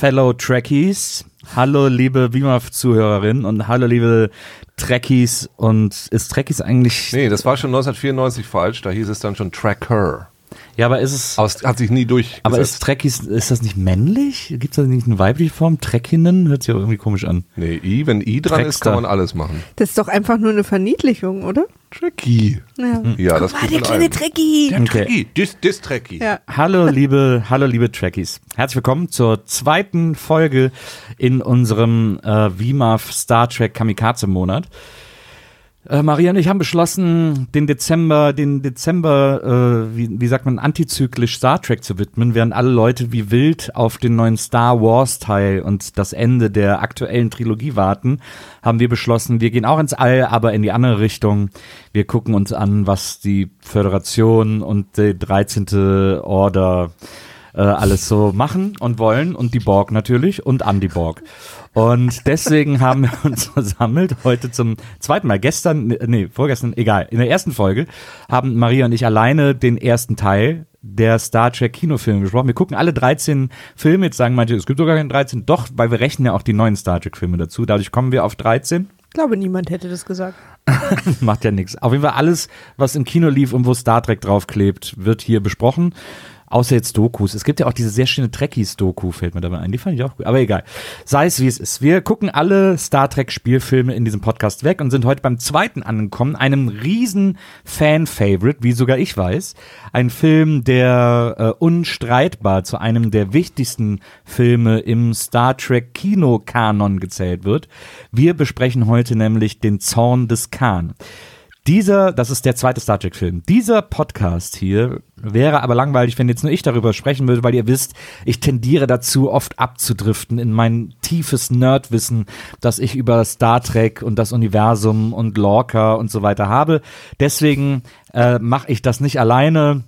Fellow Trekkies. Hallo, liebe Beamer-Zuhörerinnen und hallo, liebe Trekkies. Und ist Trekkies eigentlich. Nee, das war schon 1994 falsch, da hieß es dann schon Tracker. Ja, aber ist es. Aber es hat sich nie durchgesetzt. Aber ist Trekkies, ist das nicht männlich? Gibt es da nicht eine weibliche Form? Trekkinnen? Hört sich auch irgendwie komisch an. Nee, I, wenn I dran ist, Trackster. kann man alles machen. Das ist doch einfach nur eine Verniedlichung, oder? Tricky. Ja. Ja, das Ah, gut der kleine. Trekkie. Der Okay. Tricky, dis. Ja. Hallo liebe, hallo liebe Trekkies. Herzlich willkommen zur zweiten Folge in unserem äh, VMAF Star Trek Kamikaze Monat. Äh, Maria und ich haben beschlossen, den Dezember, den Dezember, äh, wie, wie sagt man, antizyklisch Star Trek zu widmen, während alle Leute wie wild auf den neuen Star Wars Teil und das Ende der aktuellen Trilogie warten, haben wir beschlossen, wir gehen auch ins All, aber in die andere Richtung. Wir gucken uns an, was die Föderation und die 13. Order äh, alles so machen und wollen und die Borg natürlich und Andy Borg. Und deswegen haben wir uns versammelt heute zum zweiten Mal. Gestern, nee, vorgestern, egal. In der ersten Folge haben Maria und ich alleine den ersten Teil der Star Trek Kinofilme besprochen. Wir gucken alle 13 Filme. Jetzt sagen manche, es gibt sogar keine 13. Doch, weil wir rechnen ja auch die neuen Star Trek Filme dazu. Dadurch kommen wir auf 13. Ich glaube, niemand hätte das gesagt. Macht ja nichts. Auf jeden Fall alles, was im Kino lief und wo Star Trek draufklebt, wird hier besprochen. Außer jetzt Dokus. Es gibt ja auch diese sehr schöne Trekkies-Doku, fällt mir dabei ein. Die fand ich auch gut. Aber egal. Sei es wie es ist. Wir gucken alle Star Trek-Spielfilme in diesem Podcast weg und sind heute beim zweiten angekommen. Einem riesen Fan-Favorite, wie sogar ich weiß. Ein Film, der äh, unstreitbar zu einem der wichtigsten Filme im Star Trek-Kino-Kanon gezählt wird. Wir besprechen heute nämlich den Zorn des Khan. Dieser, das ist der zweite Star Trek-Film. Dieser Podcast hier wäre aber langweilig, wenn jetzt nur ich darüber sprechen würde, weil ihr wisst, ich tendiere dazu, oft abzudriften in mein tiefes Nerdwissen, das ich über Star Trek und das Universum und Lorca und so weiter habe. Deswegen äh, mache ich das nicht alleine,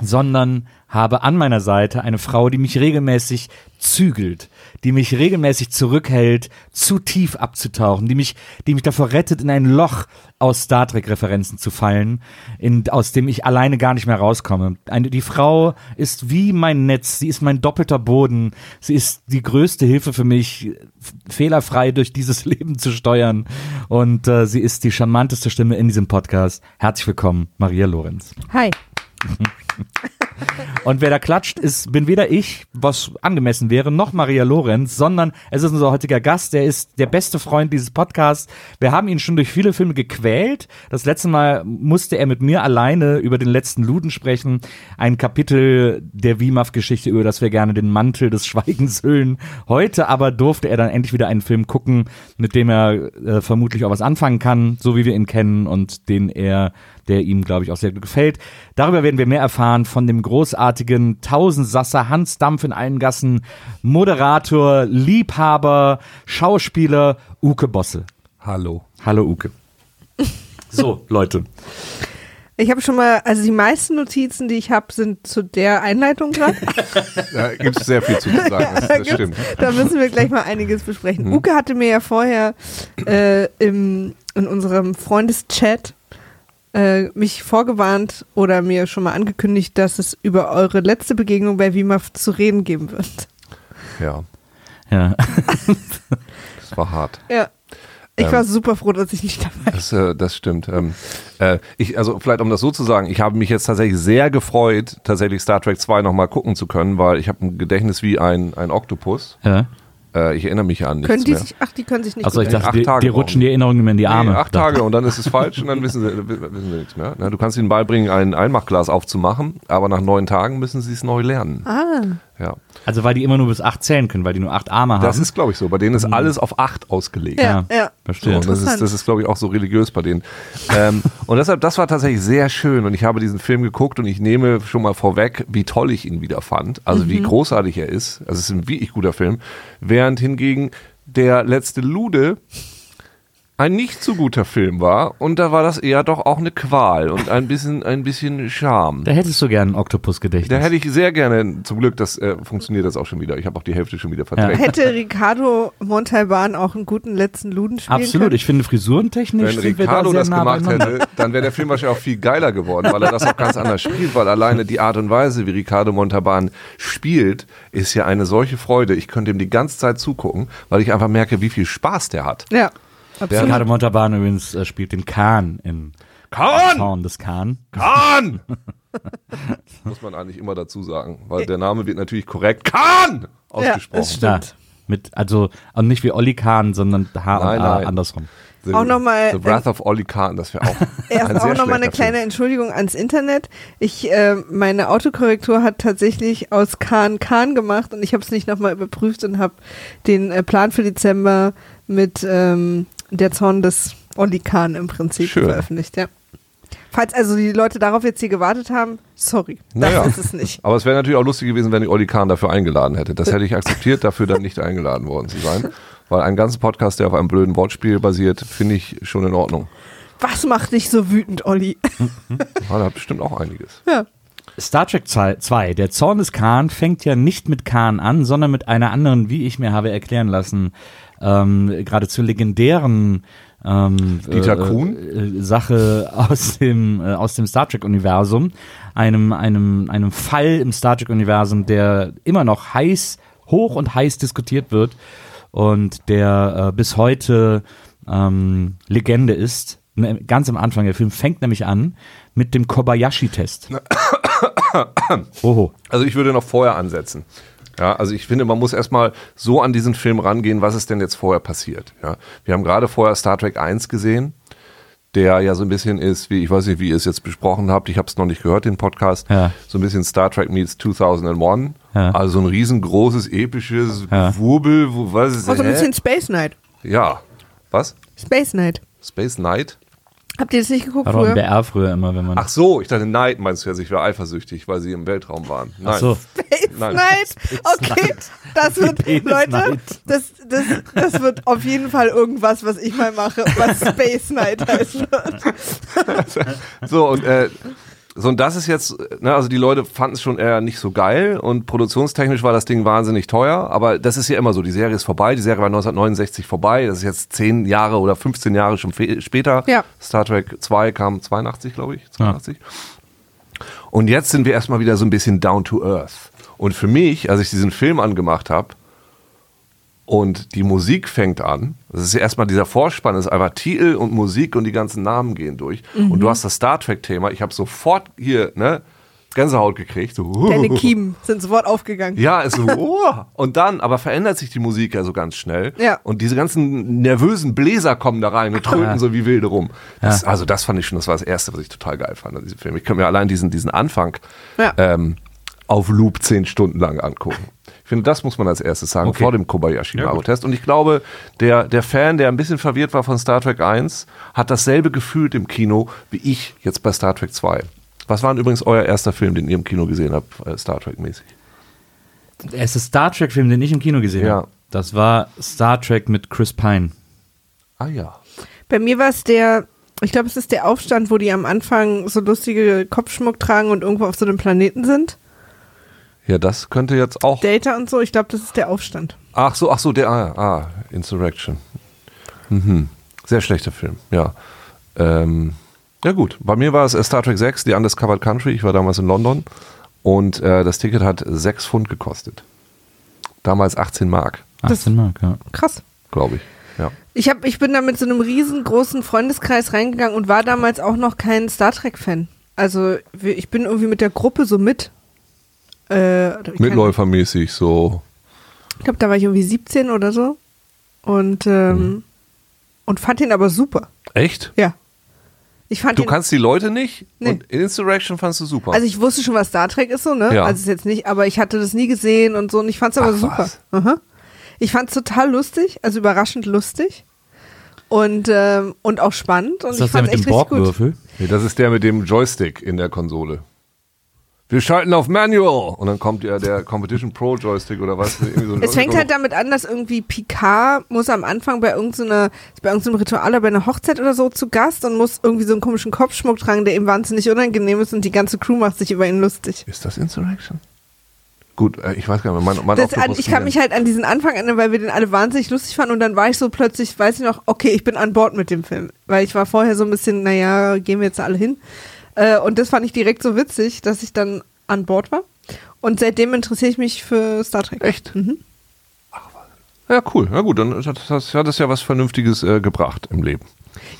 sondern habe an meiner Seite eine Frau, die mich regelmäßig zügelt, die mich regelmäßig zurückhält, zu tief abzutauchen, die mich, die mich davor rettet, in ein Loch aus Star Trek-Referenzen zu fallen, in, aus dem ich alleine gar nicht mehr rauskomme. Eine, die Frau ist wie mein Netz, sie ist mein doppelter Boden, sie ist die größte Hilfe für mich, fehlerfrei durch dieses Leben zu steuern und äh, sie ist die charmanteste Stimme in diesem Podcast. Herzlich willkommen, Maria Lorenz. Hi. Und wer da klatscht, ist, bin weder ich, was angemessen wäre, noch Maria Lorenz, sondern es ist unser heutiger Gast, der ist der beste Freund dieses Podcasts. Wir haben ihn schon durch viele Filme gequält. Das letzte Mal musste er mit mir alleine über den letzten Luden sprechen. Ein Kapitel der WIMAF-Geschichte, über das wir gerne den Mantel des Schweigens hüllen. Heute aber durfte er dann endlich wieder einen Film gucken, mit dem er äh, vermutlich auch was anfangen kann, so wie wir ihn kennen und den er der ihm, glaube ich, auch sehr gut gefällt. Darüber werden wir mehr erfahren von dem großartigen Tausendsasser Hans Dampf in allen Gassen, Moderator, Liebhaber, Schauspieler Uke Bosse. Hallo. Hallo Uke. So, Leute. Ich habe schon mal, also die meisten Notizen, die ich habe, sind zu der Einleitung gerade. Da gibt es sehr viel zu sagen, das, das Gibt's- stimmt. Da müssen wir gleich mal einiges besprechen. Mhm. Uke hatte mir ja vorher äh, im, in unserem Freundeschat äh, mich vorgewarnt oder mir schon mal angekündigt, dass es über eure letzte Begegnung bei WIMAF zu reden geben wird. Ja, Ja. das war hart. Ja. Ich Ähm. war super froh, dass ich nicht dabei Das, äh, das stimmt. Ähm, äh, ich, also vielleicht um das so zu sagen, ich habe mich jetzt tatsächlich sehr gefreut, tatsächlich Star Trek 2 nochmal gucken zu können, weil ich habe ein Gedächtnis wie ein, ein Oktopus. ja. Äh, ich erinnere mich an nichts Können die mehr. sich, ach, die können sich nicht Achso, ich gut dachte, Acht die, Tage die rutschen die Erinnerungen immer in die Arme. Nee, acht Tage und dann ist es falsch und dann wissen sie, wissen sie nichts mehr. Na, du kannst ihnen beibringen, ein Einmachglas aufzumachen, aber nach neun Tagen müssen sie es neu lernen. Ah, Ja. Also weil die immer nur bis acht zählen können, weil die nur acht Arme haben. Das ist, glaube ich, so. Bei denen ist alles auf acht ausgelegt. ja, Ja. So, Verstehe. und das ist, das ist, glaube ich, auch so religiös bei denen. ähm, und deshalb, das war tatsächlich sehr schön. Und ich habe diesen Film geguckt und ich nehme schon mal vorweg, wie toll ich ihn wieder fand. Also wie großartig er ist. Also es ist ein wirklich guter Film. Während hingegen der letzte Lude ein nicht so guter Film war und da war das eher doch auch eine Qual und ein bisschen, ein bisschen Charme. Da hättest du gern ein Oktopus-Gedächtnis. Da hätte ich sehr gerne, zum Glück, das äh, funktioniert das auch schon wieder. Ich habe auch die Hälfte schon wieder verdrängt. Hätte Ricardo Montalban auch einen guten letzten Luden spielen Absolut, können? ich finde frisurentechnisch Wenn sind wir da Ricardo sehr das nah gemacht hätte, dann wäre der Film wahrscheinlich auch viel geiler geworden, weil er das auch ganz anders spielt, weil alleine die Art und Weise, wie Ricardo Montalban spielt, ist ja eine solche Freude. Ich könnte ihm die ganze Zeit zugucken, weil ich einfach merke, wie viel Spaß der hat. Ja, absolut. Ricardo Montalban übrigens äh, spielt den Khan in Kahn! Zorn des Khan. Kahn! Muss man eigentlich immer dazu sagen, weil der Name wird natürlich korrekt Kahn ausgesprochen. es stimmt. Ja, mit, also und nicht wie Olli Kahn, sondern H und Nein, A nein. andersrum. The- Auch noch mal, The Wrath of Olli Kahn, das wäre auch Erst ein auch nochmal eine schlechter kleine Film. Entschuldigung ans Internet. Ich, äh, meine Autokorrektur hat tatsächlich aus Kahn Kahn gemacht und ich habe es nicht nochmal überprüft und habe den äh, Plan für Dezember mit ähm, der Zorn des Olli Kahn im Prinzip Schön. veröffentlicht, ja. Falls also die Leute darauf jetzt hier gewartet haben, sorry, das Naja. ist es nicht. Aber es wäre natürlich auch lustig gewesen, wenn ich Olli Kahn dafür eingeladen hätte. Das hätte ich akzeptiert, dafür dann nicht eingeladen worden zu sein. Weil ein ganzer Podcast, der auf einem blöden Wortspiel basiert, finde ich schon in Ordnung. Was macht dich so wütend, Olli? Ja, da hat bestimmt auch einiges. ja. Star Trek 2, der Zorn des Khan, fängt ja nicht mit Khan an, sondern mit einer anderen, wie ich mir habe erklären lassen, ähm, geradezu legendären ähm, Dieter äh, Kuhn? äh, Sache aus dem, äh, aus dem Star Trek-Universum. Einem, einem, einem Fall im Star Trek-Universum, der immer noch heiß, hoch und heiß diskutiert wird und der äh, bis heute ähm, Legende ist. Ne, Ganz am Anfang, der Film fängt nämlich an mit dem Kobayashi-Test. Oho. Also ich würde noch vorher ansetzen. Ja, also ich finde, man muss erstmal so an diesen Film rangehen, was ist denn jetzt vorher passiert. Ja, wir haben gerade vorher Star Trek 1 gesehen, der ja so ein bisschen ist, wie ich weiß nicht, wie ihr es jetzt besprochen habt, ich habe es noch nicht gehört, den Podcast, Ja. so ein bisschen Star Trek meets 2001. Ja. Also so ein riesengroßes, episches Ja. Wurbel, wo, was ist Auch so ein bisschen Space Knight. Ja. Was? Space Knight. Space Knight? Habt ihr das nicht geguckt War doch im früher? BR früher immer, wenn man. Ach so, ich dachte Knight meinst du jetzt, ich wäre eifersüchtig, weil sie im Weltraum waren. Nein. Ach so. Nein. Knight. Okay, das wird, Leute, das, das, das wird auf jeden Fall irgendwas, was ich mal mache, was Space Knight heißt. So, und, äh, so, und das ist jetzt, ne, also die Leute fanden es schon eher nicht so geil und produktionstechnisch war das Ding wahnsinnig teuer, aber das ist ja immer so, die Serie ist vorbei, die Serie war 1969 vorbei, das ist jetzt 10 Jahre oder 15 Jahre schon später. Ja. Star Trek 2 kam 82, glaube ich, 82. Und jetzt sind wir erstmal wieder so ein bisschen down to earth. Und für mich, als ich diesen Film angemacht habe, und die Musik fängt an. Das ist ja erstmal dieser Vorspann, das ist einfach Titel und Musik und die ganzen Namen gehen durch. Und du hast das Star Trek-Thema. Ich habe sofort hier ne, Gänsehaut gekriegt. So, Deine Kiemen sind sofort aufgegangen. ja, ist so, oh. Und dann, aber verändert sich die Musik ja so ganz schnell. Ja. Und diese ganzen nervösen Bläser kommen da rein und tröten Ja. so wie wilde rum. Das, Also das fand ich schon, das war das Erste, was ich total geil fand an diesem Film. Ich kann mir allein diesen, diesen Anfang Ja. ähm, auf Loop zehn Stunden lang angucken. Ich finde, das muss man als erstes sagen, Okay. vor dem Kobayashi Ja, Maru gut. Test. Und ich glaube, der, der Fan, der ein bisschen verwirrt war von Star Trek 1, hat dasselbe gefühlt im Kino wie ich jetzt bei Star Trek 2. Was war denn übrigens euer erster Film, den ihr im Kino gesehen habt, äh, Star Trek mäßig? Der erste Star Trek-Film, den ich im Kino gesehen Ja. habe, das war Star Trek mit Chris Pine. Ah ja. Bei mir war es der, ich glaube, es ist der Aufstand, wo die am Anfang so lustige Kopfschmuck tragen und irgendwo auf so einem Planeten sind. Ja, das könnte jetzt auch. Data und so, ich glaube, das ist der Aufstand. Ach so, ach so, der, ah, ah Insurrection. Mhm. Sehr schlechter Film, ja. Ähm, ja gut, bei mir war es äh, Star Trek 6, The Undiscovered Country. Ich war damals in London und äh, das Ticket hat 6 Pfund gekostet. Damals 18 Mark, 18 Mark, ja. Krass. glaube ich. Ja. Ich, hab, ich bin da mit so einem riesengroßen Freundeskreis reingegangen und war damals auch noch kein Star Trek-Fan. Also ich bin irgendwie mit der Gruppe so mit. Äh, Mitläufermäßig so. Ich glaube, da war ich irgendwie 17 oder so. Und, ähm, Mhm. und fand ihn aber super. Echt? Ja. Ich fand Du kannst die Leute nicht Nee. und Insurrection fandst du super. also ich wusste schon, was Star Trek ist so, ne? Ja. Also ist jetzt nicht, aber ich hatte das nie gesehen und so und ich fand es aber Ach, super. was? Aha. Ich fand es total lustig, also überraschend lustig. Und, ähm, und auch spannend. Und Ist ich das der fand mit es dem echt richtig gut. Borgwürfel? nee, das ist der mit dem Joystick in der Konsole. Wir schalten auf Manual. Und dann kommt ja der Competition Pro Joystick oder was. irgendwie so Es fängt halt damit an, dass irgendwie Picard muss am Anfang bei irgendeiner, ist bei irgendeinem Ritual oder bei einer Hochzeit oder so zu Gast und muss irgendwie so einen komischen Kopfschmuck tragen, der ihm wahnsinnig unangenehm ist und die ganze Crew macht sich über ihn lustig. Ist das Insurrection? Gut, äh, ich weiß gar nicht. Mein, mein Das, an, ich kann mich halt an diesen Anfang erinnern, weil wir den alle wahnsinnig lustig fanden und dann war ich so plötzlich, weiß ich noch, okay, ich bin an Bord mit dem Film. Weil ich war vorher so ein bisschen, naja, gehen wir jetzt alle hin. Äh, und das fand ich direkt so witzig, dass ich dann an Bord war. Und seitdem interessiere ich mich für Star Trek. Echt? Mhm. Ja, cool. Na gut, dann hat das, hat das ja was Vernünftiges äh, gebracht im Leben.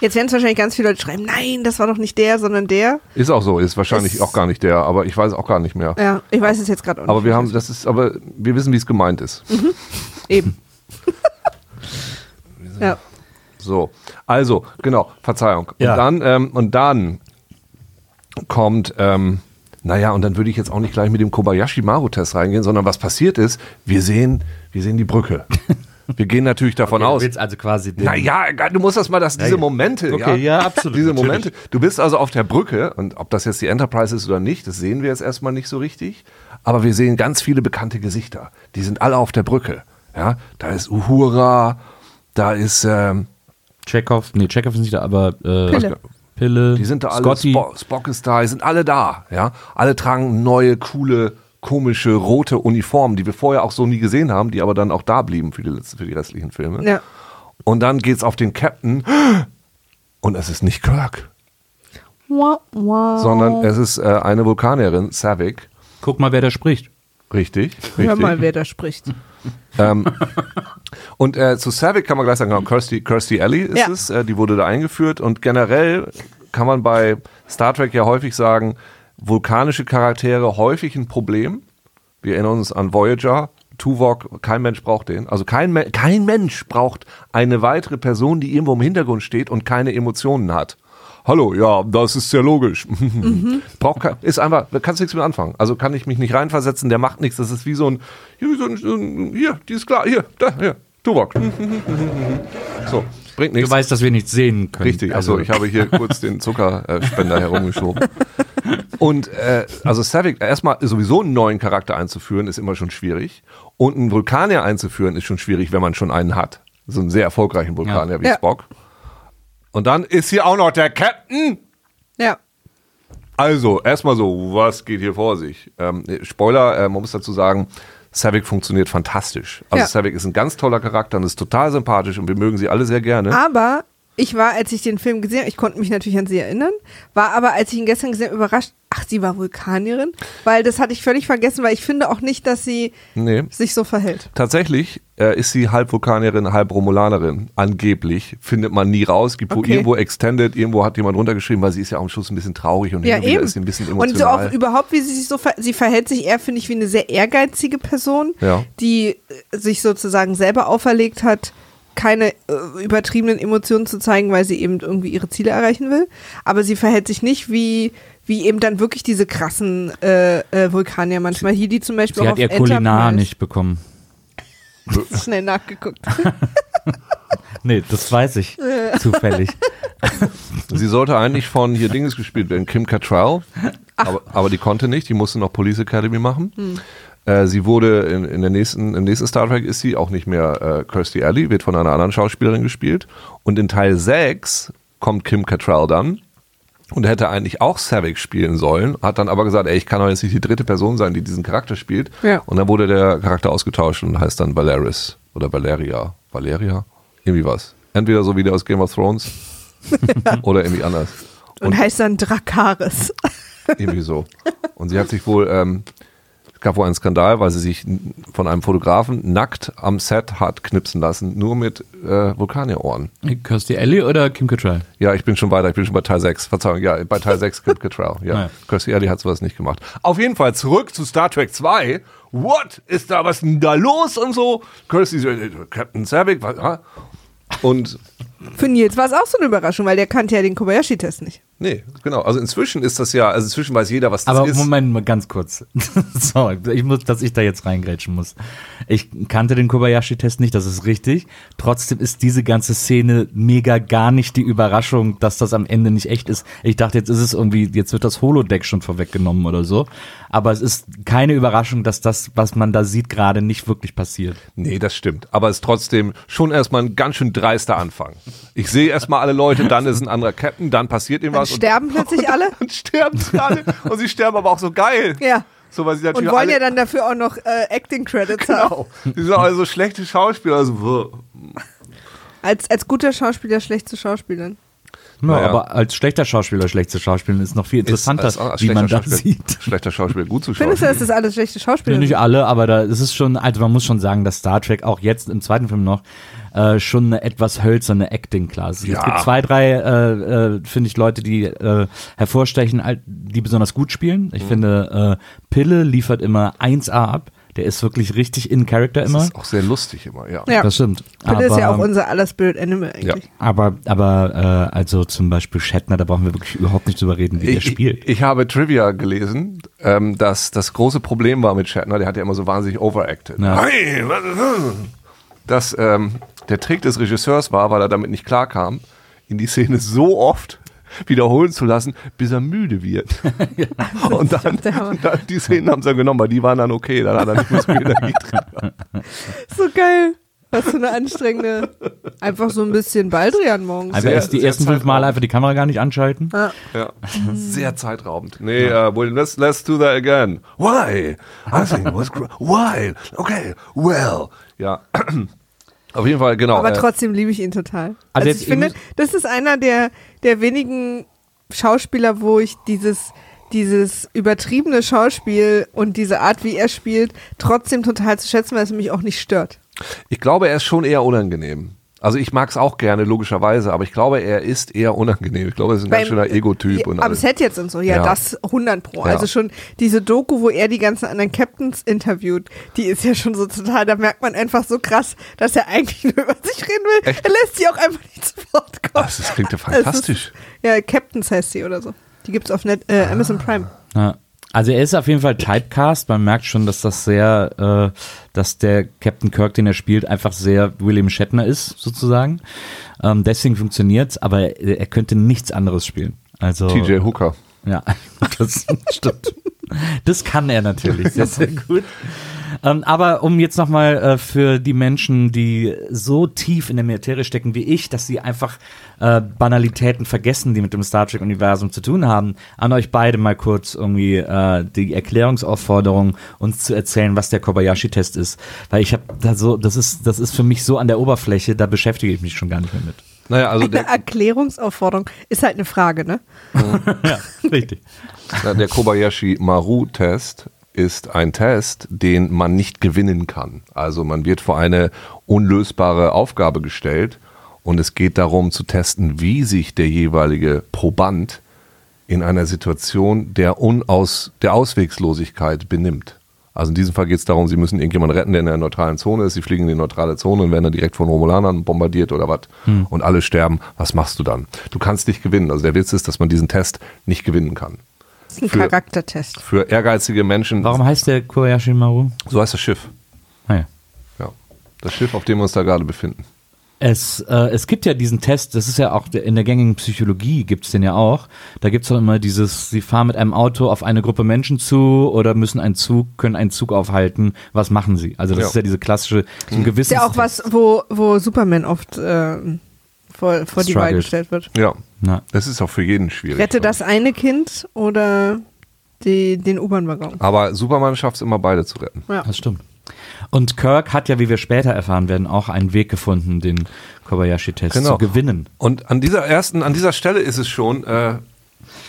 Jetzt werden es wahrscheinlich ganz viele Leute schreiben, nein, das war doch nicht der, sondern der. Ist auch so, ist wahrscheinlich Es- auch gar nicht der, aber ich weiß auch gar nicht mehr. Ja, ich weiß es jetzt gerade auch nicht. Aber wir haben, das ist, aber wir wissen, wie es gemeint ist. Eben. ja. So, also genau, Verzeihung. Ja. Und dann ähm, und dann kommt, ähm, naja, und dann würde ich jetzt auch nicht gleich mit dem Kobayashi Maru Test reingehen, sondern was passiert ist, wir sehen, wir sehen die Brücke. Wir gehen natürlich davon Okay, du aus. willst also quasi den, Naja, du musst das mal, das, diese ja. Momente. Okay, ja, absolut, Diese natürlich. Momente. Du bist also auf der Brücke und ob das jetzt die Enterprise ist oder nicht, das sehen wir jetzt erstmal nicht so richtig. Aber wir sehen ganz viele bekannte Gesichter. Die sind alle auf der Brücke. Ja, da ist Uhura, da ist, ähm, Chekhov, nee, Chekhov ist nicht da, aber äh, Pille. Pille, die sind da alle, Scotty. Spo Spock ist da, die sind alle da. Ja, alle tragen neue, coole, komische, rote Uniformen, die wir vorher auch so nie gesehen haben, die aber dann auch da blieben für die, letzten, für die restlichen Filme. Ja. Und dann geht's auf den Captain und es ist nicht Kirk. Wow, wow. sondern es ist äh, eine Vulkanierin, Savick. Guck mal, wer da spricht. Richtig, richtig. Hör mal, wer da spricht. Ähm, und äh, zu Savick kann man gleich sagen, genau, Kirsty, Kirsty Alley ist Ja. es, äh, die wurde da eingeführt und generell kann man bei Star Trek ja häufig sagen, vulkanische Charaktere häufig ein Problem. Wir erinnern uns an Voyager, Tuvok, kein Mensch braucht den. Also kein, Me kein Mensch braucht eine weitere Person, die irgendwo im Hintergrund steht und keine Emotionen hat. Hallo, ja, das ist sehr logisch. Braucht kein, ist einfach, da kannst du nichts mit anfangen. Also kann ich mich nicht reinversetzen, der macht nichts. Das ist wie so ein, hier, so ein, so ein hier, die ist klar, hier, da, hier, Tuvok. so, bringt Du nichts. weißt, dass wir nichts sehen können. Richtig, also ich habe hier kurz den Zuckerspender herumgeschoben. Und äh, also Savick, erstmal sowieso einen neuen Charakter einzuführen, ist immer schon schwierig. Und einen Vulkanier einzuführen, ist schon schwierig, wenn man schon einen hat. So einen sehr erfolgreichen Vulkanier Ja. wie Ja. Spock. Und dann ist hier auch noch der Captain. Ja. Also, erstmal so, was geht hier vor sich? Ähm, Spoiler, äh, man muss dazu sagen, Savick funktioniert fantastisch. Also Ja. Savick ist ein ganz toller Charakter und ist total sympathisch und wir mögen sie alle sehr gerne. Aber ich war, als ich den Film gesehen habe, ich konnte mich natürlich an sie erinnern, war aber, als ich ihn gestern gesehen habe, überrascht, ach, sie war Vulkanierin, weil das hatte ich völlig vergessen, weil ich finde auch nicht, dass sie Nee. sich so verhält. Tatsächlich äh, ist sie halb Vulkanierin, halb Romulanerin. Angeblich. Findet man nie raus. Gibt Okay. irgendwo Extended, irgendwo hat jemand runtergeschrieben, weil sie ist ja auch am Schluss ein bisschen traurig und Ja, eben. ist sie ein bisschen Und so emotional. auch überhaupt, wie sie sich so ver sie verhält sich eher, finde ich, wie eine sehr ehrgeizige Person, Ja. die äh, sich sozusagen selber auferlegt hat, keine äh, übertriebenen Emotionen zu zeigen, weil sie eben irgendwie ihre Ziele erreichen will. Aber sie verhält sich nicht wie, wie eben dann wirklich diese krassen äh, äh, Vulkanier manchmal. Hier die zum Beispiel Sie auch hat ihr Kulinar nicht bekommen. Schnell nachgeguckt. Nee, das weiß ich. Zufällig. sie sollte eigentlich von hier Dinges gespielt werden, Kim Cattrall. Aber, aber die konnte nicht, die musste noch Police Academy machen. Hm. Äh, sie wurde in, in der nächsten, im nächsten Star Trek ist sie auch nicht mehr äh, Kirstie Alley, wird von einer anderen Schauspielerin gespielt. Und in Teil 6 kommt Kim Cattrall dann und hätte eigentlich auch Savick spielen sollen, hat dann aber gesagt, ey, ich kann doch jetzt nicht die dritte Person sein, die diesen Charakter spielt. Ja. Und dann wurde der Charakter ausgetauscht und heißt dann Valeris oder Valeria. Valeria? Irgendwie was. Entweder so wie der aus Game of Thrones oder irgendwie anders. Und, heißt dann Drakaris. Irgendwie so. Und sie hat sich wohl, ähm, gab wohl einen Skandal, weil sie sich von einem Fotografen nackt am Set hat knipsen lassen, nur mit äh, Vulkanierohren. Kirstie Alley oder Kim Cattrall? Ja, ich bin schon weiter, ich bin schon bei Teil 6. Verzeihung, ja, bei Teil 6 Kim Cattrall. Ja, Naja. Kirstie Alley hat sowas nicht gemacht. Auf jeden Fall zurück zu Star Trek 2. What? Ist da was denn da los und so? Kirstie, äh, Captain Savick, was? Und Für Nils war es auch so eine Überraschung, weil der kannte ja den Kobayashi-Test nicht. Nee, genau. Also inzwischen ist das ja, also inzwischen weiß jeder, was das Aber ist. Moment mal ganz kurz. Sorry, ich muss, dass ich da jetzt reingrätschen muss. Ich kannte den Kobayashi-Test nicht, das ist richtig. Trotzdem ist diese ganze Szene mega gar nicht die Überraschung, dass das am Ende nicht echt ist. Ich dachte, jetzt ist es irgendwie, jetzt wird das Holodeck schon vorweggenommen oder so. Aber es ist keine Überraschung, dass das, was man da sieht, gerade nicht wirklich passiert. Nee, das stimmt. Aber es ist trotzdem schon erstmal ein ganz schön dreister Anfang. Ich sehe erstmal alle Leute, dann ist ein anderer Captain, dann passiert Dann irgendwas. sterben plötzlich alle. Und dann sterben sie alle. Und sie sterben aber auch so geil. Ja. So, weil sie Und natürlich wollen alle, ja dann dafür auch noch äh, Acting-Credits haben. Genau. Die sind alle so schlechte Schauspieler. Also. Als, als guter Schauspieler schlecht zu Ja, Naja. aber als schlechter Schauspieler schlecht zu schauspielen ist noch viel interessanter, Ist als- als wie man das sieht. Schlechter Schauspieler, gut zu Findest du, dass das alles schlechte Schauspieler Ja, nicht sind? alle, aber da ist es schon, also man muss schon sagen, dass Star Trek auch jetzt im zweiten Film noch äh, schon eine etwas hölzerne Acting-Klasse. ist. Es Ja. gibt zwei, drei, äh, äh, finde ich, Leute, die äh, hervorstechen, die besonders gut spielen. Mhm. Ich finde, äh, Pille liefert immer 1A ab. Der ist wirklich richtig in Character Das immer. ist auch sehr lustig immer, ja. Ja. Das stimmt. Das ist ja auch Aber- unser aller Spirit Animal eigentlich. aber, aber äh, also zum Beispiel Shatner, da brauchen wir wirklich überhaupt nicht drüber reden, wie der Ich, spielt. ich, ich habe Trivia gelesen, ähm, dass das große Problem war mit Shatner, der hat ja immer so wahnsinnig overacted. Ja. Hey, das? Dass ähm, der Trick des Regisseurs war, weil er damit nicht klarkam, ihn die Szene so oft wiederholen zu lassen, bis er müde wird. Und dann, dann die Szenen haben sie dann genommen, weil die waren dann okay, dann hat er nicht mehr so viel Energie drin. So geil. Was für eine anstrengende. Einfach so ein bisschen Baldrian morgens. Einfach Sehr- erst die ersten fünf Mal einfach die Kamera gar nicht anschalten. Ja. Ja. Sehr zeitraubend. Nee, uh, well, let's, let's do that again. Why? I think it was Why? Okay, well. Ja. Auf jeden Fall, genau. Aber äh, trotzdem liebe ich ihn total. Also Also, ich finde, das ist einer der, der wenigen Schauspieler, wo ich dieses, dieses übertriebene Schauspiel und diese Art, wie er spielt, trotzdem total zu schätzen, weil es mich auch nicht stört. Ich glaube, er ist schon eher unangenehm. Also ich mag es auch gerne, logischerweise, aber ich glaube, er ist eher unangenehm. Ich glaube, er ist ein ganz Beim- schöner Ego-Typ. und Am alles. Set jetzt und so, ja, Ja. das 100 pro. Ja. Also schon diese Doku, wo er die ganzen anderen Captains interviewt, die ist ja schon so total, da merkt man einfach so krass, dass er eigentlich nur über sich reden will. Echt? Er lässt sie auch einfach nicht zu Wort kommen. Ach, das klingt ja Es fantastisch. Ist, ja, Captains heißt sie oder so. Die gibt's auf Net, äh, Amazon Prime. Ja. Also er ist auf jeden Fall Typecast. Man merkt schon, dass das sehr, äh, dass der Captain Kirk, den er spielt, einfach sehr William Shatner ist, sozusagen. Ähm, deswegen funktioniert's, aber er, er könnte nichts anderes spielen. Also TJ Hooker. Ja, das stimmt. Das kann er natürlich sehr, sehr gut. Ähm, aber um jetzt nochmal äh, für die Menschen, die so tief in der Materie stecken wie ich, dass sie einfach äh, Banalitäten vergessen, die mit dem Star Trek-Universum zu tun haben, an euch beide mal kurz irgendwie äh, die Erklärungsaufforderung, uns zu erzählen, was der Kobayashi-Test ist. Weil ich habe da so, das ist, das ist für mich so an der Oberfläche, da beschäftige ich mich schon gar nicht mehr mit. Naja, also Eine der, Erklärungsaufforderung ist halt eine Frage, ne? Ja, richtig. na, der Kobayashi Maru-Test ist ein Test, den man nicht gewinnen kann. Also man wird vor eine unlösbare Aufgabe gestellt und es geht darum zu testen, wie sich der jeweilige Proband in einer Situation der, Unaus, der Auswegslosigkeit benimmt. Also in diesem Fall geht es darum, sie müssen irgendjemanden retten, der in der neutralen Zone ist. Sie fliegen in die neutrale Zone und werden dann direkt von Romulanern bombardiert oder was. Und alle sterben. Was machst du dann? Du kannst nicht gewinnen. Also der Witz ist, dass man diesen Test nicht gewinnen kann. Das ist ein Für- Charaktertest. Für ehrgeizige Menschen, Warum heißt der Kobayashi Maru? so heißt das Schiff. Ah, ja. Ja. Das Schiff, auf dem wir uns da gerade befinden. Es, äh, es gibt ja diesen Test, das ist ja auch in der gängigen Psychologie gibt es den ja auch. Da gibt es doch immer dieses, sie fahren mit einem Auto auf eine Gruppe Menschen zu oder müssen einen Zug, können einen Zug aufhalten. Was machen sie? Also das Ja. ist ja diese klassische, so ein Ist gewisses ja auch was, wo, wo Superman oft äh, vor, vor die Wahl gestellt wird. Ja. Na, Das ist auch für jeden schwierig. Rette das eine Kind oder die, den U-Bahn-Waggon. Aber Superman schafft es immer, beide zu retten. Ja. das stimmt. Und Kirk hat ja, wie wir später erfahren werden, auch einen Weg gefunden, den Kobayashi-Test Genau. zu gewinnen. Und an dieser ersten, an dieser Stelle ist es schon, äh,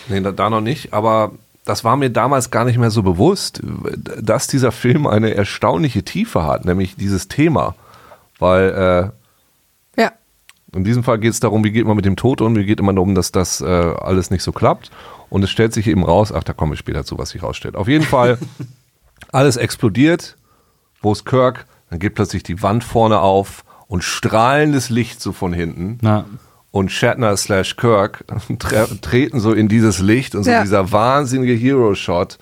nee, da, da noch nicht, aber das war mir damals gar nicht mehr so bewusst, dass dieser Film eine erstaunliche Tiefe hat, nämlich dieses Thema. Weil Ja. In diesem Fall geht es darum, wie geht man mit dem Tod um, wie geht man darum, dass das äh, alles nicht so klappt. Und es stellt sich eben raus, ach, da komme ich später zu, was sich rausstellt. Auf jeden Fall, alles explodiert. Wo ist Kirk? Dann geht plötzlich die Wand vorne auf und strahlendes Licht so von hinten. Na, und Shatner slash Kirk tre treten so in dieses Licht und so Ja. dieser wahnsinnige Hero-Shot.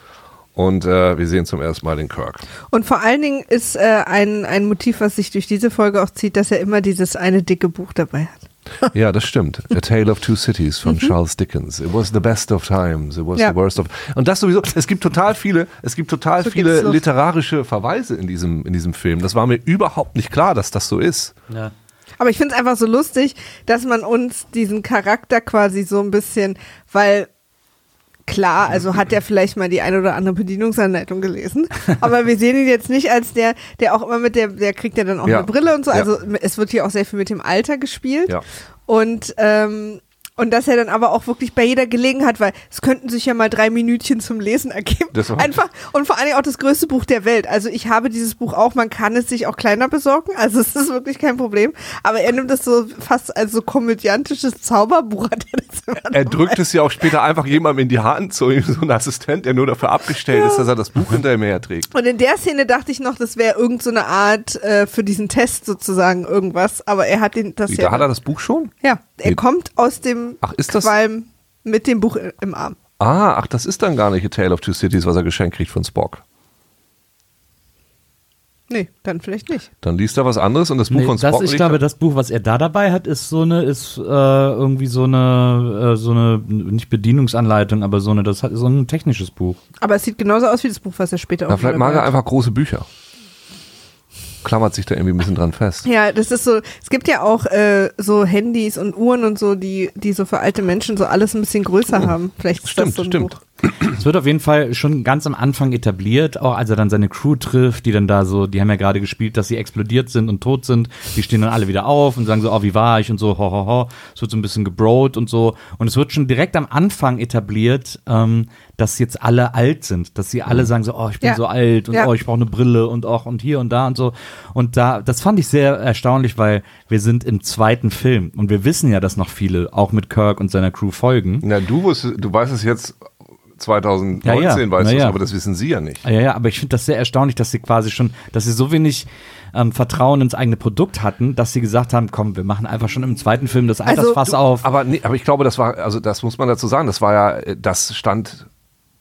Und äh, wir sehen zum ersten Mal den Kirk. Und vor allen Dingen ist äh, ein, ein Motiv, was sich durch diese Folge auch zieht, dass er immer dieses eine dicke Buch dabei hat. Ja, das stimmt. A Tale of Two Cities von Charles Dickens. It was the best of times. It was Mhm. Ja. the worst of. Und das sowieso. Es gibt total viele. Es gibt total So viele literarische Verweise in diesem in diesem Film. Das war mir überhaupt nicht klar, dass das so ist. Ja. Aber ich finde es einfach so lustig, dass man uns diesen Charakter quasi so ein bisschen, weil klar, also hat er vielleicht mal die eine oder andere Bedienungsanleitung gelesen, aber wir sehen ihn jetzt nicht als der, der auch immer mit der, der kriegt ja dann auch Ja. eine Brille und so, Ja. also es wird hier auch sehr viel mit dem Alter gespielt Ja. und ähm, und dass er dann aber auch wirklich bei jeder Gelegenheit, weil es könnten sich ja mal drei Minütchen zum Lesen ergeben. Das war- Einfach und vor allen Dingen auch das größte Buch der Welt. Also ich habe dieses Buch auch, man kann es sich auch kleiner besorgen, also es ist wirklich kein Problem. Aber er nimmt das so fast als so komödiantisches Zauberbuch. Hat er, Er drückt es ja auch später einfach jemandem in die Hand, so, so ein Assistent, der nur dafür abgestellt ist, dass er das Buch hinter ihm herträgt. Und in der Szene dachte ich noch, das wäre irgend so eine Art äh, für diesen Test sozusagen irgendwas. Aber er hat den das Wie, ja. da hat er das Buch schon? ja, er Nee. kommt aus dem Ach, ist das- Qualm mit dem Buch im Arm. Ah, ach, das ist dann gar nicht A Tale of Two Cities, was er geschenkt kriegt von Spock. Nee, dann vielleicht nicht. Dann liest er was anderes und das Buch Nee, von das, Spock ich liegt glaube, da- das Buch, was er da dabei hat, ist so eine, ist äh, irgendwie so eine, äh, so eine, nicht Bedienungsanleitung, aber so eine, das hat so ein technisches Buch. Aber es sieht genauso aus wie das Buch, was er später auch Na, vielleicht wieder mag er einfach große Bücher. Klammert sich da irgendwie ein bisschen dran fest. Ja, das ist so, es gibt ja auch äh, so Handys und Uhren und so, die, die so für alte Menschen so alles ein bisschen größer haben. Vielleicht ist Stimmt, das so ein stimmt. Buch. Es wird auf jeden Fall schon ganz am Anfang etabliert, auch als er dann seine Crew trifft, die dann da so, die haben ja gerade gespielt, dass sie explodiert sind und tot sind. Die stehen dann alle wieder auf und sagen so, oh, wie war ich und so, ho, ho, ho. Es wird so ein bisschen gebrot und so. Und es wird schon direkt am Anfang etabliert, ähm, dass jetzt alle alt sind, dass sie alle sagen so, oh, ich bin Ja. so alt und Ja. oh, ich brauche eine Brille und auch und hier und da und so. Und da, das fand ich sehr erstaunlich, weil wir sind im zweiten Film und wir wissen ja, dass noch viele auch mit Kirk und seiner Crew folgen. Na, du, wusst, du weißt es jetzt 2019, Ja, ja. weißt du es, ja. aber das wissen sie ja nicht. Ja, ja, aber ich finde das sehr erstaunlich, dass sie quasi schon, dass sie so wenig ähm, Vertrauen ins eigene Produkt hatten, dass sie gesagt haben, komm, wir machen einfach schon im zweiten Film das Altersfass du- auf. Aber, nee, aber ich glaube, das war, also das muss man dazu sagen, das war ja, äh, das stand,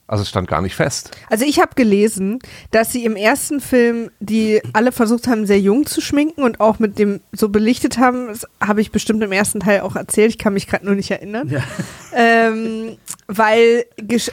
also es stand gar nicht fest. Also ich habe gelesen, dass sie im ersten Film die alle versucht haben, sehr jung zu schminken und auch mit dem so belichtet haben. Das habe ich bestimmt im ersten Teil auch erzählt. Ich kann mich gerade nur nicht erinnern. Ähm, weil,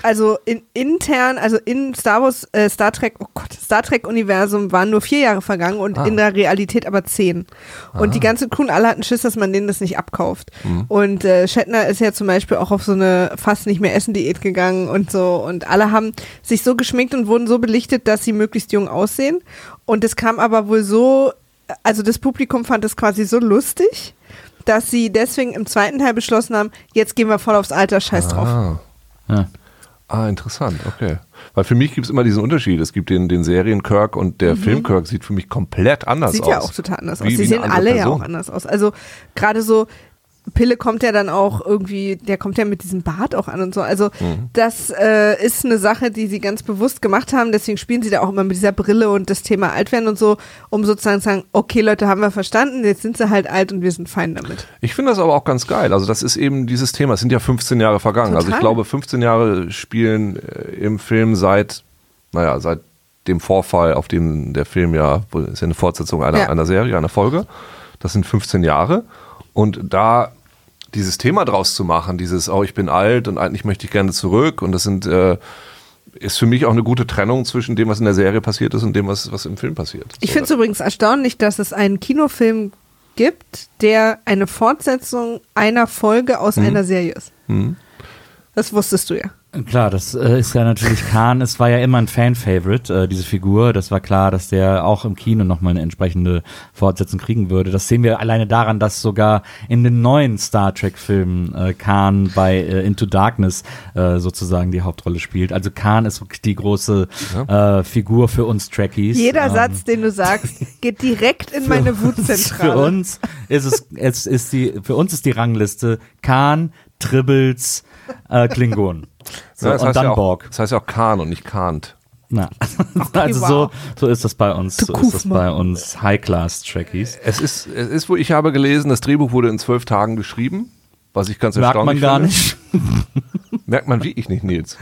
also in, intern, also in Star Wars, äh, Star Trek, oh Gott, Star Trek-Universum waren nur vier Jahre vergangen und Ah. in der Realität aber zehn. Und die ganze Crew und alle hatten Schiss, dass man denen das nicht abkauft. Und äh, Shatner ist ja zum Beispiel auch auf so eine fast nicht mehr Essen-Diät gegangen und so. Und alle haben sich so geschminkt und wurden so belichtet, dass sie möglichst jung aussehen. Und es kam aber wohl so, also das Publikum fand es quasi so lustig, dass sie deswegen im zweiten Teil beschlossen haben, jetzt gehen wir voll aufs Alter, scheiß drauf. Ah. ja. Ah, interessant, okay. Weil für mich gibt es immer diesen Unterschied. Es gibt den, den Serien Kirk und der Film Kirk sieht für mich komplett anders Mhm. Sieht aus. ja auch total anders aus. Wie- Sie wie sehen alle ja Person. auch anders aus. Also gerade so, Pille kommt ja dann auch irgendwie, der kommt ja mit diesem Bart auch an und so. Also Mhm. das äh, ist eine Sache, die sie ganz bewusst gemacht haben. Deswegen spielen sie da auch immer mit dieser Brille und das Thema Altwerden und so, um sozusagen zu sagen, okay Leute, haben wir verstanden, jetzt sind sie halt alt und wir sind fein damit. Ich finde das aber auch ganz geil. Also das ist eben dieses Thema. Es sind ja 15 Jahre vergangen. Also ich Total. glaube, 15 Jahre spielen äh, im Film seit, naja, seit dem Vorfall, auf dem der Film ja, ist ja eine Fortsetzung einer, Ja. einer Serie, einer Folge. Das sind 15 Jahre. Und da dieses Thema draus zu machen, dieses, oh, ich bin alt und eigentlich möchte ich gerne zurück und das sind, äh, ist für mich auch eine gute Trennung zwischen dem, was in der Serie passiert ist und dem, was, was im Film passiert. Ich finde es übrigens erstaunlich, dass es einen Kinofilm gibt, der eine Fortsetzung einer Folge aus einer Serie ist. Mhm. Das wusstest du ja. Klar, das äh, ist ja natürlich Khan. Es war ja immer ein Fan-Favorite, äh, diese Figur. Das war klar, dass der auch im Kino nochmal eine entsprechende Fortsetzung kriegen würde. Das sehen wir alleine daran, dass sogar in den neuen Star Trek-Filmen äh, Khan bei äh, Into Darkness äh, sozusagen die Hauptrolle spielt. Also Khan ist wirklich die große äh, Figur für uns Trekkies. Jeder Ähm, Satz, den du sagst, geht direkt in meine Für Wutzentrale. uns ist es, es ist die, für uns ist die Rangliste Khan, Tribbles, äh, Klingon. So, Ja, das und heißt dann ja auch, Borg. Das heißt ja auch Kahn und nicht Kant. Na, also wow. so, so ist das bei uns. Du So ist das bei uns High-Class-Trekkies. Es ist, es ist, wo ich habe gelesen, das Drehbuch wurde in zwölf Tagen geschrieben Was ich ganz Merkt man erstaunlich gar finde. nicht. Merkt man wie ich nicht, Nils.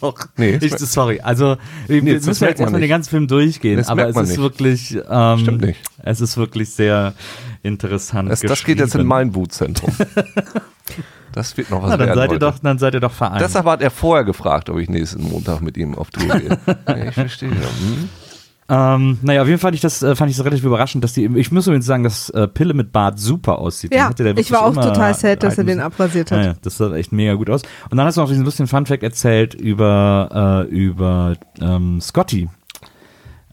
Doch. Nee, ich, sorry. Also, wir Nee, müssen jetzt merkt man erstmal den ganzen Film durchgehen. Das aber merkt es man ist nicht. wirklich, ähm, Stimmt nicht. es ist wirklich sehr interessant. Das, das geht jetzt in mein Wutzentrum. Das wird noch was Na, dann werden seid ihr doch, dann seid ihr doch vereint. Deshalb hat er vorher gefragt, ob ich nächsten Montag mit ihm auf Tour gehe. ich verstehe. Hm? Ähm, naja, auf jeden Fall fand ich das, äh, fand ich das relativ überraschend, dass die, ich muss übrigens sagen, dass äh, Pille mit Bart super aussieht. Ja, ich war auch total sad, dass er den abrasiert hat. Ja, ja, das sah echt mega gut aus. Und dann hast du noch diesen lustigen Funfact erzählt über, äh, über ähm, Scotty.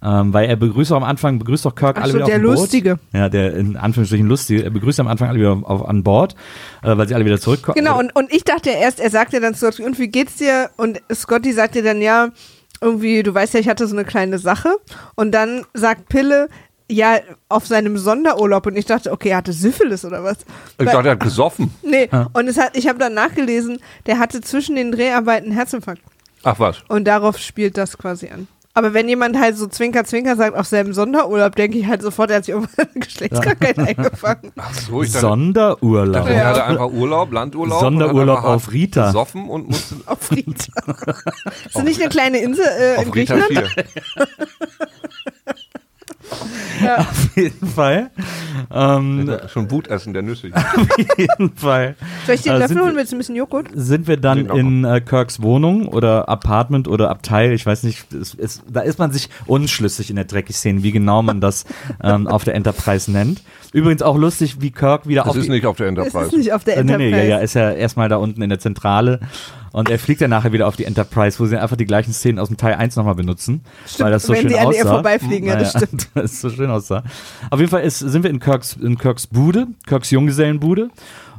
Ähm, weil er begrüßt auch am Anfang, begrüßt auch Kirk Ach alle so, wieder der auf dem Boot. Lustige. Ja, der in Anführungsstrichen lustige. Er begrüßt am Anfang alle wieder auf, an Bord, äh, weil sie alle wieder zurückkommen. Genau, und, und ich dachte erst, er sagte dann zu Scotty, und wie geht's dir? Und Scotty sagte dann, ja, irgendwie, du weißt ja, ich hatte so eine kleine Sache. Und dann sagt Pille, ja, auf seinem Sonderurlaub. Und ich dachte, okay, er hatte Syphilis oder was? Ich Weil- dachte, er hat gesoffen. Nee, und es hat, ich habe dann nachgelesen, der hatte zwischen den Dreharbeiten einen Herzinfarkt. Ach was. Und darauf spielt das quasi an. Aber wenn jemand halt so Zwinker, Zwinker sagt, auf seinem Sonderurlaub, denke ich halt sofort, er hat sich irgendwann eine Geschlechtskrankheit eingefangen. Ach so, ich dachte, Sonderurlaub. dachte, er hatte einfach Urlaub, Landurlaub. Sonderurlaub auf Rita. Gesoffen und musste Auf Rita. Ist das nicht eine kleine Insel äh, in auf Rita Griechenland? 4. Auf jeden Fall. Ähm, Schon Wutessen der Nüsse. auf jeden Fall. Soll ich dir Äh, einen Löffel wir- holen? Willst du ein bisschen Joghurt? sind wir dann in äh, Kirks Wohnung oder Apartment oder Abteil, ich weiß nicht, es, es, da ist man sich unschlüssig in der Dreckig-Szene, wie genau man das ähm, auf der Enterprise nennt. Übrigens auch lustig, wie Kirk wieder Das auf ist die, nicht auf der Es Enterprise. ist nicht auf der äh, nee, Enterprise. nee, ja, ja, ist ja erstmal da unten in der Zentrale und er fliegt dann nachher wieder auf die Enterprise, wo sie einfach die gleichen Szenen aus dem Teil 1 nochmal benutzen, weil das so wenn schön die an ihr vorbeifliegen, ja, das stimmt. das ist so schön aussah. Auf jeden Fall ist, sind wir in Kirks, in Kirks Bude, Kirks Junggesellenbude.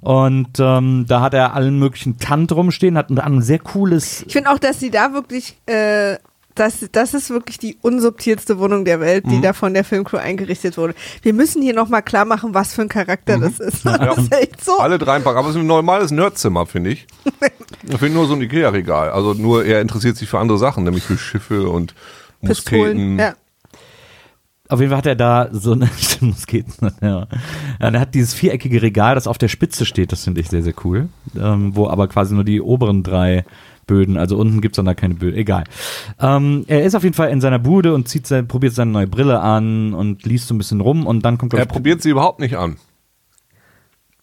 Und ähm, da hat er allen möglichen Tant rumstehen, hat ein sehr cooles Ich finde auch, dass sie da wirklich, äh, das, das ist wirklich die unsubtilste Wohnung der Welt, Mhm. die da von der Filmcrew eingerichtet wurde. Wir müssen hier nochmal klar machen, was für ein Charakter das ist. Das ist echt so. Alle drei packen. Aber es ist ein normales Nerdzimmer, finde ich. Ich finde nur so ein Ikea-Regal. Also nur, er interessiert sich für andere Sachen, nämlich für Schiffe und Pistolen. Musketen. Ja. Auf jeden Fall hat er da so eine Musketen. Ja. ja, und er hat dieses viereckige Regal, das auf der Spitze steht. Das finde ich sehr, sehr cool. Ähm, wo aber quasi nur die oberen drei Böden, also unten gibt es dann da keine Böden, egal. Ähm, er ist auf jeden Fall in seiner Bude und zieht sein, probiert seine neue Brille an und liest so ein bisschen rum und dann kommt Er ich, probiert sie überhaupt nicht an.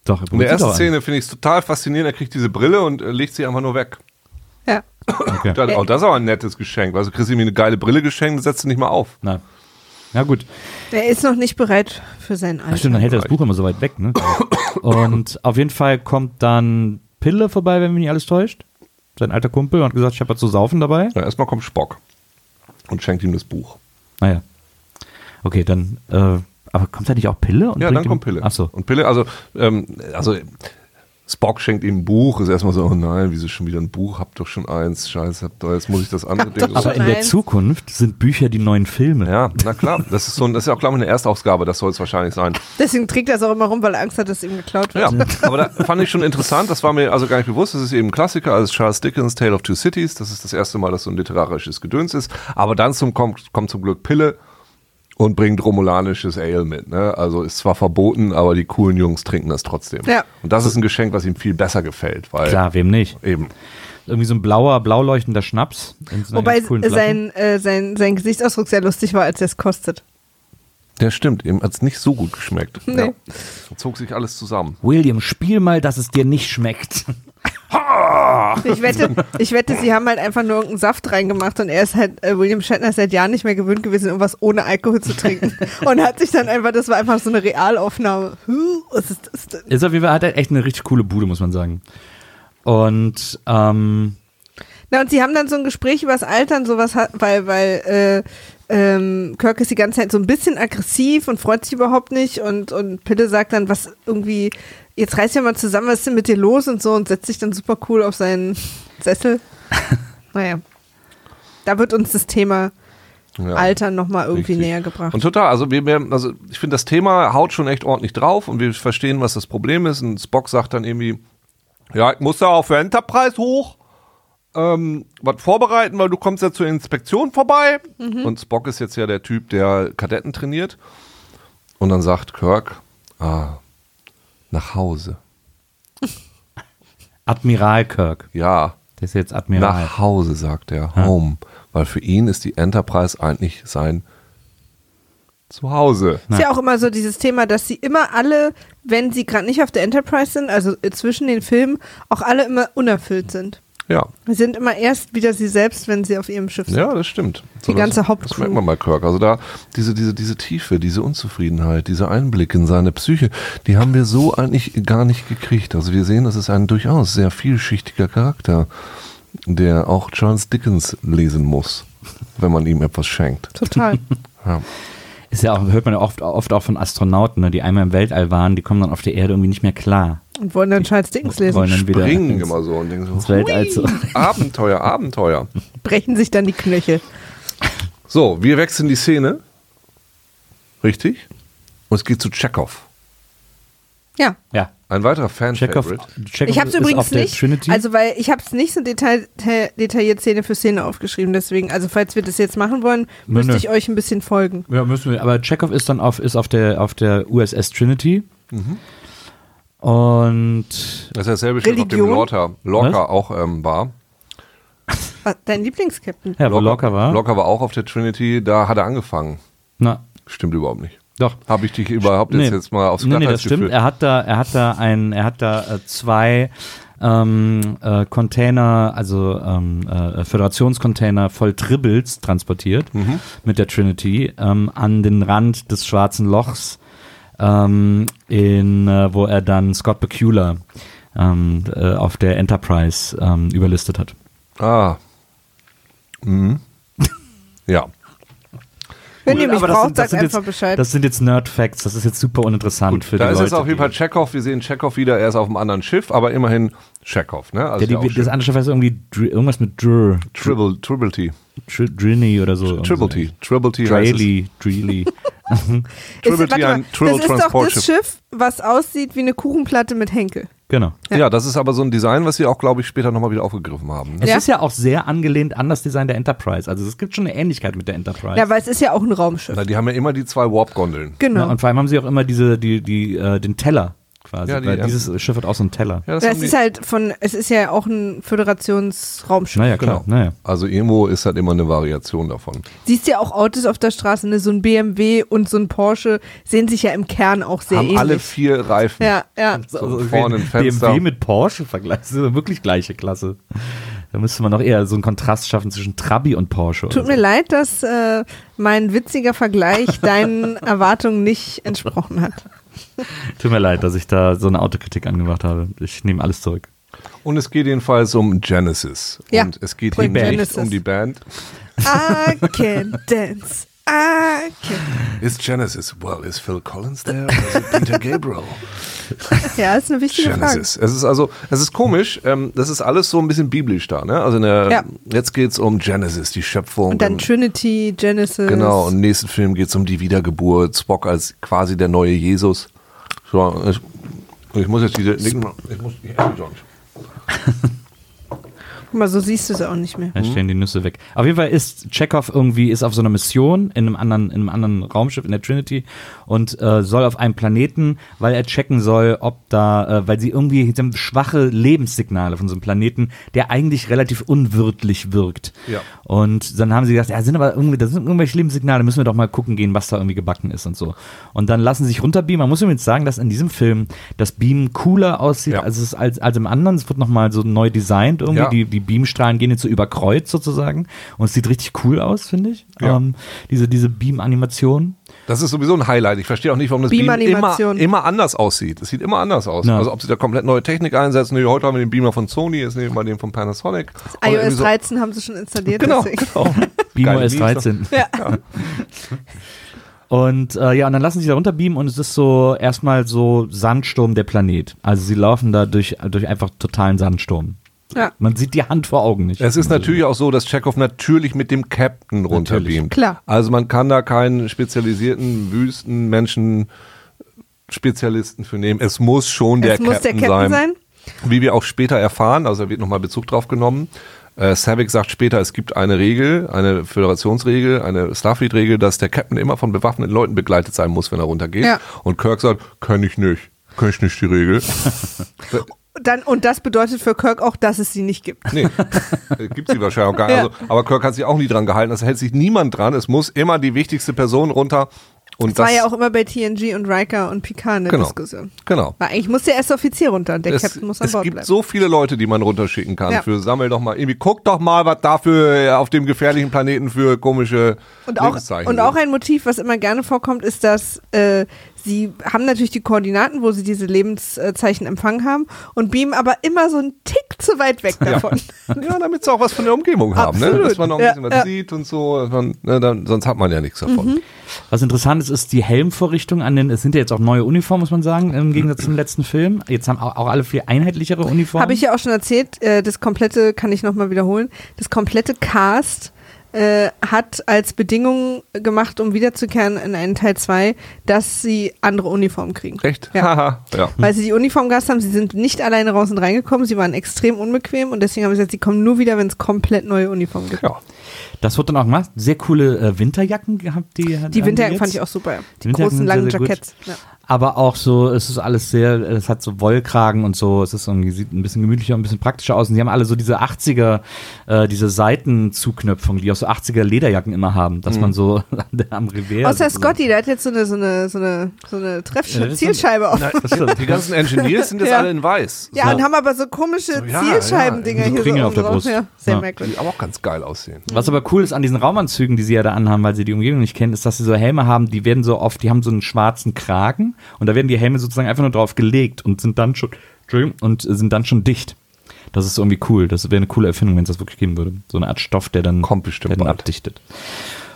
doch, er In der probiert sie ersten doch an. Szene finde ich es total faszinierend. Er kriegt diese Brille und äh, legt sie einfach nur weg. ja. Okay. Ja, auch das ist aber ein nettes Geschenk. Also kriegst du ihm eine geile Brille geschenkt, setzt sie nicht mal auf. Na. Ja gut. Er ist noch nicht bereit für sein Ach Alter. stimmt, dann hält er das Buch immer so weit weg, ne? Und auf jeden Fall kommt dann Pille vorbei, wenn mich nicht alles täuscht. Sein alter Kumpel und hat gesagt, ich habe was zu saufen dabei. Ja, erstmal kommt Spock und schenkt ihm das Buch. Naja. Okay, dann, äh, aber kommt da nicht auch Pille? Und Ja, dann kommt Pille. Ach so. Und Pille, also, ähm, also Spock schenkt ihm ein Buch, ist erstmal so, oh nein, wieso schon wieder ein Buch? Hab doch schon eins, scheiße, hab doch, jetzt muss ich das andere Ding. Aber in der. Zukunft sind Bücher die neuen Filme. ja, na klar, das ist so, das ist ja auch glaube ich eine Erstausgabe, das soll es wahrscheinlich sein. Deswegen trägt er es auch immer rum, weil er Angst hat, dass ihm geklaut wird. Ja, aber da fand ich schon interessant, das war mir also gar nicht bewusst, das ist eben ein Klassiker, also Charles Dickens Tale of Two Cities, das ist das erste Mal, dass so ein literarisches Gedöns ist, aber dann zum, kommt, kommt zum Glück Pille und bringt romulanisches Ale mit, ne? also ist zwar verboten, aber die coolen Jungs trinken das trotzdem. Ja. Und das ist ein Geschenk, was ihm viel besser gefällt, weil Klar, wem nicht? eben, Irgendwie so ein blauer, blau leuchtender Schnaps. in so Wobei sein, äh, sein, sein Gesichtsausdruck sehr lustig war, als er es kostet. der stimmt, ihm hat es nicht so gut geschmeckt. Nee. Ja. Zog sich alles zusammen. William, spiel mal, dass es dir nicht schmeckt. Ich wette, ich wette, sie haben halt einfach nur irgendeinen Saft reingemacht und er ist halt, äh, William Shatner ist seit Jahren nicht mehr gewöhnt gewesen, irgendwas ohne Alkohol zu trinken. und hat sich dann einfach, das war einfach so eine Realaufnahme. Huh, was ist das denn? Ist auf jeden Fall, hat er echt eine richtig coole Bude, muss man sagen. Und, ähm, Na, und sie haben dann so ein Gespräch über das Altern, sowas hat, weil, weil, äh, ähm, Kirk ist die ganze Zeit so ein bisschen aggressiv und freut sich überhaupt nicht und, und Pille sagt dann, was irgendwie, jetzt reiß ja mal zusammen, was ist denn mit dir los und so und setzt sich dann super cool auf seinen Sessel. naja. Da wird uns das Thema Ja. Altern nochmal irgendwie Richtig. näher gebracht. Und total, also wir, also ich finde das Thema haut schon echt ordentlich drauf und wir verstehen, was das Problem ist. Und Spock sagt dann irgendwie, ja, ich muss da auf der Enterprise hoch, ähm, was vorbereiten, weil du kommst ja zur Inspektion vorbei. Und Spock ist jetzt ja der Typ, der Kadetten trainiert. Und dann sagt Kirk, ah, nach Hause. Admiral Kirk. Ja, Der ist jetzt Admiral. nach Hause, sagt er. Ja. Home. Weil für ihn ist die Enterprise eigentlich sein Zuhause. Ist ja auch immer so dieses Thema, dass sie immer alle, wenn sie gerade nicht auf der Enterprise sind, also zwischen den Filmen, auch alle immer unerfüllt sind. Ja. Sie sind immer erst wieder sie selbst, wenn sie auf ihrem Schiff sind. Ja, das stimmt. Die ganze das, Hauptcrew. Das merkt man bei Kirk. Also da, diese, diese, diese Tiefe, diese Unzufriedenheit, dieser Einblick in seine Psyche, die haben wir so eigentlich gar nicht gekriegt. Also wir sehen, das ist ein durchaus sehr vielschichtiger Charakter, der auch Charles Dickens lesen muss, wenn man ihm etwas schenkt. Total. Ja. Ist ja auch, hört man ja oft, oft auch von Astronauten, ne, die einmal im Weltall waren, die kommen dann auf der Erde irgendwie nicht mehr klar. Und wollen dann Charles Dickens lesen. Wollen dann wieder Springen ins, immer so und denken so, Weltall zu. Abenteuer, Abenteuer. Brechen sich dann die Knöchel. So, wir wechseln die Szene. Richtig? Und es geht zu Chekhov. Ja. Ja. Ein weiterer Chekhov, Fan-Favorite. Chekhov Ich habe es ist übrigens auf der nicht, Trinity. also weil ich habe es nicht so detail, te- detailliert Szene für Szene aufgeschrieben, deswegen, also falls wir das jetzt machen wollen, Nö, müsste nö. ich euch ein bisschen folgen. Ja, müssen wir. Aber Chekhov ist dann auf, ist auf der, auf der USS Trinity. Mhm. Und Das ist dasselbe Schiff, auf dem? Lorca, Lorca auch ähm, war. Dein Lieblingskapitän? ja, wo Locker war. Lorca war auch auf der Trinity, da hat er angefangen. Na, Stimmt überhaupt nicht. Doch. Habe ich dich überhaupt Nee. jetzt, mal aufs Nee, nee, das stimmt. Er hat da, er hat da ein, er hat da äh, zwei ähm, äh, Container, also ähm, äh, Föderationscontainer voll Tribbles transportiert Mhm. mit der Trinity ähm, an den Rand des Schwarzen Lochs, ähm, in, äh, wo er dann Scott Bakula ähm, äh, auf der Enterprise ähm, überlistet hat. Ah. Mhm. ja. Wenn ihr mich braucht, sagt einfach jetzt, Bescheid. Das sind jetzt Nerd-Facts, das ist jetzt super uninteressant für da die ist Leute. jetzt auf jeden Fall Chekhov. Wir sehen Chekhov wieder. Er ist auf einem anderen Schiff, aber immerhin Chekhov. Ne? Also ja, die, ist das andere Schiff heißt irgendwie Dr irgendwas mit Dr, Tribble, Tribalty. Tr Drini oder so. Tribalty. Tribalty heißt es. Draley, Draley. Ist, Triple T, ein Triple das ist doch Transport das. Schiff, was aussieht wie eine Kuchenplatte mit Henkel. Genau. Ja. das ist aber so ein Design, was sie auch, glaube ich, später nochmal wieder aufgegriffen haben. Es Ja. ist ja auch sehr angelehnt an das Design der Enterprise. Also es gibt schon eine Ähnlichkeit mit der Enterprise. Ja, weil es ist ja auch ein Raumschiff. Na, die haben ja immer die zwei Warp-Gondeln. Genau. Ja, und vor allem haben sie auch immer diese, die, die, äh, den Teller quasi. Ja, die- weil ja. dieses Schiff hat auch so einen Teller. Ja, das das ist halt von, es ist ja auch ein Föderationsraumschiff. Naja, klar. Genau. Naja. Also irgendwo ist halt immer eine Variation davon. Siehst ja auch Autos auf der Straße, ne? so ein BMW und so ein Porsche sehen sich ja im Kern auch sehr haben ähnlich. alle vier Reifen. ja, ja. So vorne ein BMW Fenster. mit Porsche vergleichen, das ist wirklich gleiche Klasse. Da müsste man noch eher so einen Kontrast schaffen zwischen Trabi und Porsche. Tut mir so. leid, dass äh, mein witziger Vergleich deinen Erwartungen nicht entsprochen hat. Tut mir leid, dass ich da so eine Autokritik angebracht habe. Ich nehme alles zurück. Und es geht jedenfalls um Genesis. Ja, Und es geht hier nicht um die Band. I can dance. I can. Ist Genesis, well, is Phil Collins there? Or is it Peter Gabriel? Ja, ist eine wichtige Genesis. Es ist also, es ist komisch, ähm, das ist alles so ein bisschen biblisch da, ne? Also in der, Ja. jetzt geht's um Genesis, die Schöpfung. Und dann Im- Trinity, Genesis. Genau, und im nächsten Film geht es um die Wiedergeburt, Spock als quasi der neue Jesus. So, ich, ich muss jetzt diese. Ich muss, ich, Guck mal, so siehst du es auch nicht mehr. Da stehen die Nüsse weg. Auf jeden Fall ist Chekhov irgendwie ist auf so einer Mission in einem anderen in einem anderen Raumschiff in der Trinity und äh, soll auf einem Planeten, weil er checken soll, ob da, äh, weil sie irgendwie sie haben schwache Lebenssignale von so einem Planeten, der eigentlich relativ unwirtlich wirkt. Ja. Und dann haben sie gesagt, ja, sind aber irgendwie, das sind irgendwelche Lebenssignale, müssen wir doch mal gucken gehen, was da irgendwie gebacken ist und so. Und dann lassen sie sich runterbeamen. Man muss übrigens sagen, dass in diesem Film das Beamen cooler aussieht Ja. als, es, als, als im anderen. Es wird nochmal so neu designt irgendwie. Ja. Die, die Beamstrahlen gehen jetzt so über Kreuz sozusagen. Und es sieht richtig cool aus, finde ich. Ja. Ähm, diese diese Beam-Animation. Das ist sowieso ein Highlight. Ich verstehe auch nicht, warum das Beam immer, Beam-Animation. immer anders aussieht. Es sieht immer anders aus. Ja. Also ob sie da komplett neue Technik einsetzen. Nee, heute haben wir den Beamer von Sony, jetzt nehmen wir mal den von Panasonic. Irgendwie iOS so. 13 haben sie schon installiert. Genau, genau. Beam Geile OS Beams 13. Ja. Und äh, ja, und dann lassen sie da runterbeamen und es ist so erstmal so Sandsturm der Planet. Also sie laufen da durch, durch einfach totalen Sandsturm. Ja. Man sieht die Hand vor Augen nicht. Es ist natürlich auch so, dass Chekhov natürlich mit dem Captain runterbeamt. Klar. Also man kann da keinen spezialisierten Wüstenmenschen Spezialisten für nehmen. Es muss schon der es muss der Captain, Captain sein. sein. Wie wir auch später erfahren, also da wird nochmal Bezug drauf genommen. Äh, Savick sagt später, es gibt eine Regel, eine Föderationsregel, eine Starfleet-Regel, dass der Captain immer von bewaffneten Leuten begleitet sein muss, wenn er runtergeht. Ja. Und Kirk sagt, kann ich nicht. Kann ich nicht die Regel. Dann, und das bedeutet für Kirk auch, dass es sie nicht gibt. Nee, äh, gibt sie wahrscheinlich auch gar nicht. Ja. Also, aber Kirk hat sich auch nie dran gehalten. Es hält sich niemand dran. Es muss immer die wichtigste Person runter. Und Das war ja auch immer bei TNG und Riker und Picard eine Genau. Diskussion. Genau. Weil eigentlich muss der erste Offizier runter und der Es, Captain muss an es Bord gibt bleiben. so viele Leute, die man runterschicken kann. Ja. Für sammel doch mal, irgendwie guck doch mal, was da für äh, auf dem gefährlichen Planeten für komische Und auch, und sind. auch ein Motiv, was immer gerne vorkommt, ist, dass äh, sie haben natürlich die Koordinaten, wo sie diese Lebenszeichen empfangen haben und beamen aber immer so einen Tick zu weit weg davon. Ja, damit sie auch was von der Umgebung haben, ne? Dass man noch ein Ja, bisschen was ja. Mhm. sieht und so. Man, ne, dann, sonst hat man ja nichts davon. Was interessant ist, ist die Helmvorrichtung an den, es sind ja jetzt auch neue Uniformen, muss man sagen, im Gegensatz zum letzten Film. Jetzt haben auch, auch alle viel einheitlichere Uniformen. Habe ich ja auch schon erzählt, äh, das komplette, kann ich nochmal wiederholen, das komplette Cast äh, hat als Bedingung gemacht, um wiederzukehren in einen Teil 2, dass sie andere Uniformen kriegen. Echt? Ja. Haha, ja. Weil sie die Uniform gehasst haben, sie sind nicht alleine raus und reingekommen, sie waren extrem unbequem und deswegen haben sie gesagt, sie kommen nur wieder, wenn es komplett neue Uniformen gibt. ja. Das wird dann auch gemacht. Sehr coole äh, Winterjacken gehabt, die Die Winterjacken fand ich auch super. Die, Winterjacken großen langen sehr, sehr. Jacketts. Ja. Aber auch so, es ist alles sehr, es hat so Wollkragen und so, es ist irgendwie, sieht ein bisschen gemütlicher und ein bisschen praktischer aus. Und die haben alle so diese 80er, äh, diese Seitenzuknöpfung, die auch so 80er Lederjacken immer haben, dass man so am Revers. Außer Scotty, der hat jetzt so eine, so eine, so eine, so eine Treff Ja, Zielscheibe auf. Die ganzen Engineers sind jetzt Ja. alle in weiß. Ja, So. und haben aber so komische So, ja, Zielscheibendinger hier Klinge so auf der. Brust. Ja, sehr Ja. merkwürdig. Die aber auch ganz geil aussehen. Was aber cool ist an diesen Raumanzügen, die sie ja da anhaben, weil sie die Umgebung nicht kennen, ist, dass sie so Helme haben, die werden so oft, die haben so einen schwarzen Kragen und da werden die Helme sozusagen einfach nur drauf gelegt und sind dann schon, und sind dann schon dicht. Das ist irgendwie cool. Das wäre eine coole Erfindung, wenn es das wirklich geben würde. So eine Art Stoff, der dann, Kommt bestimmt der dann bald. abdichtet.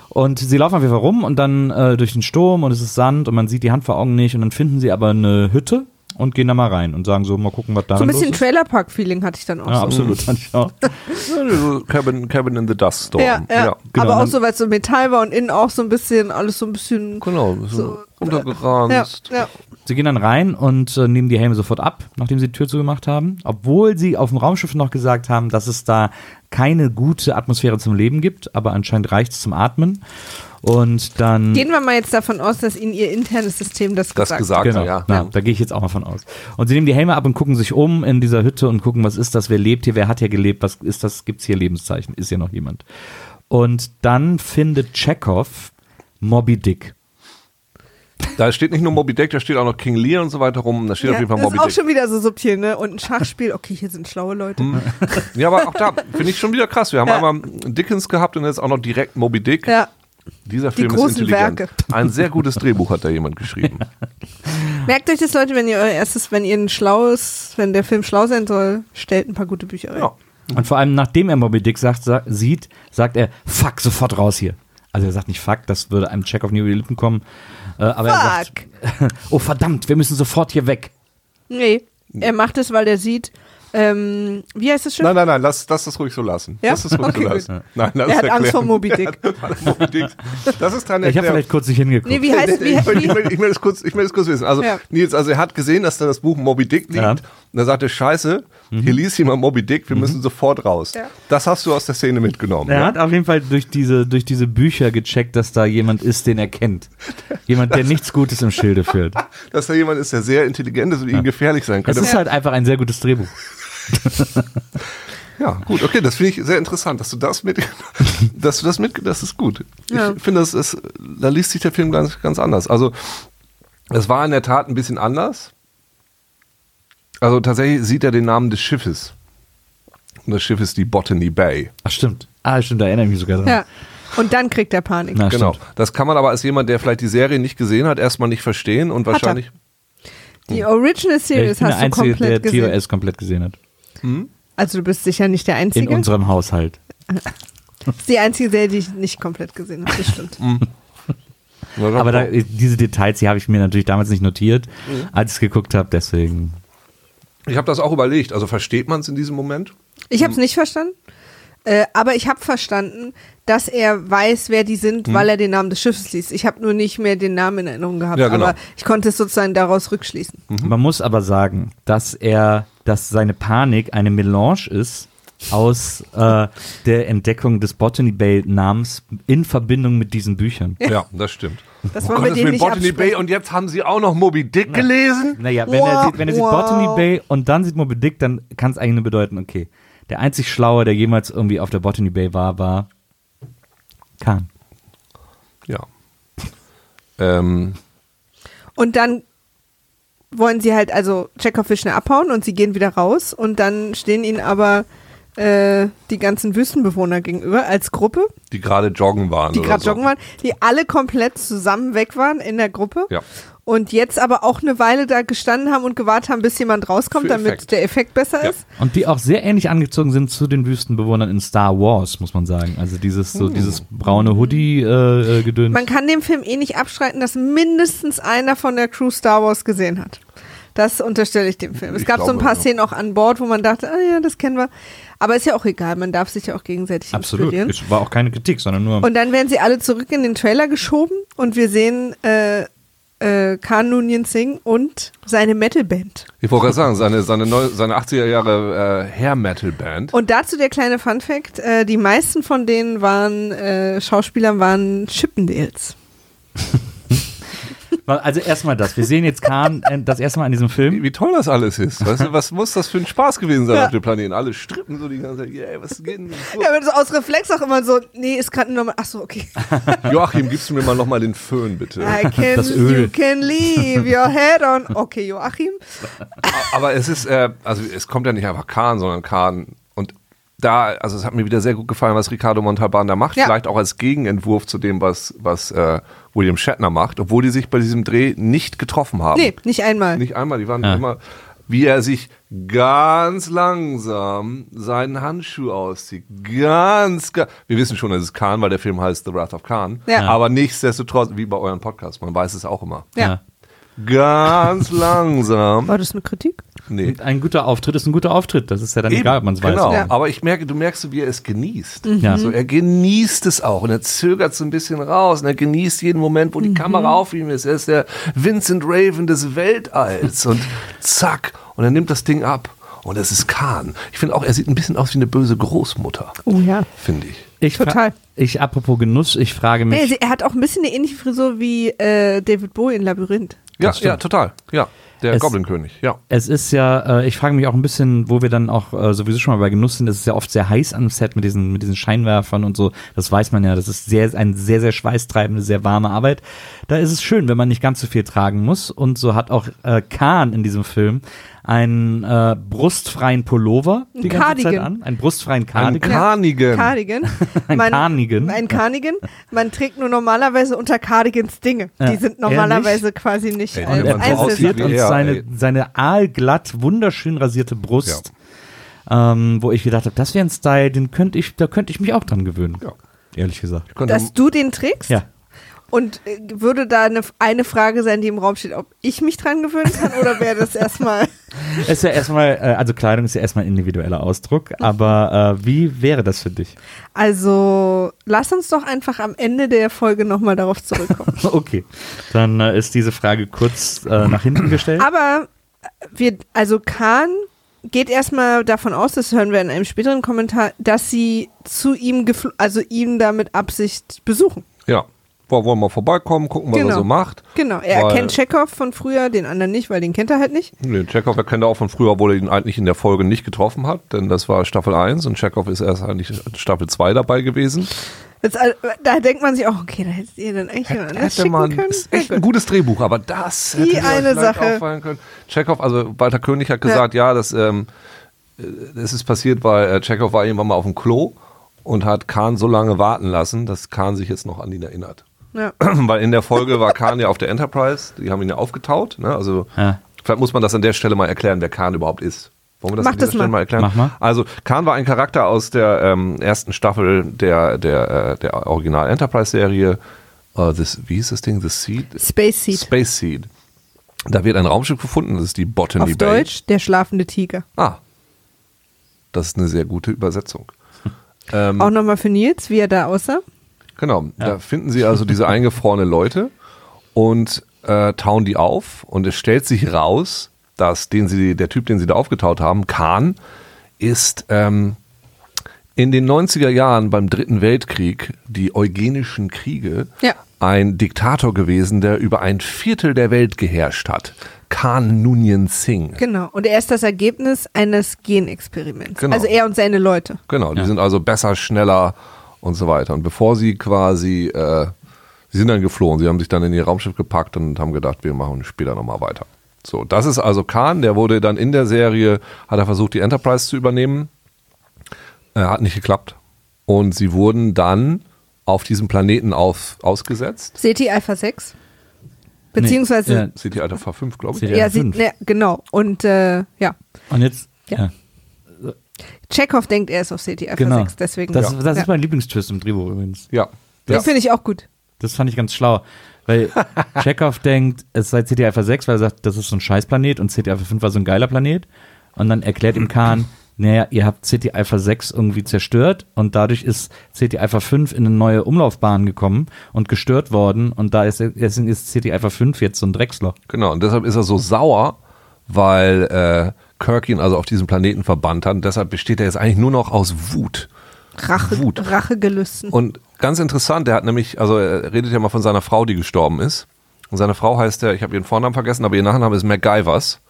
Und sie laufen auf jeden Fall rum und dann äh, durch den Sturm und es ist Sand und man sieht die Hand vor Augen nicht und dann finden sie aber eine Hütte und gehen da mal rein und sagen so, mal gucken, was da So ein bisschen ist. Trailerpark-Feeling hatte ich dann auch Ja, so. absolut. fand ich auch. Ja, Cabin, Cabin in the Dust Storm. Ja, ja. genau. aber auch Dann- so, weil es so Metall war und innen auch so ein bisschen, alles so ein bisschen. Genau, so, So, runtergeranzt. Ja, ja. Sie gehen dann rein und äh, nehmen die Helme sofort ab, nachdem sie die Tür zugemacht haben. Obwohl sie auf dem Raumschiff noch gesagt haben, dass es da keine gute Atmosphäre zum Leben gibt, aber anscheinend reicht es zum Atmen. Und dann. Gehen wir mal jetzt davon aus, dass Ihnen Ihr internes System das, Das gesagt, gesagt, Genau, ja. ja, da gehe ich jetzt auch mal von aus. Und sie nehmen die Helme ab und gucken sich um in dieser Hütte und gucken, was ist das, wer lebt hier, wer hat hier gelebt, was ist das, gibt's hier Lebenszeichen, ist hier noch jemand. Und dann findet Chekhov Moby Dick. Da steht nicht nur Moby Dick, da steht auch noch King Lear und so weiter rum. Da steht auf Ja, jeden Fall das Moby ist auch Dick. schon wieder so subtil, ne? Und ein Schachspiel, okay, hier sind schlaue Leute. Ja, aber auch da finde ich schon wieder krass. Wir haben Ja. einmal Dickens gehabt und jetzt auch noch direkt Moby Dick. Ja. Dieser Film ist intelligent. Werke. Ein sehr gutes Drehbuch hat da jemand geschrieben. Merkt euch das, Leute, wenn ihr euer erstes, wenn ihr ein schlaues, wenn der Film schlau sein soll, stellt ein paar gute Bücher rein. Ja. Und vor allem, nachdem er Moby Dick sagt, sa sieht, sagt er, fuck, sofort raus hier. Also er sagt nicht fuck, das würde einem nie über die Lippen kommen. Äh, aber er sagt, oh verdammt, wir müssen sofort hier weg. Nee, er macht es, weil er sieht, ähm, wie heißt das Schiff? Nein, nein, nein, lass, lass das ruhig so lassen. Ja? Lass das ruhig Okay, so gut. lassen. Nein, lass Er hat Angst erklären. vor Moby Dick. Weil Moby Dick. Das ist dran Ich habe vielleicht kurz nicht hingeguckt. Nee, wie heißt, wie, ich, will, ich, will, ich, will das kurz, ich will das kurz wissen. Also, Ja. Nils, also er hat gesehen, dass da das Buch Moby Dick liegt. Ja. Und er sagte, scheiße, hier liest jemand Moby Dick, wir müssen sofort raus. Ja. Das hast du aus der Szene mitgenommen. Er ja? hat auf jeden Fall durch diese, durch diese Bücher gecheckt, dass da jemand ist, den er kennt. Jemand, der nichts Gutes im Schilde führt. Dass da jemand ist, der sehr intelligent ist und ihm gefährlich sein Es könnte. ist halt einfach ein sehr gutes Drehbuch. Ja, gut, okay, das finde ich sehr interessant, dass du das mit, dass du das mit, das ist gut. Ja. Ich finde, das ist, da liest sich der Film ganz, ganz anders. Also, es war in der Tat ein bisschen anders. Also tatsächlich sieht er den Namen des Schiffes. Und das Schiff ist die Botany Bay. Ach stimmt. Ah, stimmt, da erinnere ich mich sogar dran. ja. Und dann kriegt er Panik. Na, Genau. stimmt. Das kann man aber als jemand, der vielleicht die Serie nicht gesehen hat, erstmal nicht verstehen und er. wahrscheinlich. Die Original Series bin der hast du Einzige, komplett der gesehen. TOS komplett gesehen hat. Also du bist sicher nicht der In Einzige. unserem Haushalt. Das ist die einzige Serie, die ich nicht komplett gesehen habe. Das stimmt. Aber da, diese Details, die habe ich mir natürlich damals nicht notiert, als ich es geguckt habe, deswegen. Ich habe das auch überlegt. Also versteht man es in diesem Moment? Ich habe es nicht verstanden. Äh, aber ich habe verstanden, dass er weiß, wer die sind, weil er den Namen des Schiffes liest. Ich habe nur nicht mehr den Namen in Erinnerung gehabt. Ja, genau. Aber ich konnte es sozusagen daraus rückschließen. Man muss aber sagen, dass er, dass seine Panik eine Melange ist aus äh, der Entdeckung des Botany Bay Namens in Verbindung mit diesen Büchern. Ja, das stimmt. Das Oh Gott, mit Botany Bay absprechen. und jetzt haben sie auch noch Moby Dick gelesen? Naja, wenn er Wow, sieht, wenn er sieht wow. Botany Bay und dann sieht Moby Dick, dann kann es eigentlich nur bedeuten, okay, der einzig Schlaue, der jemals irgendwie auf der Botany Bay war, war Khan. Ja. Ähm, Und dann wollen sie halt, also Chekhov will schnell abhauen und sie gehen wieder raus und dann stehen ihnen aber äh, die ganzen Wüstenbewohner gegenüber als Gruppe, die gerade joggen waren. die gerade so. joggen waren, die alle komplett zusammen weg waren in der Gruppe. Ja. Und jetzt aber auch eine Weile da gestanden haben und gewartet haben, bis jemand rauskommt, Für damit Effekt. der Effekt besser Ja. ist. Und die auch sehr ähnlich angezogen sind zu den Wüstenbewohnern in Star Wars, muss man sagen. Also dieses so dieses braune Hoodie-Gedöns. Äh, Gedöns. Man kann dem Film eh nicht abstreiten, dass mindestens einer von der Crew Star Wars gesehen hat. Das unterstelle ich dem Film. Es Ich gab so ein glaube, paar ja. Szenen auch an Bord, wo man dachte, ah ja, das kennen wir. Aber ist ja auch egal, man darf sich ja auch gegenseitig Absolut. inspirieren. Es war auch keine Kritik, sondern nur. Und dann werden sie alle zurück in den Trailer geschoben und wir sehen äh, äh, Khan Noonien Singh und seine Metalband. Ich wollte gerade sagen, seine, seine, neu, seine 80er Jahre äh, Hair-Metal-Band. Und dazu der kleine Fun Fact, äh, die meisten von denen waren, äh, Schauspielern waren Chippendales. also erstmal das. Wir sehen jetzt Khan äh, das erste Mal in diesem Wie, Film. wie toll das alles ist. Weißt du, was muss das für ein Spaß gewesen sein Ja. auf dem Planeten? Alle strippen so die ganze Zeit. Yeah, was geht denn? Ja, aber so aus Reflex auch immer so, nee, ist gerade normal. Ach so, okay. Joachim, gibst du mir mal nochmal den Föhn, bitte? I can, Das Öl. you can leave your head on. Okay, Joachim. Aber es ist, äh, also es kommt ja nicht einfach Kahn, sondern Kahn. Da, also es hat mir wieder sehr gut gefallen, was Ricardo Montalban da macht. Ja. Vielleicht auch als Gegenentwurf zu dem, was, was äh, William Shatner macht, obwohl die sich bei diesem Dreh nicht getroffen haben. Nee, nicht einmal. Nicht einmal, die waren Ja. immer, wie er sich ganz langsam seinen Handschuh auszieht. Ganz, ga- wir wissen schon, es ist Khan, weil der Film heißt The Wrath of Khan. Ja. Aber nichtsdestotrotz, wie bei euren Podcasts, man weiß es auch immer. Ja. Ganz langsam. War das eine Kritik? Nee. Und Ein guter Auftritt ist ein guter Auftritt. Das ist ja dann Eben, egal, ob man es genau. weiß. Ja. Aber ich merke, du merkst, so, wie er es genießt. Ja. So, er genießt es auch und er zögert so ein bisschen raus und er genießt jeden Moment, wo die Kamera auf ihm ist. Er ist der Vincent Raven des Weltalls und zack und er nimmt das Ding ab und es ist Khan. Ich finde auch, er sieht ein bisschen aus wie eine böse Großmutter, Oh ja. finde ich. Ich Total. Ich, apropos Genuss, ich frage mich. Nee, er hat auch ein bisschen eine ähnliche Frisur wie äh, David Bowie in Labyrinth. Ja, ja, total. Ja, der Goblin-König, ja. Es ist ja, äh, ich frage mich auch ein bisschen, wo wir dann auch äh, sowieso schon mal bei Genuss sind, es ist ja oft sehr heiß am Set mit diesen, mit diesen Scheinwerfern und so. Das weiß man ja, das ist sehr, eine sehr, sehr schweißtreibende, sehr warme Arbeit. Da ist es schön, wenn man nicht ganz so viel tragen muss. Und so hat auch äh, Khan in diesem Film einen äh, brustfreien Pullover die Ein ganze Cardigan. Zeit an. Einen brustfreien Ein Cardigan. Carnigan. Cardigan. Ein Man- Carnigan. Ein Cardigan. Man trägt nur normalerweise unter Cardigans Dinge. Ja. Die sind Er normalerweise quasi nicht als man er so und er, seine, ey. seine aalglatt, wunderschön rasierte Brust, ähm, wo ich gedacht habe, das wäre ein Style, den könnte ich, da könnte ich mich auch dran gewöhnen. Ja. Ehrlich gesagt. Dass du den trägst? Ja. Und äh, würde da eine, eine Frage sein, die im Raum steht, ob ich mich dran gewöhnen kann oder wäre das erstmal. Es ist ja erstmal, äh, also Kleidung ist ja erstmal ein individueller Ausdruck, aber äh, wie wäre das für dich? Also, lass uns doch einfach am Ende der Folge nochmal darauf zurückkommen. Okay, dann äh, ist diese Frage kurz äh, nach hinten gestellt. Aber äh, wir, also Kahn geht erstmal davon aus, das hören wir in einem späteren Kommentar, dass sie zu ihm, also ihn da mit Absicht besuchen. Ja. Boah, wollen wir mal vorbeikommen, gucken, was er Genau. so macht. Genau, er Weil- erkennt Chekhov von früher, den anderen nicht, weil den kennt er halt nicht. Nee, Chekhov erkennt er auch von früher, obwohl er ihn eigentlich in der Folge nicht getroffen hat, denn das war Staffel 1 und Chekhov ist erst eigentlich Staffel 2 dabei gewesen. Jetzt, äh, da denkt man sich auch, okay, da hättet ihr dann eigentlich jemand anders Hätte man, können. ist Ja, echt ein gut. gutes Drehbuch, aber das Die hätte mir eine Sache. auffallen können. Chekhov, also Walter König hat gesagt, ja, das, ähm, äh, das ist passiert, weil äh, Chekhov war irgendwann mal auf dem Klo und hat Kahn so lange warten lassen, dass Kahn sich jetzt noch an ihn erinnert. Ja. Weil in der Folge war Kahn ja auf der Enterprise, die haben ihn ja aufgetaut. Ne? Also Ja. vielleicht muss man das an der Stelle mal erklären, wer Kahn überhaupt ist. Wollen wir das Mach an dieser das Stelle mal. mal erklären? Mach mal. Also Kahn war ein Charakter aus der ähm, ersten Staffel der, der, äh, der Original Enterprise-Serie. This- wie hieß das Ding? The Seed? Space Seed. Space Seed. Da wird ein Raumschiff gefunden, das ist die Botany Auf Bay. Deutsch, der schlafende Tiger. Ah, das ist eine sehr gute Übersetzung. Ähm, Auch nochmal für Nils, wie er da aussah. Genau, da finden sie also diese eingefrorene Leute und äh, tauen die auf und es stellt sich raus, dass den sie, der Typ, den sie da aufgetaut haben, Khan, ist ähm, in den 90er Jahren beim Dritten Weltkrieg, die Eugenischen Kriege, Ja. ein Diktator gewesen, der über ein Viertel der Welt geherrscht hat. Khan Noonien Singh. Genau. Und er ist das Ergebnis eines Genexperiments. Genau. Also er und seine Leute. Genau, die Ja. sind also besser, schneller und so weiter. Und bevor sie quasi, äh, sie sind dann geflohen, sie haben sich dann in ihr Raumschiff gepackt und haben gedacht, wir machen später nochmal weiter. So, das ist also Khan, der wurde dann in der Serie, hat er versucht, die Enterprise zu übernehmen. Äh, hat nicht geklappt. Und sie wurden dann auf diesem Planeten auf, ausgesetzt. Ceti Alpha 6. Beziehungsweise, Nee, ja, City Alter V5, glaube ich. CT ja, Alpha sie, 5. ne, genau. Und äh, ja, Und jetzt, Ja. ja, Chekhov denkt, er ist auf Alpha genau. 6. Deswegen. das, ja. das ja. ist mein Lieblingstwist im Drehbuch übrigens. Ja. Den ja. finde ich auch gut. Das fand ich ganz schlau. Weil Chekhov denkt, es sei CT Alpha 6, weil er sagt, das ist so ein Scheißplanet und CT Alpha 5 war so ein geiler Planet. Und dann erklärt ihm Khan, naja, ihr habt CT Alpha 6 irgendwie zerstört und dadurch ist CT Alpha 5 in eine neue Umlaufbahn gekommen und gestört worden und da ist, deswegen ist CT Alpha 5 jetzt so ein Drecksloch. Genau, und deshalb ist er so sauer, weil äh, Kirk ihn also auf diesem Planeten verbannt hat. Und deshalb besteht er jetzt eigentlich nur noch aus Wut. Rache, Wut. Rachegelüsten. Und ganz interessant, der hat nämlich, also er redet ja mal von seiner Frau, die gestorben ist. Und seine Frau heißt ja, ich habe ihren Vornamen vergessen, aber ihr Nachname ist MacGyvers.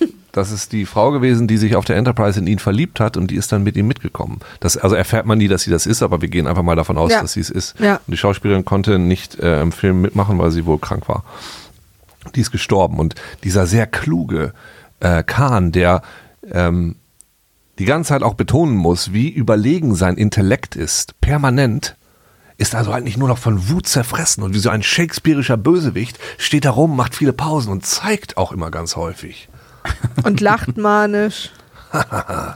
Das ist die Frau gewesen, die sich auf der Enterprise in ihn verliebt hat und die ist dann mit ihm mitgekommen. Das, also erfährt man nie, dass sie das ist, aber wir gehen einfach mal davon aus, Ja. dass sie es ist. Ja. Und die Schauspielerin konnte nicht äh, im Film mitmachen, weil sie wohl krank war. Die ist gestorben. Und dieser sehr kluge äh, Khan, der ähm, die ganze Zeit auch betonen muss, wie überlegen sein Intellekt ist, permanent, ist also eigentlich nur noch von Wut zerfressen und wie so ein shakespearischer Bösewicht steht da rum, macht viele Pausen und zeigt auch immer ganz häufig. Und lacht manisch.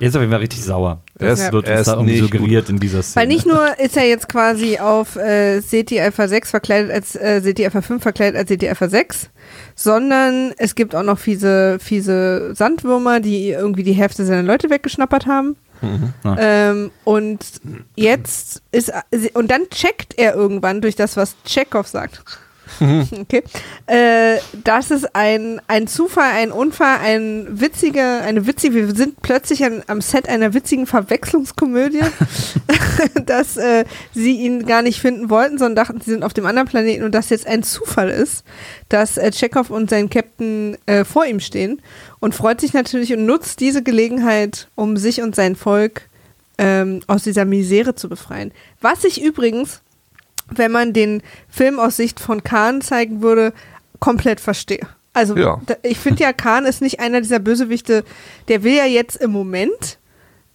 Ist auf jeden Fall richtig sauer. Er Das ist- wird er uns ist da irgendwie nicht suggeriert in dieser Szene. Weil nicht nur ist er jetzt quasi auf äh, Ceti Alpha 6 verkleidet als äh, Ceti Alpha 5 verkleidet als Ceti Alpha 6, sondern es gibt auch noch fiese, fiese Sandwürmer, die irgendwie die Hälfte seiner Leute weggeschnappert haben. Ja. Ähm, und jetzt ist und dann checkt er irgendwann durch das, was Chekhov sagt. Okay. Äh, das ist ein, ein Zufall, ein Unfall, ein witziger, eine witzige, wir sind plötzlich an, am Set einer witzigen Verwechslungskomödie, dass äh, sie ihn gar nicht finden wollten, sondern dachten, sie sind auf dem anderen Planeten und das jetzt ein Zufall ist, dass äh, Chekhov und sein Captain äh, vor ihm stehen und freut sich natürlich und nutzt diese Gelegenheit, um sich und sein Volk ähm, aus dieser Misere zu befreien. Was ich übrigens wenn man den Film aus Sicht von Khan zeigen würde, komplett verstehe. Also Ja. da, ich finde ja, Khan ist nicht einer dieser Bösewichte, der will ja jetzt im Moment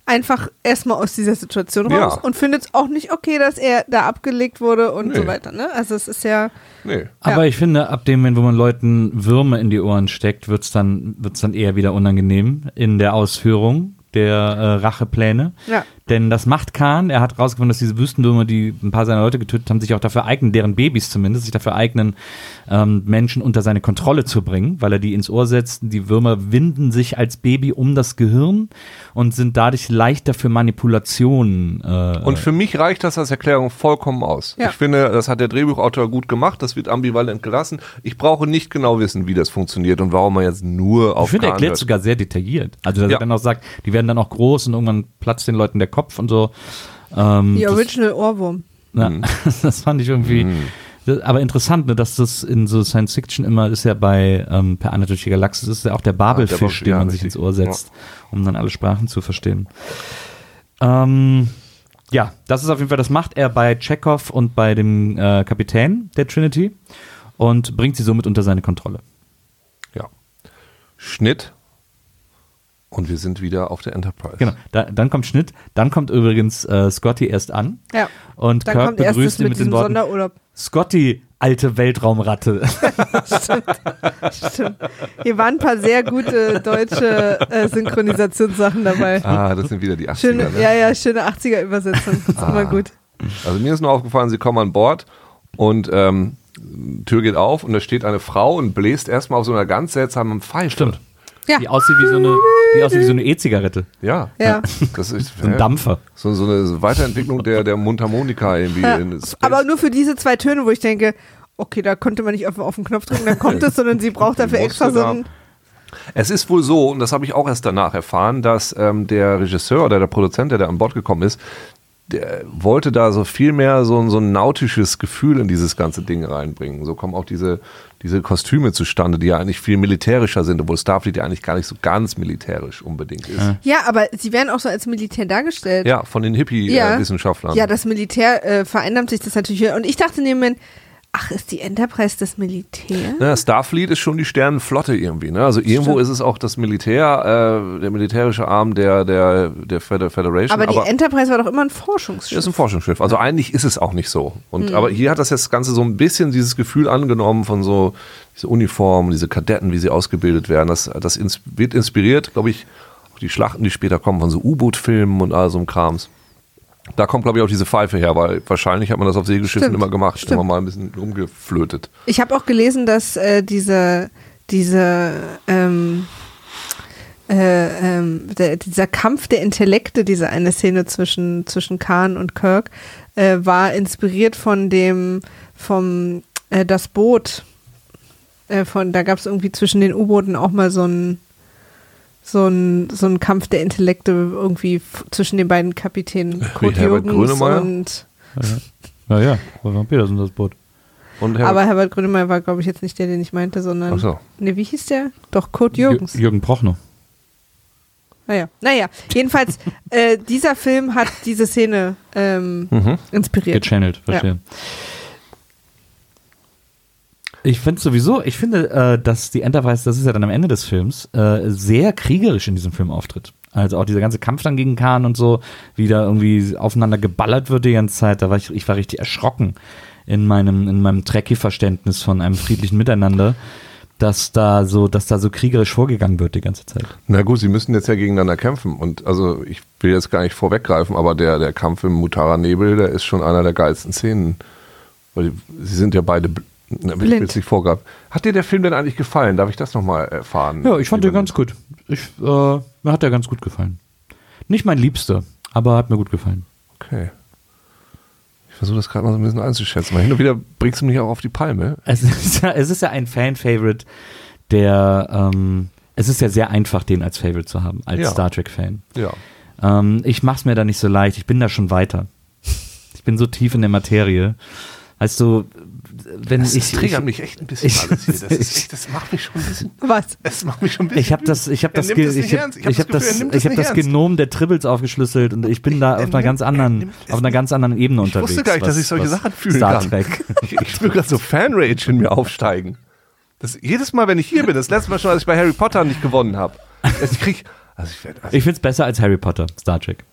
einfach erstmal aus dieser Situation Ja. raus und findet es auch nicht okay, dass er da abgelegt wurde und Nee. so weiter. Ne? Also es ist ja, Nee. Aber Ja. ich finde, ab dem Moment, wo man Leuten Würmer in die Ohren steckt, wird's dann, wird's dann eher wieder unangenehm in der Ausführung der äh, Rachepläne. ja. Denn das macht Khan. Er hat rausgefunden, dass diese Wüstenwürmer, die ein paar seiner Leute getötet haben, sich auch dafür eignen, deren Babys zumindest, sich dafür eignen, ähm, Menschen unter seine Kontrolle zu bringen, weil er die ins Ohr setzt. Die Würmer winden sich als Baby um das Gehirn und sind dadurch leichter für Manipulationen. Äh, Und für mich reicht das als Erklärung vollkommen aus. Ja. Ich finde, das hat der Drehbuchautor gut gemacht, das wird ambivalent gelassen. Ich brauche nicht genau wissen, wie das funktioniert und warum man jetzt nur auf ich finde, er erklärt hört. sogar sehr detailliert. Also, dass Ja. er dann auch sagt, die werden dann auch groß und irgendwann platzt den Leuten der Kopf und so. Ähm, Die das- Original Ohrwurm. Ja, Mhm. das fand ich irgendwie. Das, aber interessant, ne, dass das in so Science Fiction immer ist ja bei ähm, Per Anna durch die Galaxis ist ja auch der Babelfisch, Ah, der Bab- den ja, man sich richtig. ins Ohr setzt, um dann alle Sprachen zu verstehen. Ähm, ja, das ist auf jeden Fall, das macht er bei Chekhov und bei dem äh, Kapitän der Trinity und bringt sie somit unter seine Kontrolle. Ja. Schnitt. Und wir sind wieder auf der Enterprise. Genau, da, dann kommt Schnitt, dann kommt übrigens äh, Scotty erst an Ja. und Dann Kirk kommt erst das begrüßt ihn mit mit den diesem Worten, Sonderurlaub. Scotty, alte Weltraumratte. Stimmt. Hier waren ein paar sehr gute deutsche äh, Synchronisationssachen dabei. Ah, das sind wieder die 80er. Schöne, ne? ja, ja, schöne 80er-Übersetzung. Ist immer gut. Also mir ist nur aufgefallen, sie kommen an Bord und ähm, Tür geht auf und da steht eine Frau und bläst erstmal auf so einer ganz seltsamen Pfeife. Stimmt. Ja. Die aussieht wie so eine, die aussieht wie so eine E-Zigarette. Ja. Ja. Das ist So ein Dampfer. so, so eine Weiterentwicklung der, der Mundharmonika irgendwie. Ja. Aber nur für diese zwei Töne, wo ich denke, okay, da konnte man nicht auf, auf den Knopf drücken, dann kommt es, sondern sie braucht dafür extra so da- ein. Es ist wohl so, und das habe ich auch erst danach erfahren, dass ähm, der Regisseur oder der Produzent, der da an Bord gekommen ist, der wollte da so viel mehr so, ein- so ein nautisches Gefühl in dieses ganze Ding reinbringen. So kommen auch diese, diese Kostüme zustande, die ja eigentlich viel militärischer sind, obwohl Starfleet ja eigentlich gar nicht so ganz militärisch unbedingt ist. Ja, Ja, aber sie werden auch so als Militär dargestellt. von den Ja. Hippie-Wissenschaftlern. Ja, das Militär äh, vereinnahmt sich das natürlich. Und ich dachte in dem Moment, ach, ist die Enterprise das Militär? Ja, Starfleet ist schon die Sternenflotte irgendwie. Ne? Also irgendwo Stimmt. ist es auch das Militär, äh, der militärische Arm der, der, der Feder- Federation. Aber die Enterprise war doch immer ein Forschungsschiff. Das ist ein Forschungsschiff. Also eigentlich ist es auch nicht so. Und aber hier hat das jetzt Ganze so ein bisschen dieses Gefühl angenommen von so diese Uniformen, diese Kadetten, wie sie ausgebildet werden. Das, das ins, wird inspiriert, glaube ich, auch die Schlachten, die später kommen, von so U-Boot-Filmen und all so einem Krams. Da kommt, glaube ich, auch diese Pfeife her, weil wahrscheinlich hat man das auf Segelschiffen Stimmt, immer gemacht, stimmt. immer mal ein bisschen rumgeflötet. Ich habe auch gelesen, dass äh, diese, diese ähm, äh, ähm, der, dieser Kampf der Intellekte, diese eine Szene zwischen, zwischen Khan und Kirk, äh, war inspiriert von dem, vom äh, das Boot. Äh, von, da gab es irgendwie zwischen den U-Booten auch mal so ein so ein, so ein Kampf der Intellekte irgendwie zwischen den beiden Kapitänen Kurt Herbert Jürgens Grönemeyer? und Ja, ja, Wolfgang Petersen das Boot. Und Herr- aber Herbert Grönemeyer war glaube ich jetzt nicht der, den ich meinte, sondern Ach so. Ne, wie hieß der? Doch, Kurt Jürgens. Jür- Jürgen Prochnow. Naja, naja. jedenfalls, äh, dieser Film hat diese Szene ähm, Mhm. inspiriert. Gechannelt, verstehe. Ich finde sowieso, ich finde, äh, dass die Enterprise, das ist ja dann am Ende des Films, äh, sehr kriegerisch in diesem Film auftritt. Also auch dieser ganze Kampf dann gegen Khan und so, wie da irgendwie aufeinander geballert wird die ganze Zeit, da war ich, ich war richtig erschrocken in meinem, in meinem Trekkie-Verständnis von einem friedlichen Miteinander, dass da so, dass da so kriegerisch vorgegangen wird die ganze Zeit. Na gut, sie müssen jetzt ja gegeneinander kämpfen. Und also ich will jetzt gar nicht vorweggreifen, aber der, der Kampf im Mutara Nebel, der ist schon einer der geilsten Szenen. Weil sie sind ja beide na, ich jetzt nicht vorgreifen. Hat dir der Film denn eigentlich gefallen? Darf ich das nochmal erfahren? Ja, ich fand den ganz gut. Ich, äh, mir hat der ganz gut gefallen. Nicht mein Liebster, aber hat mir gut gefallen. Okay. Ich versuche das gerade mal so ein bisschen einzuschätzen. Weil hin und wieder bringst du mich auch auf die Palme. Es ist ja, es ist ja ein Fan-Favorite, der, ähm, es ist ja sehr einfach, den als Favorite zu haben, als Ja. Star Trek-Fan. Ja. Ähm, ich mach's mir da nicht so leicht, ich bin da schon weiter. Ich bin so tief in der Materie. Weißt du, wenn Das, ich. das triggert ich, mich echt ein bisschen ich- alles hier. Das, ist echt, das macht mich schon ein bisschen. Was? Das macht mich schon ein bisschen. Ich habe das, ich habe das, es ich hab, ernst. Ich hab ich hab das das, ich es hab das. Genom der Tribbles aufgeschlüsselt und ich bin da auf einer ganz er anderen, es auf einer ganz anderen Ebene Ich unterwegs. wusste gar nicht, dass ich solche Sachen fühlen Star kann. Trek. Ich, ich gerade so Fanrage in mir aufsteigen. Das, jedes Mal, wenn ich hier bin, das letzte Mal schon, als ich bei Harry Potter nicht gewonnen habe. Ich krieg, also ich also Ich find's besser als Harry Potter, Star Trek.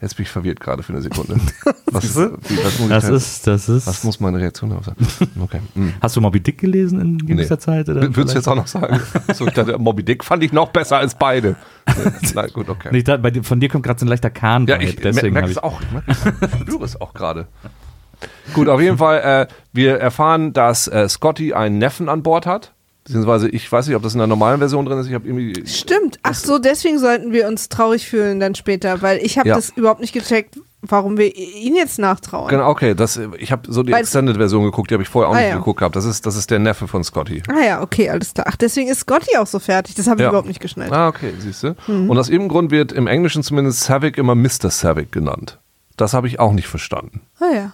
Jetzt bin ich verwirrt gerade für eine Sekunde. Was, ist, wie, was, muss ich Das denn- ist, das ist. was muss meine Reaktion darauf sein? Okay. Hm. Hast du Moby Dick gelesen in jüngster Zeit? Oder Würdest du jetzt auch noch sagen? So, ich dachte, Moby Dick fand ich noch besser als beide. Nein, gut, okay. Nee, da, bei dir, von dir kommt gerade so ein leichter kahn Ja, ich deswegen merke es ich, auch. Ich, merk es, ich spüre es auch gerade. Gut, auf jeden Fall, äh, wir erfahren, dass äh, Scotty einen Neffen an Bord hat. Beziehungsweise, ich weiß nicht, ob das in der normalen Version drin ist. Ich habe irgendwie. Stimmt. Ach so, deswegen sollten wir uns traurig fühlen dann später, weil ich habe Ja. das überhaupt nicht gecheckt, warum wir ihn jetzt nachtrauern. Genau, okay, das, ich habe so die Extended-Version geguckt, die habe ich vorher auch Ah, nicht ja. geguckt gehabt. Das ist, das ist der Neffe von Scotty. Ah ja, okay, alles klar. Ach, deswegen ist Scotty auch so fertig. Das habe ich Ja. überhaupt nicht geschnallt. Ah, okay, siehst du. Mhm. Und aus irgendeinem Grund wird im Englischen zumindest Savick immer Mr. Savick genannt. Das habe ich auch nicht verstanden. Ah ja.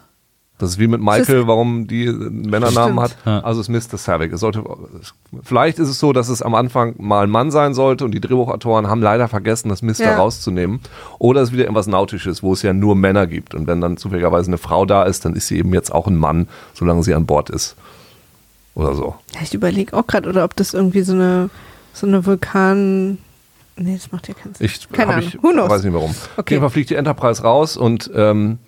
Das ist wie mit Michael, warum die einen Männernamen hat. Also ist Mr. Savick. Es sollte, es, vielleicht ist es so, dass es am Anfang mal ein Mann sein sollte und die Drehbuchautoren haben leider vergessen, das Mr. Ja. rauszunehmen. Oder es ist wieder irgendwas Nautisches, wo es ja nur Männer gibt. Und wenn dann zufälligerweise eine Frau da ist, dann ist sie eben jetzt auch ein Mann, solange sie an Bord ist. Oder so. Ja, ich überlege auch gerade, oder ob das irgendwie so eine, so eine Vulkan. Nee, das macht ja keinen Sinn. Ich, Keine Ahnung. Ich, Who knows? weiß nicht warum. Auf Okay. jeden Fall fliegt die Enterprise raus und ähm,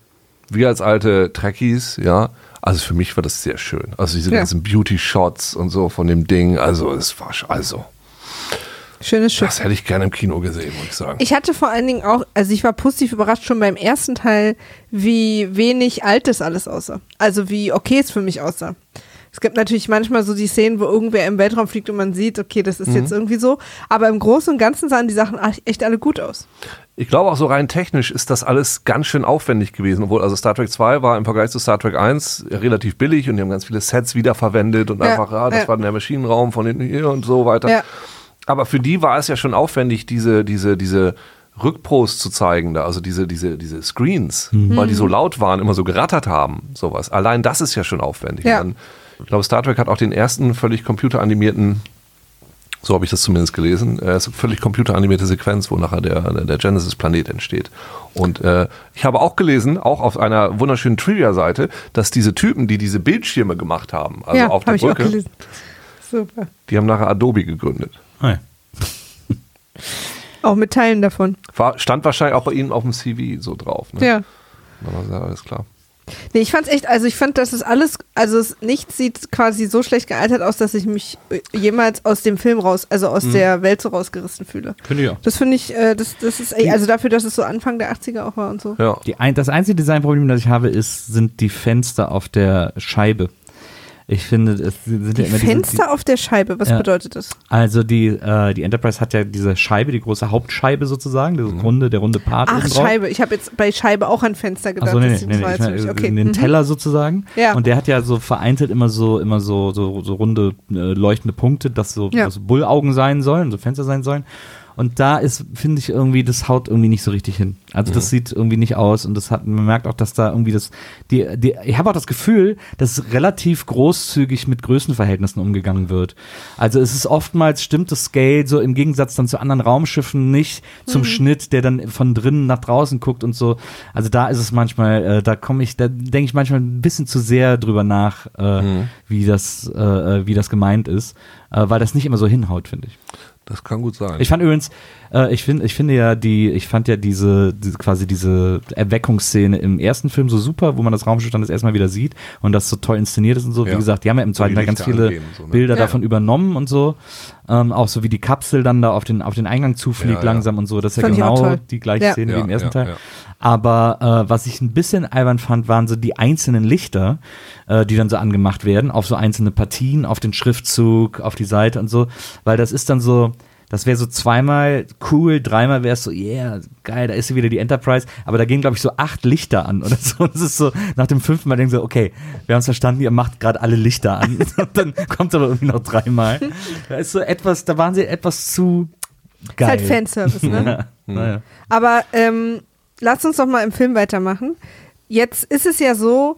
wir als alte Trekkies, ja, also für mich war das sehr schön. Also diese Ja. ganzen Beauty-Shots und so von dem Ding, also es war, also, Schönes Schiff. das hätte ich gerne im Kino gesehen, muss ich sagen. Ich hatte vor allen Dingen auch, also ich war positiv überrascht schon beim ersten Teil, wie wenig alt das alles aussah. Also wie okay es für mich aussah. Es gibt natürlich manchmal so die Szenen, wo irgendwer im Weltraum fliegt und man sieht, okay, das ist jetzt irgendwie so. Aber im Großen und Ganzen sahen die Sachen echt alle gut aus. Ich glaube auch so rein technisch ist das alles ganz schön aufwendig gewesen, obwohl also Star Trek 2 war im Vergleich zu Star Trek 1 relativ billig und die haben ganz viele Sets wiederverwendet und Ja, einfach, ja, das ja. war der Maschinenraum von hinten hier und so weiter. Ja. Aber für die war es ja schon aufwendig, diese, diese, diese Rückpros zu zeigen, da, also diese, diese, diese Screens, weil die so laut waren, immer so gerattert haben, sowas. Allein das ist ja schon aufwendig. Ja. Dann, ich glaube, Star Trek hat auch den ersten völlig computeranimierten, so habe ich das zumindest gelesen, äh, ist eine völlig computeranimierte Sequenz, wo nachher der, der Genesis-Planet entsteht. Und äh, ich habe auch gelesen, auch auf einer wunderschönen Trivia-Seite, dass diese Typen, die diese Bildschirme gemacht haben, also ja, auf der habe ich auch Brücke, gelesen. Super. die haben nachher Adobe gegründet. Hey. Auch mit Teilen davon. War, stand wahrscheinlich auch bei Ihnen auf dem CV so drauf. Ne? Ja. Dann war ja alles klar. Nee, ich fand's echt, also ich fand, dass es alles, also es nichts sieht quasi so schlecht gealtert aus, dass ich mich äh, jemals aus dem Film raus, also Mhm. aus der Welt so rausgerissen fühle. Finde ich auch. Das finde ich, äh, das, das ist, ey, also dafür, dass es so Anfang der 80er auch war und so. Ja. Die ein, das einzige Designproblem, das ich habe, ist, sind die Fenster auf der Scheibe. Ich finde, es sind Die ja immer Fenster diese, auf der Scheibe, was Ja. bedeutet das? die, also die, äh, die Enterprise hat ja diese Scheibe, die große Hauptscheibe sozusagen, das runde, der runde Part Ach. Scheibe. Ich habe jetzt bei Scheibe auch an Fenster gedacht. Achso, nee, nee, nee, nee, war ich für mich- okay. den mhm. Teller sozusagen. Ja. Und der hat ja so vereinzelt immer so, immer so, so, so runde, äh, leuchtende Punkte, dass so, Ja. dass Bullaugen sein sollen, so Fenster sein sollen. Und da ist, finde ich irgendwie, das haut irgendwie nicht so richtig hin. Also das sieht irgendwie nicht aus und das hat, man merkt auch, dass da irgendwie das, die, die, ich habe auch das Gefühl, dass relativ großzügig mit Größenverhältnissen umgegangen wird. Also es ist oftmals, stimmt das Scale so im Gegensatz dann zu anderen Raumschiffen nicht zum Schnitt, der dann von drinnen nach draußen guckt und so. Also da ist es manchmal, äh, da komme ich, da denke ich manchmal ein bisschen zu sehr drüber nach, äh, wie das, äh, äh, wie das gemeint ist, äh, weil das nicht immer so hinhaut, finde ich. Das kann gut sein. Ich fand übrigens, äh, ich finde, ich finde ja die, ich fand ja diese, diese quasi diese Erweckungsszene im ersten Film so super, wo man das Raumschiff dann das erste Mal wieder sieht und das so toll inszeniert ist und so. Wie Ja. gesagt, die haben ja im zweiten die Teil ganz viele so, ne? Bilder Ja. davon übernommen und so. Ähm, auch so wie die Kapsel dann da auf den, auf den Eingang zufliegt Ja, ja. langsam und so. Das ist ja Fand genau die gleiche Ja. Szene wie im ersten ja, Teil. ja. Aber äh, was ich ein bisschen albern fand, waren so die einzelnen Lichter, äh, die dann so angemacht werden, auf so einzelne Partien, auf den Schriftzug, auf die Seite und so. Weil das ist dann so, das wäre so zweimal cool, dreimal wäre es so, yeah, geil, da ist sie wieder die Enterprise. Aber da gehen, glaube ich, so acht Lichter an oder so. Und es ist so, nach dem fünften Mal denken sie, okay, wir haben es verstanden, ihr macht gerade alle Lichter an. Und dann kommt es aber irgendwie noch dreimal. Da ist so etwas, da waren sie etwas zu Ist geil. halt Fanservice, ne? Ja, naja. Aber ähm, lasst uns doch mal im Film weitermachen. Jetzt ist es ja so,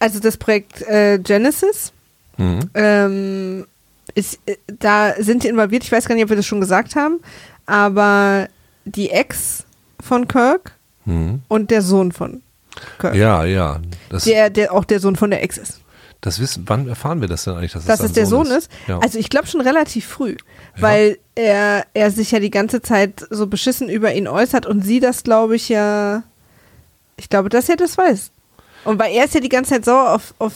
also das Projekt äh, Genesis, Mhm. ähm, ist, äh, da sind die involviert, ich weiß gar nicht, ob wir das schon gesagt haben, aber die Ex von Kirk Mhm. und der Sohn von Kirk. Ja, ja. Der, der auch der Sohn von der Ex ist. das wissen, wann erfahren wir das denn eigentlich, dass, Dass das es der Sohn ist. Ja. Also ich glaube schon relativ früh, weil er, er sich ja die ganze Zeit so beschissen über ihn äußert und sie das, glaube ich, ja, ich glaube, dass er das weiß. Und weil er ist ja die ganze Zeit sauer auf, auf,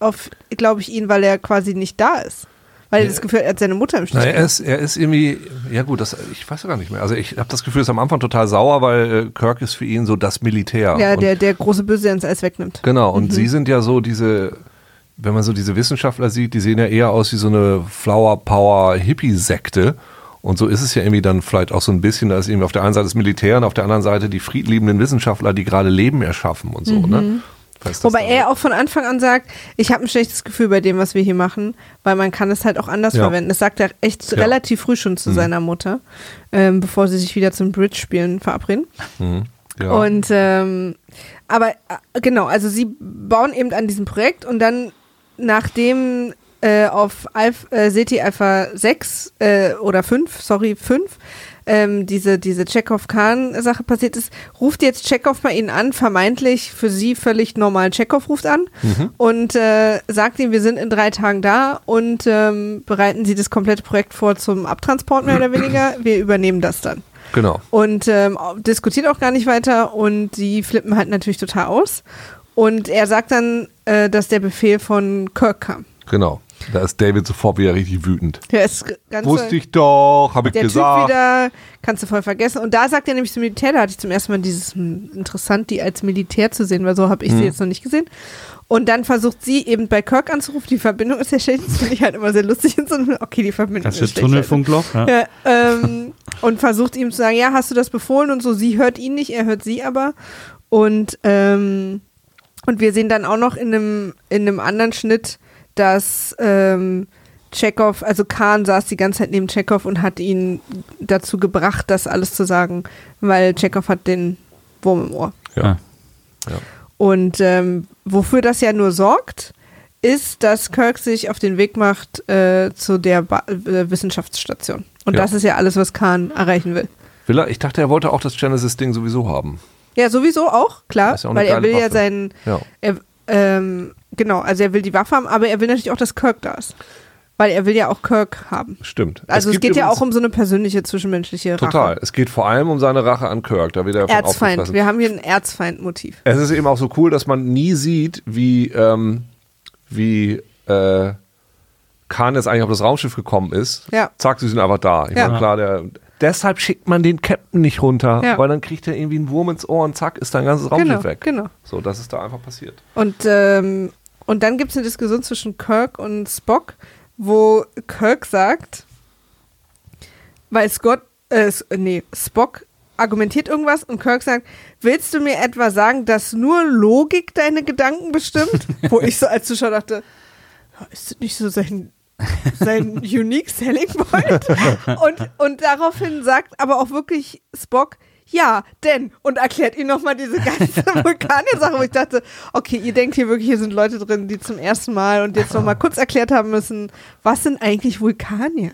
auf glaube ich, ihn, weil er quasi nicht da ist. Weil er das Gefühl hat, er hat seine Mutter im Stich Na, er, ist, er ist irgendwie, ja gut, das, ich weiß ja gar nicht mehr. Also ich habe das Gefühl, er ist am Anfang total sauer, weil äh, Kirk ist für ihn so das Militär. Ja, Und- der, der große Böse, der uns alles wegnimmt. Genau, und sie sind ja so diese, wenn man so diese Wissenschaftler sieht, die sehen ja eher aus wie so eine Flower Power Hippie-Sekte. Und so ist es ja irgendwie dann vielleicht auch so ein bisschen, da ist irgendwie auf der einen Seite das Militär und auf der anderen Seite die friedliebenden Wissenschaftler, die gerade Leben erschaffen und so, ne? Wobei er auch von Anfang an sagt, ich habe ein schlechtes Gefühl bei dem, was wir hier machen, weil man kann es halt auch anders Ja. verwenden. Das sagt er echt Ja. relativ früh schon zu seiner Mutter, ähm, bevor sie sich wieder zum Bridge-Spielen verabreden. Mhm. Ja. Und ähm, aber äh, genau, also sie bauen eben an diesem Projekt und dann nachdem äh, auf Alph, äh, SETI Alpha 6 äh, oder 5, sorry, 5, ähm, diese, diese Chekhov-Khan-Sache passiert ist, ruft jetzt Chekhov bei ihnen an, vermeintlich für sie völlig normal. Chekhov ruft an und äh, sagt ihm, wir sind in drei Tagen da und ähm, bereiten sie das komplette Projekt vor zum Abtransport mehr oder weniger. Wir übernehmen das dann genau. und ähm, diskutiert auch gar nicht weiter und die flippen halt natürlich total aus. Und er sagt dann, äh, dass der Befehl von Kirk kam. Genau. Da ist David sofort wieder richtig wütend. Der ist ganz Wusste ich doch, habe ich der gesagt. Typ wieder, kannst du voll vergessen. Und da sagt er nämlich zum Militär, da hatte ich zum ersten Mal dieses hm, interessant, die als Militär zu sehen, weil so habe ich Mhm. sie jetzt noch nicht gesehen. Und dann versucht sie eben bei Kirk anzurufen, die Verbindung ist ja schlecht, das finde ich halt immer sehr lustig. So okay, die Verbindung Das ist ist schlecht. also. Tunnelfunkloch, ja. Ja, ähm, und versucht ihm zu sagen, ja, hast du das befohlen und so. Sie hört ihn nicht, er hört sie aber. Und, ähm, und wir sehen dann auch noch in einem, in einem anderen Schnitt, dass ähm, Chekhov, also Khan saß die ganze Zeit neben Chekhov und hat ihn dazu gebracht, das alles zu sagen, weil Chekhov hat den Wurm im Ohr. Ja. Und ähm, wofür das ja nur sorgt, ist, dass Kirk sich auf den Weg macht äh, zu der ba äh, Wissenschaftsstation. Und Ja. das ist ja alles, was Khan erreichen will. Will er, ich dachte, er wollte auch das Genesis-Ding sowieso haben. Ja, sowieso auch, klar, ja auch weil er will ja Waffe. seinen, Ja. er, ähm, genau, also er will die Waffe haben, aber er will natürlich auch, dass Kirk da ist. Weil er will ja auch Kirk haben. Stimmt. Also es, gibt geht ja auch um so eine persönliche zwischenmenschliche Rache. Total. Es geht vor allem um seine Rache an Kirk. Da wird er Erzfeind. Wir haben hier ein Erzfeind-Motiv. Es ist eben auch so cool, dass man nie sieht, wie, ähm, wie äh, Khan jetzt eigentlich auf das Raumschiff gekommen ist. Ja. Zack, sie sind einfach da. Ich Ja. meine, klar, der, deshalb schickt man den Captain nicht runter, Ja. weil dann kriegt er irgendwie einen Wurm ins Ohr und zack, ist dein ganzes Raumschiff Genau, weg. genau. So, das ist da einfach passiert. Und, ähm, und dann gibt es eine Diskussion zwischen Kirk und Spock, wo Kirk sagt, weil Scott, äh, nee, Spock argumentiert irgendwas und Kirk sagt, willst du mir etwa sagen, dass nur Logik deine Gedanken bestimmt? wo ich so als Zuschauer dachte, ist das nicht so sein, sein unique selling point? Und, und daraufhin sagt aber auch wirklich Spock, ja, denn, und erklärt ihm nochmal diese ganze Vulkanier-Sache, wo ich dachte, okay, ihr denkt hier wirklich, hier sind Leute drin, die zum ersten Mal und jetzt nochmal kurz erklärt haben müssen, was sind eigentlich Vulkanier?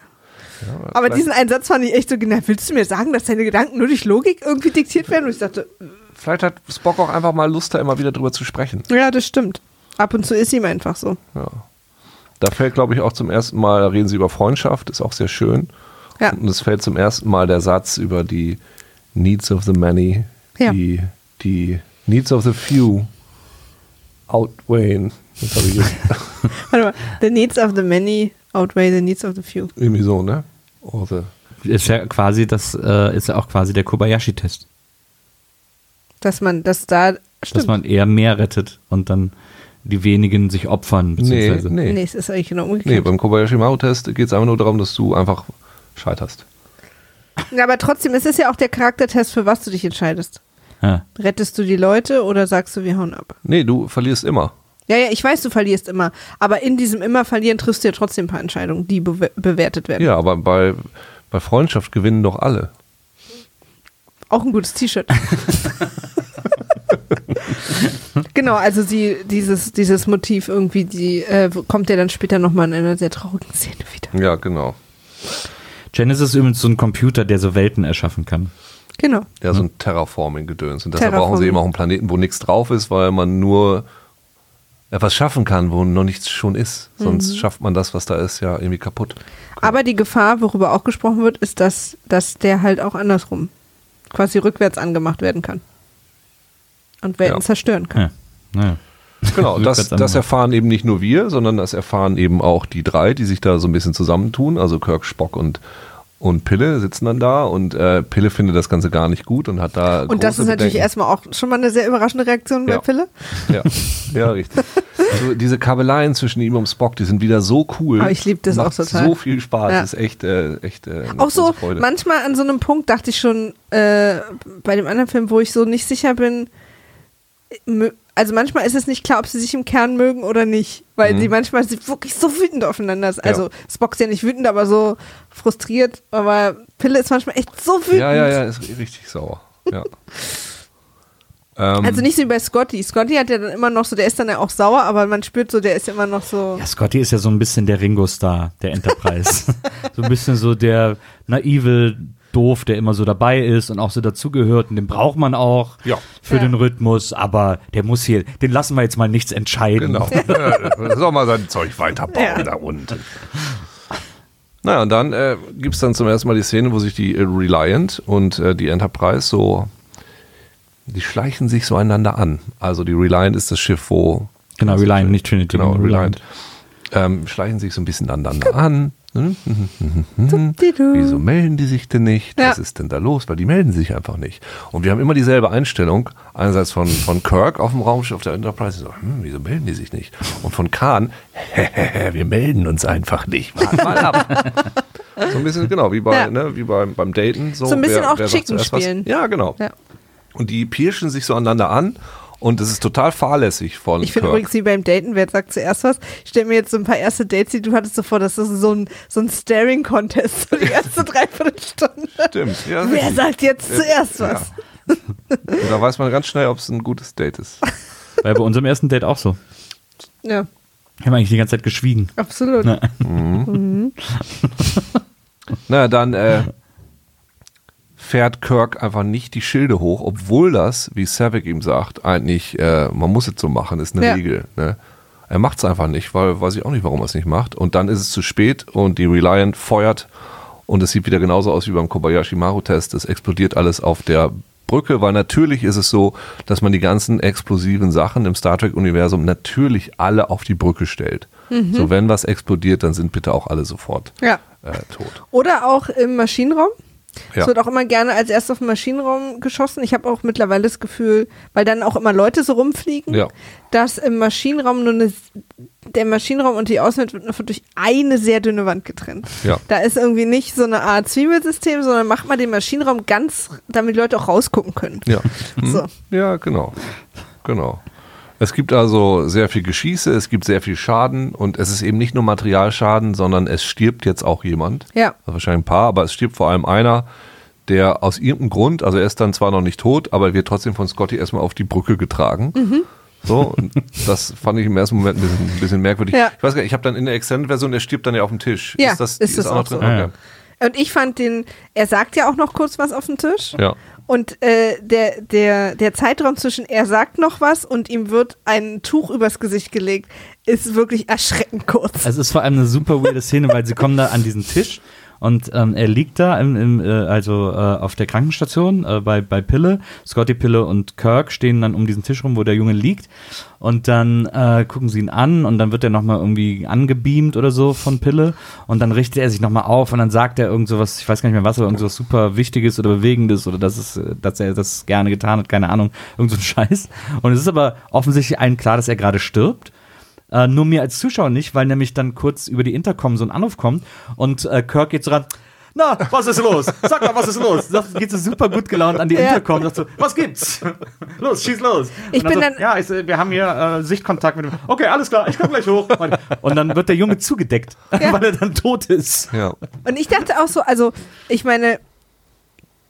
Aber vielleicht- diesen Einsatz fand ich echt so genial. Willst du mir sagen, dass deine Gedanken nur durch Logik irgendwie diktiert werden? Und ich dachte, Vielleicht hat Spock auch einfach mal Lust, da immer wieder drüber zu sprechen. ja, das stimmt. Ab und zu ist ihm einfach so. Ja. Da fällt, glaube ich, auch zum ersten Mal, da reden sie über Freundschaft, ist auch sehr schön. Ja. Und es fällt zum ersten Mal der Satz über die Needs of the many, Ja. die, die Needs of the few outweighen. Das habe ich jetzt Warte mal. The needs of the many outweigh the needs of the few. irgendwie so, ne? The, Ist ja quasi, das äh, ist ja auch quasi der Kobayashi-Test. Dass man, dass da, Dass stimmt. man eher mehr rettet und dann die wenigen sich opfern, nee, beziehungsweise. nee. nee, es ist eigentlich genau Nee, umgekehrt. beim Kobayashi Maru-Test geht es einfach nur darum, dass du einfach scheiterst. Ja, aber trotzdem, es ist ja auch der Charaktertest, für was du dich entscheidest. Ja. Rettest du die Leute oder sagst du, wir hauen ab? Nee, du verlierst immer. Ja, ja, ich weiß, du verlierst immer. Aber in diesem immer verlieren triffst du ja trotzdem ein paar Entscheidungen, die bewe bewertet werden. Ja, aber bei, bei Freundschaft gewinnen doch alle. Auch ein gutes T-Shirt. genau, also sie, dieses, dieses Motiv irgendwie, die äh, kommt ja dann später nochmal in einer sehr traurigen Szene wieder. Ja, genau. Genesis ist übrigens so ein Computer, der so Welten erschaffen kann. Genau. Ja, so ein Terraforming-Gedöns. Und deshalb brauchen sie eben auch einen Planeten, wo nichts drauf ist, weil man nur etwas schaffen kann, wo noch nichts schon ist. Sonst schafft man das, was da ist, ja irgendwie kaputt. Aber die Gefahr, worüber auch gesprochen wird, ist, dass, dass der halt auch andersrum quasi rückwärts angemacht werden kann. Und Welten Ja. zerstören kann. Ja. Naja. Genau, das, das erfahren eben nicht nur wir, sondern das erfahren eben auch die drei, die sich da so ein bisschen zusammentun. Also Kirk, Spock und, und Pille sitzen dann da und äh, Pille findet das Ganze gar nicht gut und hat da. Und das ist natürlich Bedenken. erstmal auch schon mal eine sehr überraschende Reaktion bei Ja. Pille. Ja, ja richtig. Also diese Kabeleien zwischen ihm und Spock, die sind wieder so cool. Aber ich lieb das Macht auch total. so viel Spaß. Ja. Ist echt, äh, echt äh, eine Auch so, Freude. manchmal an so einem Punkt dachte ich schon, äh, bei dem anderen Film, wo ich so nicht sicher bin, also manchmal ist es nicht klar, ob sie sich im Kern mögen oder nicht, weil sie manchmal sind wirklich so wütend aufeinander. sind. Also Mhm. Ja. Spock ist ja nicht wütend, aber so frustriert, aber Pille ist manchmal echt so wütend. Ja, ja, ja, ist richtig sauer. Ja. ähm, Also nicht so wie bei Scotty. Scotty hat ja dann immer noch so, der ist dann ja auch sauer, aber man spürt so, der ist ja immer noch so. Ja, Scotty ist ja so ein bisschen der Ringo-Star der Enterprise. so ein bisschen so der naive Doof, der immer so dabei ist und auch so dazugehört und den braucht man auch Ja. für Ja. den Rhythmus, aber der muss hier, den lassen wir jetzt mal nichts entscheiden. Genau. Soll mal sein Zeug weiterbauen Ja. da unten. Naja, und dann äh, gibt es dann zum ersten Mal die Szene, wo sich die äh, Reliant und äh, die Enterprise so, die schleichen sich so einander an. Also die Reliant ist das Schiff, wo... Genau, Reliant, nicht Trinity. Genau, Reliant. Reliant. Ähm, schleichen sich so ein bisschen aneinander an. Hm. Wieso melden die sich denn nicht? Ja. Was ist denn da los? Weil die melden sich einfach nicht. Und wir haben immer dieselbe Einstellung. Einerseits von, von Kirk auf dem Raumschiff der Enterprise. So, hm, wieso melden die sich nicht? Und von Khan, wir melden uns einfach nicht. Mal ab. so ein bisschen, genau, wie, bei, Ja. ne, wie beim, beim Daten. So, So ein bisschen auch sagt Chicken zuerst was? spielen. Ja, genau. Ja. Und die pirschen sich so aneinander an. Und es ist total fahrlässig von Ich finde übrigens wie beim Daten, wer sagt zuerst was? Ich stelle mir jetzt so ein paar erste Dates, die du hattest, so vor, das ist so ein, so ein Staring-Contest, so die erste Dreiviertelstunde. Stimmt. Ja, Wer richtig. sagt jetzt Ja, zuerst ja. was? Und da weiß man ganz schnell, ob es ein gutes Date ist. War bei unserem ersten Date auch so. Ja, Wir haben eigentlich die ganze Zeit geschwiegen. absolut. Na, Na, dann äh, fährt Kirk einfach nicht die Schilde hoch, obwohl das, wie Savick ihm sagt, eigentlich, äh, man muss es so machen, ist eine Ja. Regel. Ne? Er macht es einfach nicht, weil weiß ich auch nicht, warum er es nicht macht. Und dann ist es zu spät und die Reliant feuert und es sieht wieder genauso aus wie beim Kobayashi Maru-Test. Es explodiert alles auf der Brücke, weil natürlich ist es so, dass man die ganzen explosiven Sachen im Star Trek-Universum natürlich alle auf die Brücke stellt. So, wenn was explodiert, dann sind bitte auch alle sofort Ja. äh, tot. Oder auch im Maschinenraum. Ja. Es wird auch immer gerne als erstes auf den Maschinenraum geschossen. Ich habe auch mittlerweile das Gefühl, weil dann auch immer Leute so rumfliegen, Ja. dass im Maschinenraum nur eine, der Maschinenraum und die Außenwelt wird nur durch eine sehr dünne Wand getrennt. Ja. Da ist irgendwie nicht so eine Art Zwiebelsystem, sondern macht man den Maschinenraum ganz, damit die Leute auch rausgucken können. Ja. So. Ja, genau. Genau. Es gibt also sehr viel Geschieße, es gibt sehr viel Schaden und es ist eben nicht nur Materialschaden, sondern es stirbt jetzt auch jemand. Ja. Also wahrscheinlich ein paar, aber es stirbt vor allem einer, der aus irgendeinem Grund, also er ist dann zwar noch nicht tot, aber wird trotzdem von Scotty erstmal auf die Brücke getragen. Mhm. So, das fand ich im ersten Moment ein bisschen, ein bisschen merkwürdig. Ja. Ich weiß gar nicht, ich habe dann in der Extended-Version, der stirbt dann ja auf dem Tisch. Ja, ist das, ist das auch so. Ja, ja. Okay. Und ich fand den, er sagt ja auch noch kurz was auf dem Tisch. Ja. Und äh, der, der, der Zeitraum zwischen er sagt noch was und ihm wird ein Tuch übers Gesicht gelegt, ist wirklich erschreckend kurz. Es ist vor allem eine super weirde Szene, weil sie kommen da an diesen Tisch und ähm, er liegt da im, im, äh, also äh, auf der Krankenstation äh, bei, bei Pille. Scotty Pille und Kirk stehen dann um diesen Tisch rum, wo der Junge liegt. Und dann äh, gucken sie ihn an und dann wird er nochmal irgendwie angebeamt oder so von Pille. Und dann richtet er sich nochmal auf und dann sagt er irgend sowas, ich weiß gar nicht mehr was, aber irgend sowas super Wichtiges oder Bewegendes oder dass, es, dass er das gerne getan hat, keine Ahnung, irgend so ein Scheiß. Und es ist aber offensichtlich allen klar, dass er gerade stirbt. Äh, nur mir als Zuschauer nicht, weil nämlich dann kurz über die Intercom so ein Anruf kommt und äh, Kirk geht so ran. Na, was ist los? Sag mal, was ist los? Sagt, geht so super gut gelaunt an die Ja. Intercom sagt so, was gibt's? Los, schieß los. Ich bin so, dann- ja, ich, wir haben hier äh, Sichtkontakt mit dem. Okay, alles klar, ich komm gleich hoch. Und dann wird der Junge zugedeckt, Ja. weil er dann tot ist. Ja. Und ich dachte auch so, also ich meine,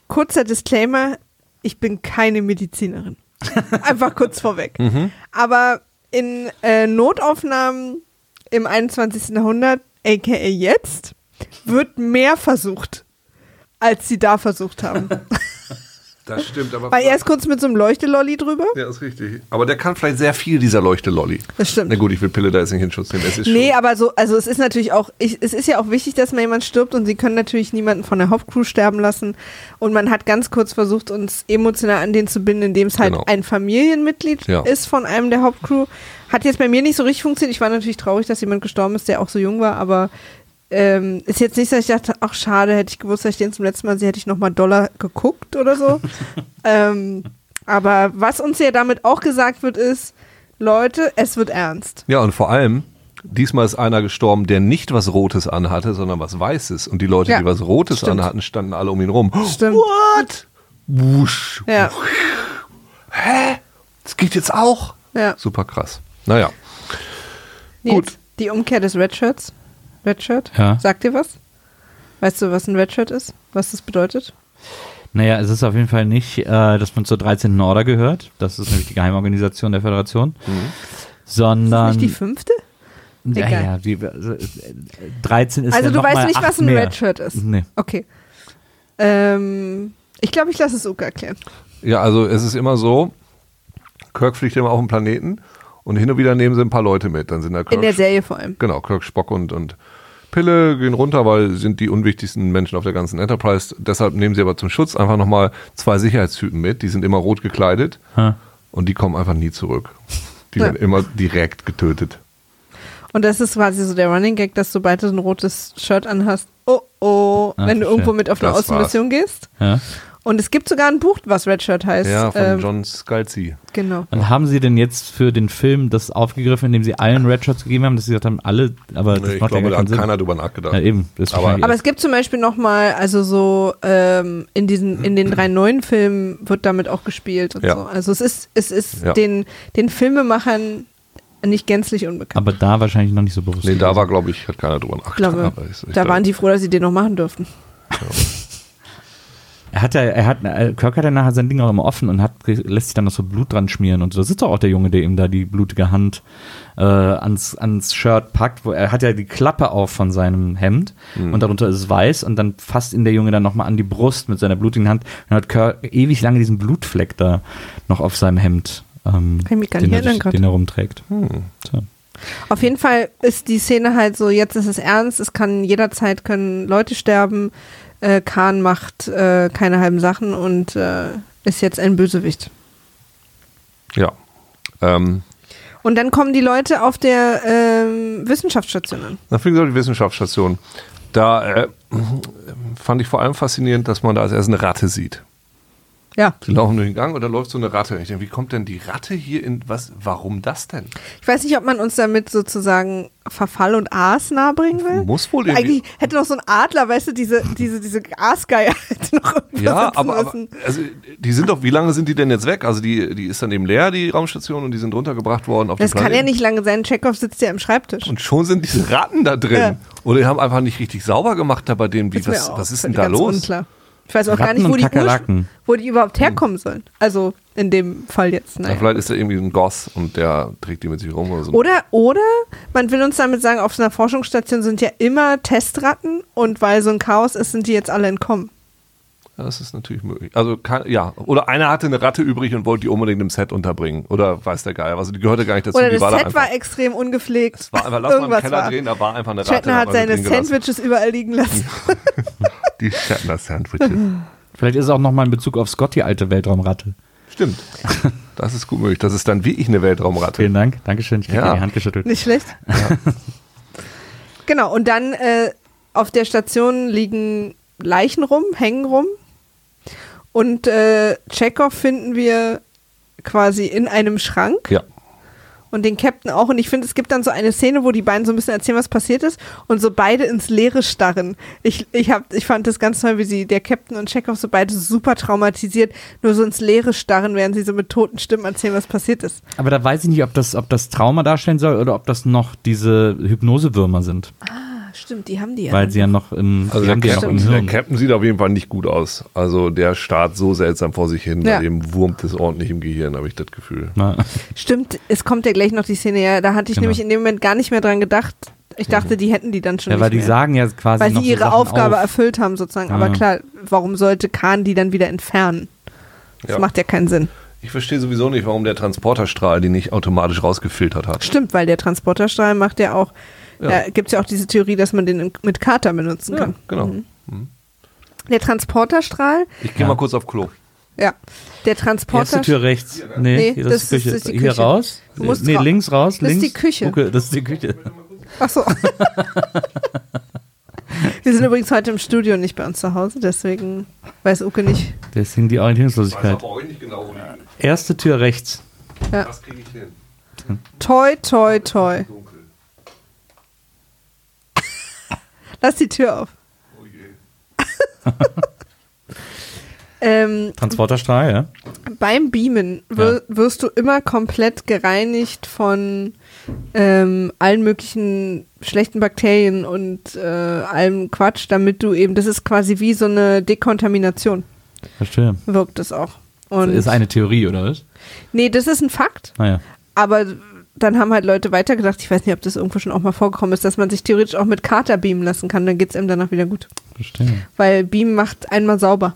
kurzer Disclaimer, ich bin keine Medizinerin. Einfach kurz vorweg. Aber in äh, Notaufnahmen im 21. Jahrhundert, aka jetzt, wird mehr versucht, als sie da versucht haben. Das stimmt, aber. Weil er ist kurz mit so einem Leuchtelolli drüber. Ja, ist richtig. Aber der kann vielleicht sehr viel, dieser Leuchtelolli. Das stimmt. Na gut, ich will Pille da jetzt nicht in Schutz nehmen. Es ist Nee, schon, aber so, also es ist natürlich auch, ich, es ist ja auch wichtig, dass mal jemand stirbt und sie können natürlich niemanden von der Hauptcrew sterben lassen. Und man hat ganz kurz versucht, uns emotional an den zu binden, indem es halt Genau. ein Familienmitglied Ja. ist von einem der Hauptcrew. Hat jetzt bei mir nicht so richtig funktioniert. Ich war natürlich traurig, dass jemand gestorben ist, der auch so jung war, aber ähm, ist jetzt nicht, dass ich dachte, ach schade, hätte ich gewusst, dass ich den zum letzten Mal sehe, hätte ich nochmal Dollar geguckt oder so. ähm, aber was uns ja damit auch gesagt wird, ist, Leute, es wird ernst. ja, und vor allem, diesmal ist einer gestorben, der nicht was Rotes anhatte, sondern was Weißes. Und die Leute, Ja, die was Rotes stimmt. anhatten, standen alle um ihn rum. Stimmt. What? Wusch. Ja. Hä? Das geht jetzt auch? Ja. Super krass. Naja. Nils, Gut. Die Umkehr des Redshirts. Redshirt? Ja. Sagt dir was? Weißt du, was ein Redshirt ist? Was das bedeutet? Naja, es ist auf jeden Fall nicht, äh, dass man zur 13. Order gehört. Das ist nämlich die Geheimorganisation der Föderation. Sondern. nicht die fünfte? ja, Egal. ja, die, äh, 13 ist also ja du noch weißt mal nicht, was ein mehr. Redshirt ist. Nee. Okay. Ähm, ich glaube, ich lasse es Uka erklären. Ja, also es ist immer so, Kirk fliegt immer auf den Planeten und hin und wieder nehmen sie ein paar Leute mit. Dann sind da Kirk, In der Serie vor allem. Genau, Kirk, Spock und, und Pille gehen runter, weil sie sind die unwichtigsten Menschen auf der ganzen Enterprise. Deshalb nehmen sie aber zum Schutz einfach nochmal zwei Sicherheitstypen mit. Die sind immer rot gekleidet Ha. und die kommen einfach nie zurück. Die Ja. werden immer direkt getötet. Und das ist quasi so der Running Gag, dass sobald du ein rotes Shirt anhast, oh oh, Ah, wenn du irgendwo mit auf eine Außenmission gehst. Ja. Und es gibt sogar ein Buch, was Redshirt heißt. Ja, von Ähm, John Scalzi. Genau. Und haben sie denn jetzt für den Film das aufgegriffen, indem sie allen Redshots gegeben haben, dass sie gesagt haben, alle, aber das Nee, ich macht ja glaube, gar da hat Sinn. keiner drüber nachgedacht. Ja, eben. Das ist Aber- Aber es gibt zum Beispiel nochmal, also so ähm, in diesen, in den drei neuen Filmen wird damit auch gespielt und Ja. so. Also es ist, es ist Ja. den, den Filmemachern nicht gänzlich unbekannt. aber da wahrscheinlich noch nicht so bewusst. Nee, da war, glaube ich, hat keiner drüber Ich nachgedacht. glaube, Aber ist- ich da waren die froh, dass sie den noch machen durften. Er hat ja, er hat, äh, Kirk hat ja nachher sein Ding auch immer offen und hat, lässt sich dann noch so Blut dran schmieren und so. Das ist doch auch der Junge, der ihm da die blutige Hand äh, ans, ans Shirt packt. Wo, er hat ja die Klappe auf von seinem Hemd Hm. und darunter ist es weiß und dann fasst ihn der Junge dann nochmal an die Brust mit seiner blutigen Hand und dann hat Kirk ewig lange diesen Blutfleck da noch auf seinem Hemd, ähm, den, er, den er rumträgt. Hm. Tja. Auf jeden Fall ist die Szene halt so, jetzt ist es ernst, es kann jederzeit können Leute sterben, äh, Khan macht äh, keine halben Sachen und äh, ist jetzt ein Bösewicht. Ja. Ähm, Und dann kommen die Leute auf der ähm, Wissenschaftsstation an. Dann fliegen sie auf die Wissenschaftsstation. Da äh, fand ich vor allem faszinierend, dass man da als erstes eine Ratte sieht. Ja. Sie laufen durch den Gang und da läuft so eine Ratte. Ich denke, wie kommt denn die Ratte hier in was? Warum das denn? Ich weiß nicht, ob man uns damit sozusagen Verfall und Aas nahebringen will. Muss wohl irgendwie. Eigentlich hätte noch so ein Adler, weißt du, diese, diese, diese Aasgeier hätte noch Ja, aber, aber also, die sind doch, wie lange sind die denn jetzt weg? Also die, die ist dann eben leer, die Raumstation, und die sind runtergebracht worden auf Das kann ja nicht lange sein. Chekhov sitzt ja im Schreibtisch. Und schon sind diese Ratten da drin. Ja. Oder die haben einfach nicht richtig sauber gemacht da bei denen. Wie, was, was ist denn da los? Unklar. Ich weiß auch gar Ratten nicht, wo die, wo die überhaupt herkommen sollen. Also in dem Fall jetzt. Ja, Naja. vielleicht ist da irgendwie ein Goss und der trägt die mit sich rum oder so. Oder, oder man will uns damit sagen, auf so einer Forschungsstation sind ja immer Testratten und weil so ein Chaos ist, sind die jetzt alle entkommen. Ja, das ist natürlich möglich. Also, kann, ja. Oder einer hatte eine Ratte übrig und wollte die unbedingt im Set unterbringen. Oder weiß der Geier. Also, die gehörte gar nicht dazu. Oder die das war da Set einfach. war extrem ungepflegt. Es war einfach, lass mal im Irgendwas Keller war. drehen, da war einfach eine Ratte. Shatner da hat seine gelassen. Sandwiches überall liegen lassen. Die Shatner-Sandwiches. Vielleicht ist es auch nochmal in Bezug auf Scott die alte Weltraumratte. Stimmt. Das ist gut möglich. Das ist dann wirklich eine Weltraumratte. Vielen Dank. Dankeschön. Ich habe Ja. dir die Hand geschüttelt. Nicht schlecht. genau, und dann äh, auf der Station liegen Leichen rum, hängen rum. Und äh, Chekhov finden wir quasi in einem Schrank. Ja. Und den Captain auch. Und ich finde, es gibt dann so eine Szene, wo die beiden so ein bisschen erzählen, was passiert ist und so beide ins Leere starren. Ich, ich, hab, ich fand das ganz toll, wie sie, der Captain und Chekhov so beide super traumatisiert, nur so ins Leere starren, während sie so mit toten Stimmen erzählen, was passiert ist. Aber da weiß ich nicht, ob das, ob das Trauma darstellen soll oder ob das noch diese Hypnosewürmer sind. Ah, stimmt, die haben die ja. Weil sie ja noch im, Also der ja Captain, im der. Captain sieht auf jeden Fall nicht gut aus. Also der starrt so seltsam vor sich hin, Ja. dem wurmt es ordentlich im Gehirn, habe ich das Gefühl. Na, Stimmt, es kommt ja gleich noch die Szene, ja, da hatte ich Genau. nämlich in dem Moment gar nicht mehr dran gedacht. Ich dachte, die hätten die dann schon ja, weil die mehr. sagen ja quasi weil noch sie ihre Aufgabe auf. erfüllt haben sozusagen. Aber Ja. klar, warum sollte Khan die dann wieder entfernen? Das Ja. macht ja keinen Sinn. Ich verstehe sowieso nicht, warum der Transporterstrahl die nicht automatisch rausgefiltert hat. Stimmt, weil der Transporterstrahl macht ja auch, Ja. ja. gibt es ja auch diese Theorie, dass man den mit Kater benutzen Ja, kann. genau. Mhm. Der Transporterstrahl, Ich gehe mal kurz auf Klo. ja, der Erste Transporterstrahl. Tür rechts. Nee, Nee, hier, das das, ist die ist- Küche. das ist die Hier Küche. raus? Du musst nee, ra- links raus. Das ist links. die Küche. Okay, das ist die Küche. Ach so. Wir sind übrigens heute im Studio und nicht bei uns zu Hause, deswegen weiß Uke nicht. Deswegen die Orientierungslosigkeit. auch nicht genau, wo die Erste Tür rechts. Das kriege ich hin. Toi, toi, toi. Lass die Tür auf. Oh je. Ähm, Transporterstrahl, ja. beim Beamen wir, wirst du immer komplett gereinigt von ähm, allen möglichen schlechten Bakterien und äh, allem Quatsch, damit du eben, das ist quasi wie so eine Dekontamination, Verstehe. wirkt es auch. Und ist eine Theorie, oder was? nee, das ist ein Fakt, Naja. aber dann haben halt Leute weitergedacht, ich weiß nicht, ob das irgendwo schon auch mal vorgekommen ist, dass man sich theoretisch auch mit Kater beamen lassen kann, dann geht es einem danach wieder gut. Verstehe. Weil Beam macht einmal sauber.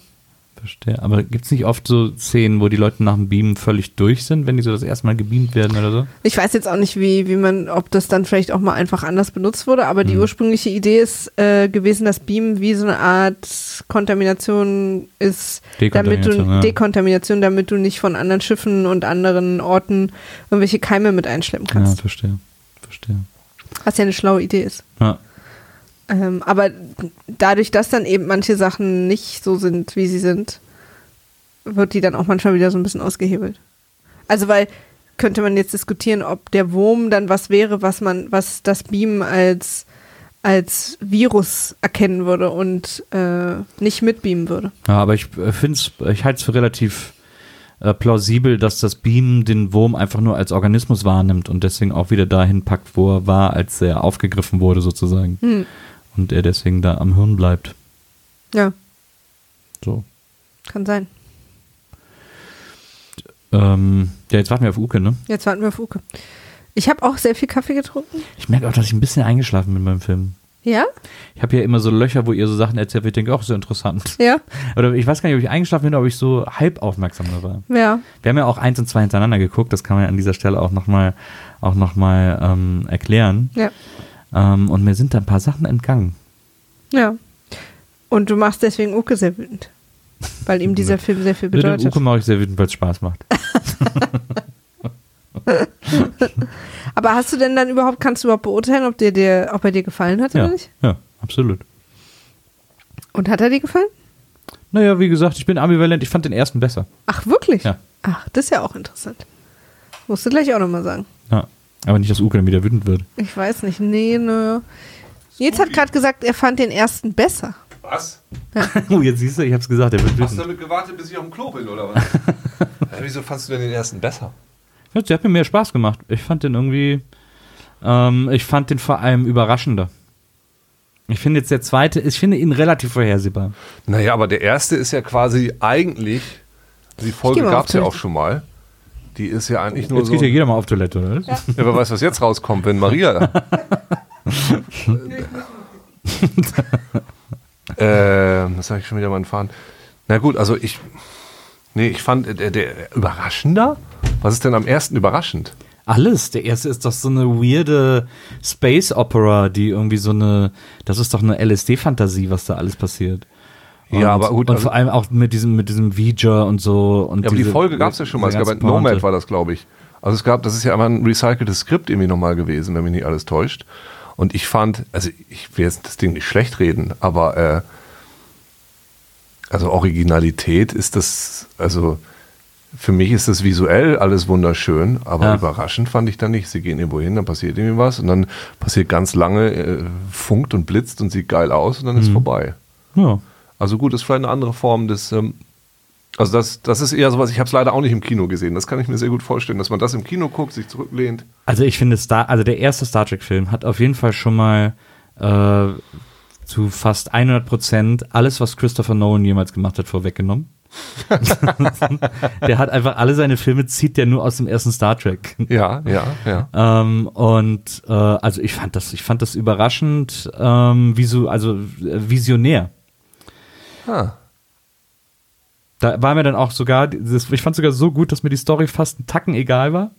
Verstehe. Aber gibt es nicht oft so Szenen, wo die Leute nach dem Beamen völlig durch sind, wenn die so das erste Mal gebeamt werden oder so? Ich weiß jetzt auch nicht, wie, wie man, ob das dann vielleicht auch mal einfach anders benutzt wurde, aber Mhm. die ursprüngliche Idee ist äh, gewesen, dass Beam wie so eine Art Kontamination ist, damit du Dekontamination, ja. Dekontamination, damit du nicht von anderen Schiffen und anderen Orten irgendwelche Keime mit einschleppen Ja, kannst. verstehe. Verstehe. Was ja eine schlaue Idee ist. Ja. Ähm, aber dadurch, dass dann eben manche Sachen nicht so sind, wie sie sind, wird die dann auch manchmal wieder so ein bisschen ausgehebelt. Also weil könnte man jetzt diskutieren, ob der Wurm dann was wäre, was man, was das Beamen als als Virus erkennen würde und äh, nicht mitbeamen würde. Ja, aber ich äh, finde es, ich halte es für relativ äh, plausibel, dass das Beam den Wurm einfach nur als Organismus wahrnimmt und deswegen auch wieder dahin packt, wo er war, als er aufgegriffen wurde, sozusagen. Hm. Und er deswegen da am Hirn bleibt. Ja, So. kann sein. Ähm, ja, jetzt warten wir auf Uke, ne? Jetzt warten wir auf Uke. Ich habe auch sehr viel Kaffee getrunken. Ich merke auch, dass ich ein bisschen eingeschlafen bin beim Film. Ja? Ich habe ja immer so Löcher, wo ihr so Sachen erzählt, wo ich denke, auch so interessant. Ja? Oder ich weiß gar nicht, ob ich eingeschlafen bin, oder ob ich so halb aufmerksam war. Ja. Wir haben ja auch eins und zwei hintereinander geguckt, das kann man an dieser Stelle auch nochmal auch noch mal, ähm, erklären. Ja. Ähm, und mir sind da ein paar Sachen entgangen. Ja. Und du machst deswegen Uke sehr wütend. Weil ihm dieser Film sehr viel Mit bedeutet. Uke mache ich sehr wütend, weil es Spaß macht. Aber hast du denn dann überhaupt, kannst du überhaupt beurteilen, ob, dir, der, ob er dir gefallen hat Ja, oder nicht? ja, absolut. Und hat er dir gefallen? Naja, wie gesagt, ich bin ambivalent. Ich fand den ersten besser. Ach, wirklich? Ja. Ach, das ist ja auch interessant. Musst du gleich auch nochmal sagen. Ja. Aber nicht, dass Uke dann wieder wütend wird. Ich weiß nicht. Nee, ne. Nils hat gerade gesagt, er fand den ersten besser. Was? oh, jetzt siehst du, ich hab's gesagt, er wird Hast du wütend. damit gewartet, bis ich auf dem Klo bin, oder was? ja, wieso fandst du denn den ersten besser? Ja, der hat mir mehr Spaß gemacht. Ich fand den irgendwie, ähm, ich fand den vor allem überraschender. Ich finde jetzt der zweite, ich finde ihn relativ vorhersehbar. Naja, aber der erste ist ja quasi eigentlich, die Folge gab es ja auch schon mal. Die ist ja eigentlich nur Jetzt so. geht ja jeder mal auf Toilette, oder? Ja. Ja, wer weiß, was jetzt rauskommt, wenn Maria. äh, das habe ich schon wieder mal Fahren. Na gut, also ich. Nee, ich fand der, der überraschender. Was ist denn am ersten überraschend? Alles. Der erste ist doch so eine weirde Space Opera, die irgendwie so eine, das ist doch eine LSD-Fantasie, was da alles passiert. Und, Ja, aber gut, Und also- vor allem auch mit diesem, mit diesem V'ger und so. Und Ja, aber die diese- Folge gab es ja schon mal. Es gab. Nomad war das, glaube ich. Also es gab, das ist ja immer ein recyceltes Skript irgendwie nochmal gewesen, wenn mich nicht alles täuscht. Und ich fand, also ich will jetzt das Ding nicht schlecht reden, aber äh, also Originalität ist das, also für mich ist das visuell alles wunderschön, aber Ja. überraschend fand ich da nicht. Sie gehen irgendwo hin, dann passiert irgendwie was und dann passiert ganz lange, äh, funkt und blitzt und sieht geil aus und dann Mhm. ist vorbei. Ja. Also gut, ist vielleicht eine andere Form des. Ähm, also das, das ist eher sowas, ich habe es leider auch nicht im Kino gesehen. Das kann ich mir sehr gut vorstellen, dass man das im Kino guckt, sich zurücklehnt. Also ich finde Star, also der erste Star Trek Film hat auf jeden Fall schon mal äh, zu fast 100 Prozent alles, was Christopher Nolan jemals gemacht hat, vorweggenommen. der hat einfach alle seine Filme zieht der nur aus dem ersten Star Trek. Ja, ja, ja. Ähm, und äh, also ich fand das, ich fand das überraschend, ähm, visu, also äh, visionär. Ah. Da war mir dann auch sogar, ich fand sogar so gut, dass mir die Story fast einen Tacken egal war.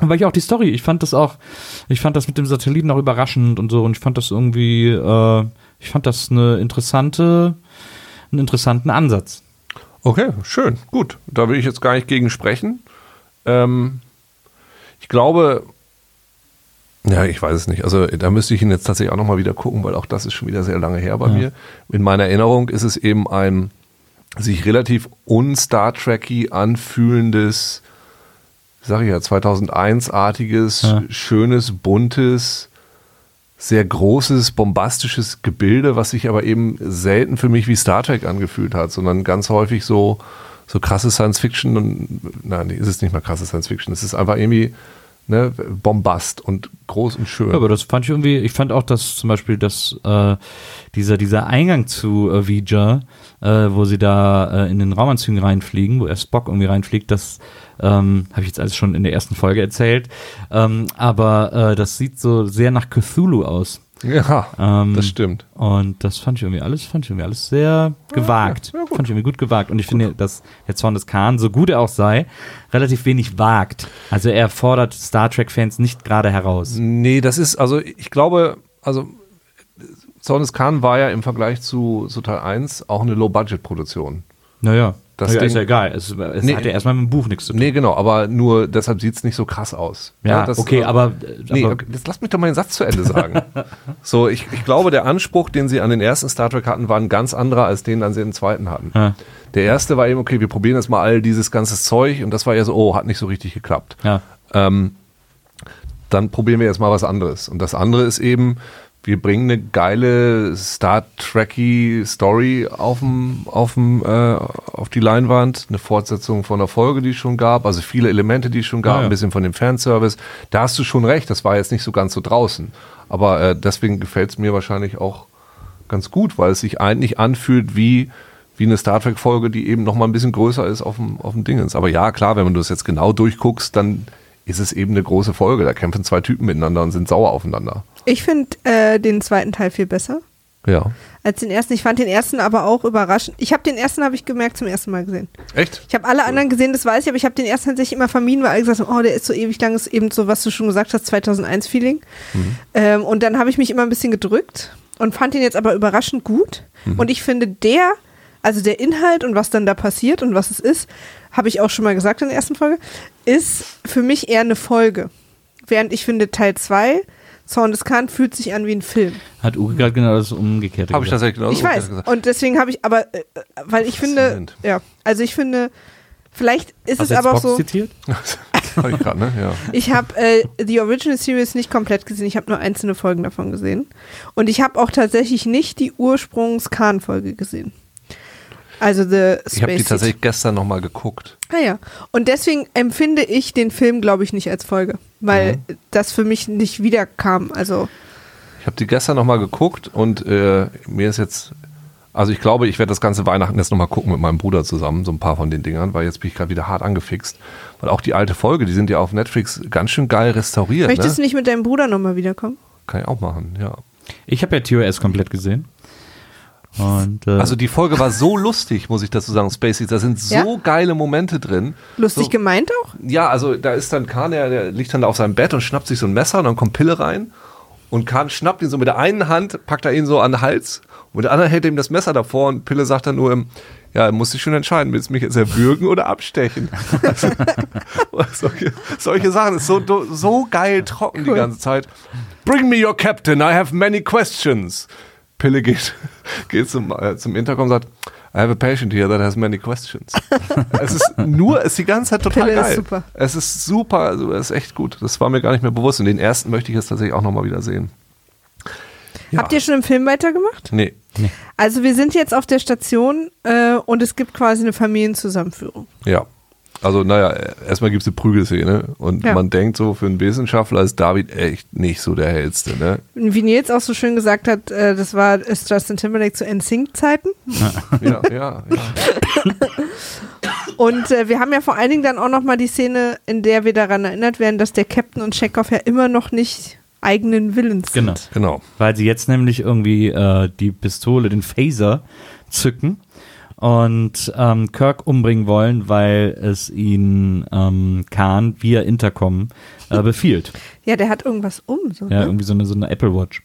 Weil ich auch die Story, ich fand das auch, ich fand das mit dem Satelliten auch überraschend und so und ich fand das irgendwie, äh, ich fand das eine interessante, einen interessanten Ansatz. Okay, schön, gut. Da will ich jetzt gar nicht gegen sprechen. Ähm, ich glaube, ja, ich weiß es nicht. Also da müsste ich ihn jetzt tatsächlich auch nochmal wieder gucken, weil auch das ist schon wieder sehr lange her bei Ja. mir. In meiner Erinnerung ist es eben ein sich relativ un-Star Trekky anfühlendes, sag ich ja, 2001-artiges, Ja. schönes, buntes, sehr großes, bombastisches Gebilde, was sich aber eben selten für mich wie Star Trek angefühlt hat, sondern ganz häufig so, so krasse Science Fiction und nein, ist es nicht mal krasse Science Fiction, es ist einfach irgendwie ne, Bombast und groß und schön. Ja, aber das fand ich irgendwie, ich fand auch, dass zum Beispiel das, äh, dieser, dieser Eingang zu äh, Vija, äh, wo sie da äh, in den Raumanzügen reinfliegen, wo er Spock irgendwie reinfliegt, das ähm, habe ich jetzt alles schon in der ersten Folge erzählt. Ähm, aber äh, das sieht so sehr nach Cthulhu aus. Ja, Ähm, das stimmt. Und das fand ich irgendwie alles, fand ich irgendwie alles sehr gewagt. ja, gut. fand ich irgendwie gut gewagt. Und ich finde, dass der Zorn des Khan, so gut er auch sei, relativ wenig wagt. Also er fordert Star Trek-Fans nicht gerade heraus. Nee, das ist, also ich glaube, also Zorn des Khan war ja im Vergleich zu, zu Teil 1 auch eine Low-Budget-Produktion. Naja. Das ja, Ding, ist ja egal. Es, es Nee. hat ja erstmal mit dem Buch nichts zu tun. Nee, genau, aber nur deshalb sieht es nicht so krass aus. Ja, das, okay, äh, aber, Nee, aber jetzt lass mich doch mal den Satz zu Ende sagen. so, ich, ich glaube, der Anspruch, den sie an den ersten Star Trek hatten, war ein ganz anderer, als den, an sie den zweiten hatten. Ja. Der erste war eben, okay, wir probieren jetzt mal all dieses ganze Zeug und das war ja so, oh, hat nicht so richtig geklappt. ja. Ähm, dann probieren wir jetzt mal was anderes. Und das andere ist eben, wir bringen eine geile Star Trekky Story auf, dem, auf, dem, äh, auf die Leinwand, eine Fortsetzung von einer Folge, die es schon gab, also viele Elemente, die es schon gab, Ja, ja. ein bisschen von dem Fanservice. Da hast du schon recht, das war jetzt nicht so ganz so draußen. Aber äh, deswegen gefällt es mir wahrscheinlich auch ganz gut, weil es sich eigentlich anfühlt wie, wie eine Star Trek-Folge, die eben noch mal ein bisschen größer ist auf dem, auf dem Dingens. Aber ja, klar, wenn du das jetzt genau durchguckst, dann ist es eben eine große Folge. Da kämpfen zwei Typen miteinander und sind sauer aufeinander. Ich finde äh, den zweiten Teil viel besser Ja. als den ersten. Ich fand den ersten aber auch überraschend. Ich habe den ersten, habe ich gemerkt, zum ersten Mal gesehen. Echt? Ich habe alle anderen gesehen, das weiß ich, aber ich habe den ersten tatsächlich immer vermieden, weil alle gesagt haben, oh, der ist so ewig lang, ist eben so, was du schon gesagt hast, 2001-Feeling. Ähm, und dann habe ich mich immer ein bisschen gedrückt und fand den jetzt aber überraschend gut. Und ich finde, der, also der Inhalt und was dann da passiert und was es ist, habe ich auch schon mal gesagt in der ersten Folge, ist für mich eher eine Folge. Während ich finde, Teil 2, Zorn des Khan, fühlt sich an wie ein Film. Hat Uwe gerade genau das Umgekehrte Habe ich tatsächlich genau ich weiß. gesagt. Und deswegen habe ich, aber, äh, weil ich finde, ja, also ich finde, vielleicht ist Hast es aber auch so. zitiert? Habe ich gerade, ne? Ja. Ich habe äh, die Original Series nicht komplett gesehen, ich habe nur einzelne Folgen davon gesehen. Und ich habe auch tatsächlich nicht die Ursprungs-Khan-Folge gesehen. Also The Space Ich habe die tatsächlich gestern noch mal geguckt. Ah ja. Und deswegen empfinde ich den Film, glaube ich, nicht als Folge, weil Mhm. das für mich nicht wiederkam. Also Ich habe die gestern noch mal geguckt und äh, mir ist jetzt, also ich glaube, ich werde das ganze Weihnachten jetzt noch mal gucken mit meinem Bruder zusammen, so ein paar von den Dingern, weil jetzt bin ich gerade wieder hart angefixt. Weil auch die alte Folge, die sind ja auf Netflix ganz schön geil restauriert. möchtest ne? du nicht mit deinem Bruder nochmal wiederkommen? Kann ich auch machen, ja. Ich habe ja TOS komplett gesehen. Und, äh, Also die Folge war so lustig, muss ich dazu sagen, Spacey. Da sind so Ja? geile Momente drin. Lustig so, gemeint auch? Ja, also da ist dann Kahn, der, der liegt dann da auf seinem Bett und schnappt sich so ein Messer und dann kommt Pille rein. Und Kahn schnappt ihn so mit der einen Hand, packt er ihn so an den Hals und mit der anderen hält er ihm das Messer davor und Pille sagt dann nur, ja, er muss sich schon entscheiden, willst du mich jetzt erwürgen oder abstechen? also, solche, solche Sachen, ist so, so geil trocken die Cool. ganze Zeit. Bring me your captain, I have many questions. Pille geht, geht zum, äh, zum Intercom und sagt, I have a patient here that has many questions. es ist nur, es ist die ganze Zeit total Pille ist geil. super. Es ist super, also es ist echt gut. Das war mir gar nicht mehr bewusst. Und den ersten möchte ich jetzt tatsächlich auch nochmal wieder sehen. Ja. Habt ihr schon im Film weitergemacht? Nee. Also wir sind jetzt auf der Station äh, und es gibt quasi eine Familienzusammenführung. Ja. Also, naja, erstmal gibt es eine Prügelszene und Ja. man denkt so, für einen Wissenschaftler ist David echt nicht so der hellste, ne? Wie Nils auch so schön gesagt hat, äh, das war ist Justin Timberlake zu NSYNC-Zeiten. Ja, ja, ja. Und äh, wir haben ja vor allen Dingen dann auch nochmal die Szene, in der wir daran erinnert werden, dass der Captain und Chekhov ja immer noch nicht eigenen Willens sind. Genau. Genau. Weil sie jetzt nämlich irgendwie äh, die Pistole, den Phaser zücken und ähm, Kirk umbringen wollen, weil es ihn ähm, Khan via Intercom äh, befiehlt. Ja, der hat irgendwas um. So, Ja, ne? irgendwie so eine, so eine Apple Watch.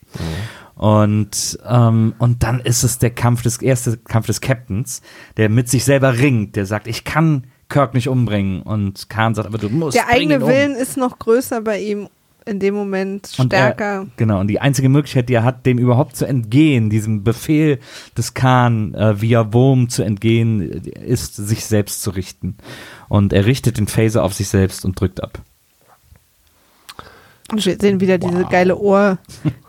Und, ähm, und dann ist es der Kampf des, erste Kampf des Captains, der mit sich selber ringt, der sagt, ich kann Kirk nicht umbringen. Und Khan sagt, aber du musst Der eigene um. Willen ist noch größer bei ihm in dem Moment, Und stärker. Er, genau, und die einzige Möglichkeit, die er hat, dem überhaupt zu entgehen, diesem Befehl des Khan äh, via Wurm zu entgehen, ist, sich selbst zu richten. Und er richtet den Phaser auf sich selbst und drückt ab. Und wir sehen wieder diese geile Ohr,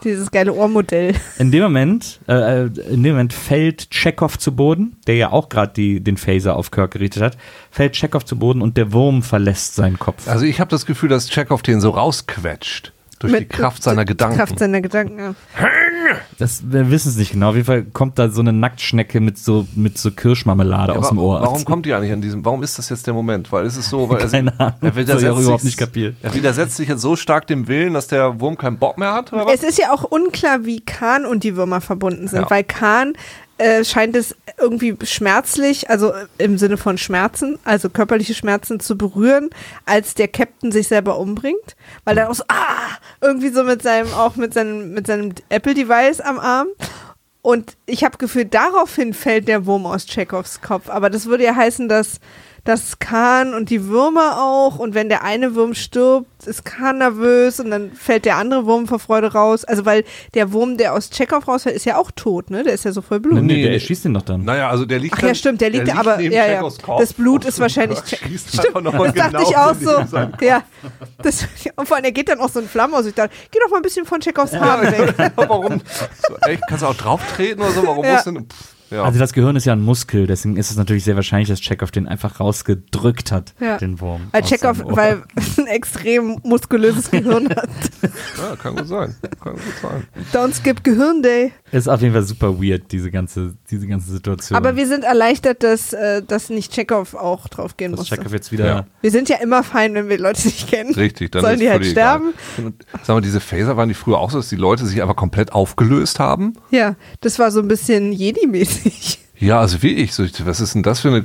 dieses geile Ohrmodell. In dem Moment, äh, in dem Moment fällt Chekhov zu Boden, der ja auch gerade den Phaser auf Kirk gerichtet hat, fällt Chekhov zu Boden und der Wurm verlässt seinen Kopf. Also ich habe das Gefühl, dass Chekhov den so rausquetscht. Durch die Mit- Kraft seiner Gedanken. Kraft seiner Gedanken, ja. Das, wir wissen es nicht genau. Auf jeden Fall kommt da so eine Nacktschnecke mit so, mit so Kirschmarmelade Ja, aus dem Ohr. Warum kommt die eigentlich an diesem? Warum ist das jetzt der Moment? Weil es ist so, weil Keine er, Ahnung. er Das hab ich widersetzt überhaupt sich, nicht kapiert. Er widersetzt sich jetzt so stark dem Willen, dass der Wurm keinen Bock mehr hat, oder was? Es ist ja auch unklar, wie Khan und die Würmer verbunden sind, Ja. weil Khan äh, scheint es irgendwie schmerzlich, also äh, im Sinne von Schmerzen, also körperliche Schmerzen zu berühren, als der Captain sich selber umbringt, weil er auch so, ah, irgendwie so mit seinem, auch mit seinem, mit seinem Apple-Device am Arm. Und ich habe gefühlt, daraufhin fällt der Wurm aus Tschechows Kopf. Aber das würde ja heißen, dass das Kahn und die Würmer auch. Und wenn der eine Wurm stirbt, ist Kahn nervös und dann fällt der andere Wurm vor Freude raus. Also weil der Wurm, der aus Tschechow rausfällt, ist ja auch tot, ne? Der ist ja so voll Blut. Nee, Nee, der erschießt ihn doch dann. Naja, also der liegt Ach ja, stimmt, der liegt, aber neben ja, ja. Kopf Das Blut ist wahrscheinlich Stimmt, das dachte genau ich auch so. Ja, das, und vor allem, er geht dann auch so in Flammen aus. Ich dachte, geh doch mal ein bisschen von Tschechows Haaren weg. Warum? So, echt, kannst du auch drauf treten oder so? Warum Ja. musst du denn? Pff, ja. Also das Gehirn ist ja ein Muskel, deswegen ist es natürlich sehr wahrscheinlich, dass Chekhov den einfach rausgedrückt hat, Ja. den Wurm. Weil Ohr. weil ein extrem muskulöses Gehirn hat. ja, kann gut sein. Kann gut sein. Don't skip Gehirn Day. Ist auf jeden Fall super weird, diese ganze, diese ganze Situation. Aber wir sind erleichtert, dass, äh, dass nicht Chekhov auch drauf gehen dass musste. Chekhov jetzt wieder. Ja. Wir sind ja immer fein, wenn wir Leute nicht kennen. Richtig, dann Sollen ist die halt sterben? Egal. Und, sag mal, diese Phaser waren die früher auch so, dass die Leute sich einfach komplett aufgelöst haben? Ja, das war so ein bisschen Jedi-mäßig. Ja, also wie ich. Ich- was ist denn das für eine.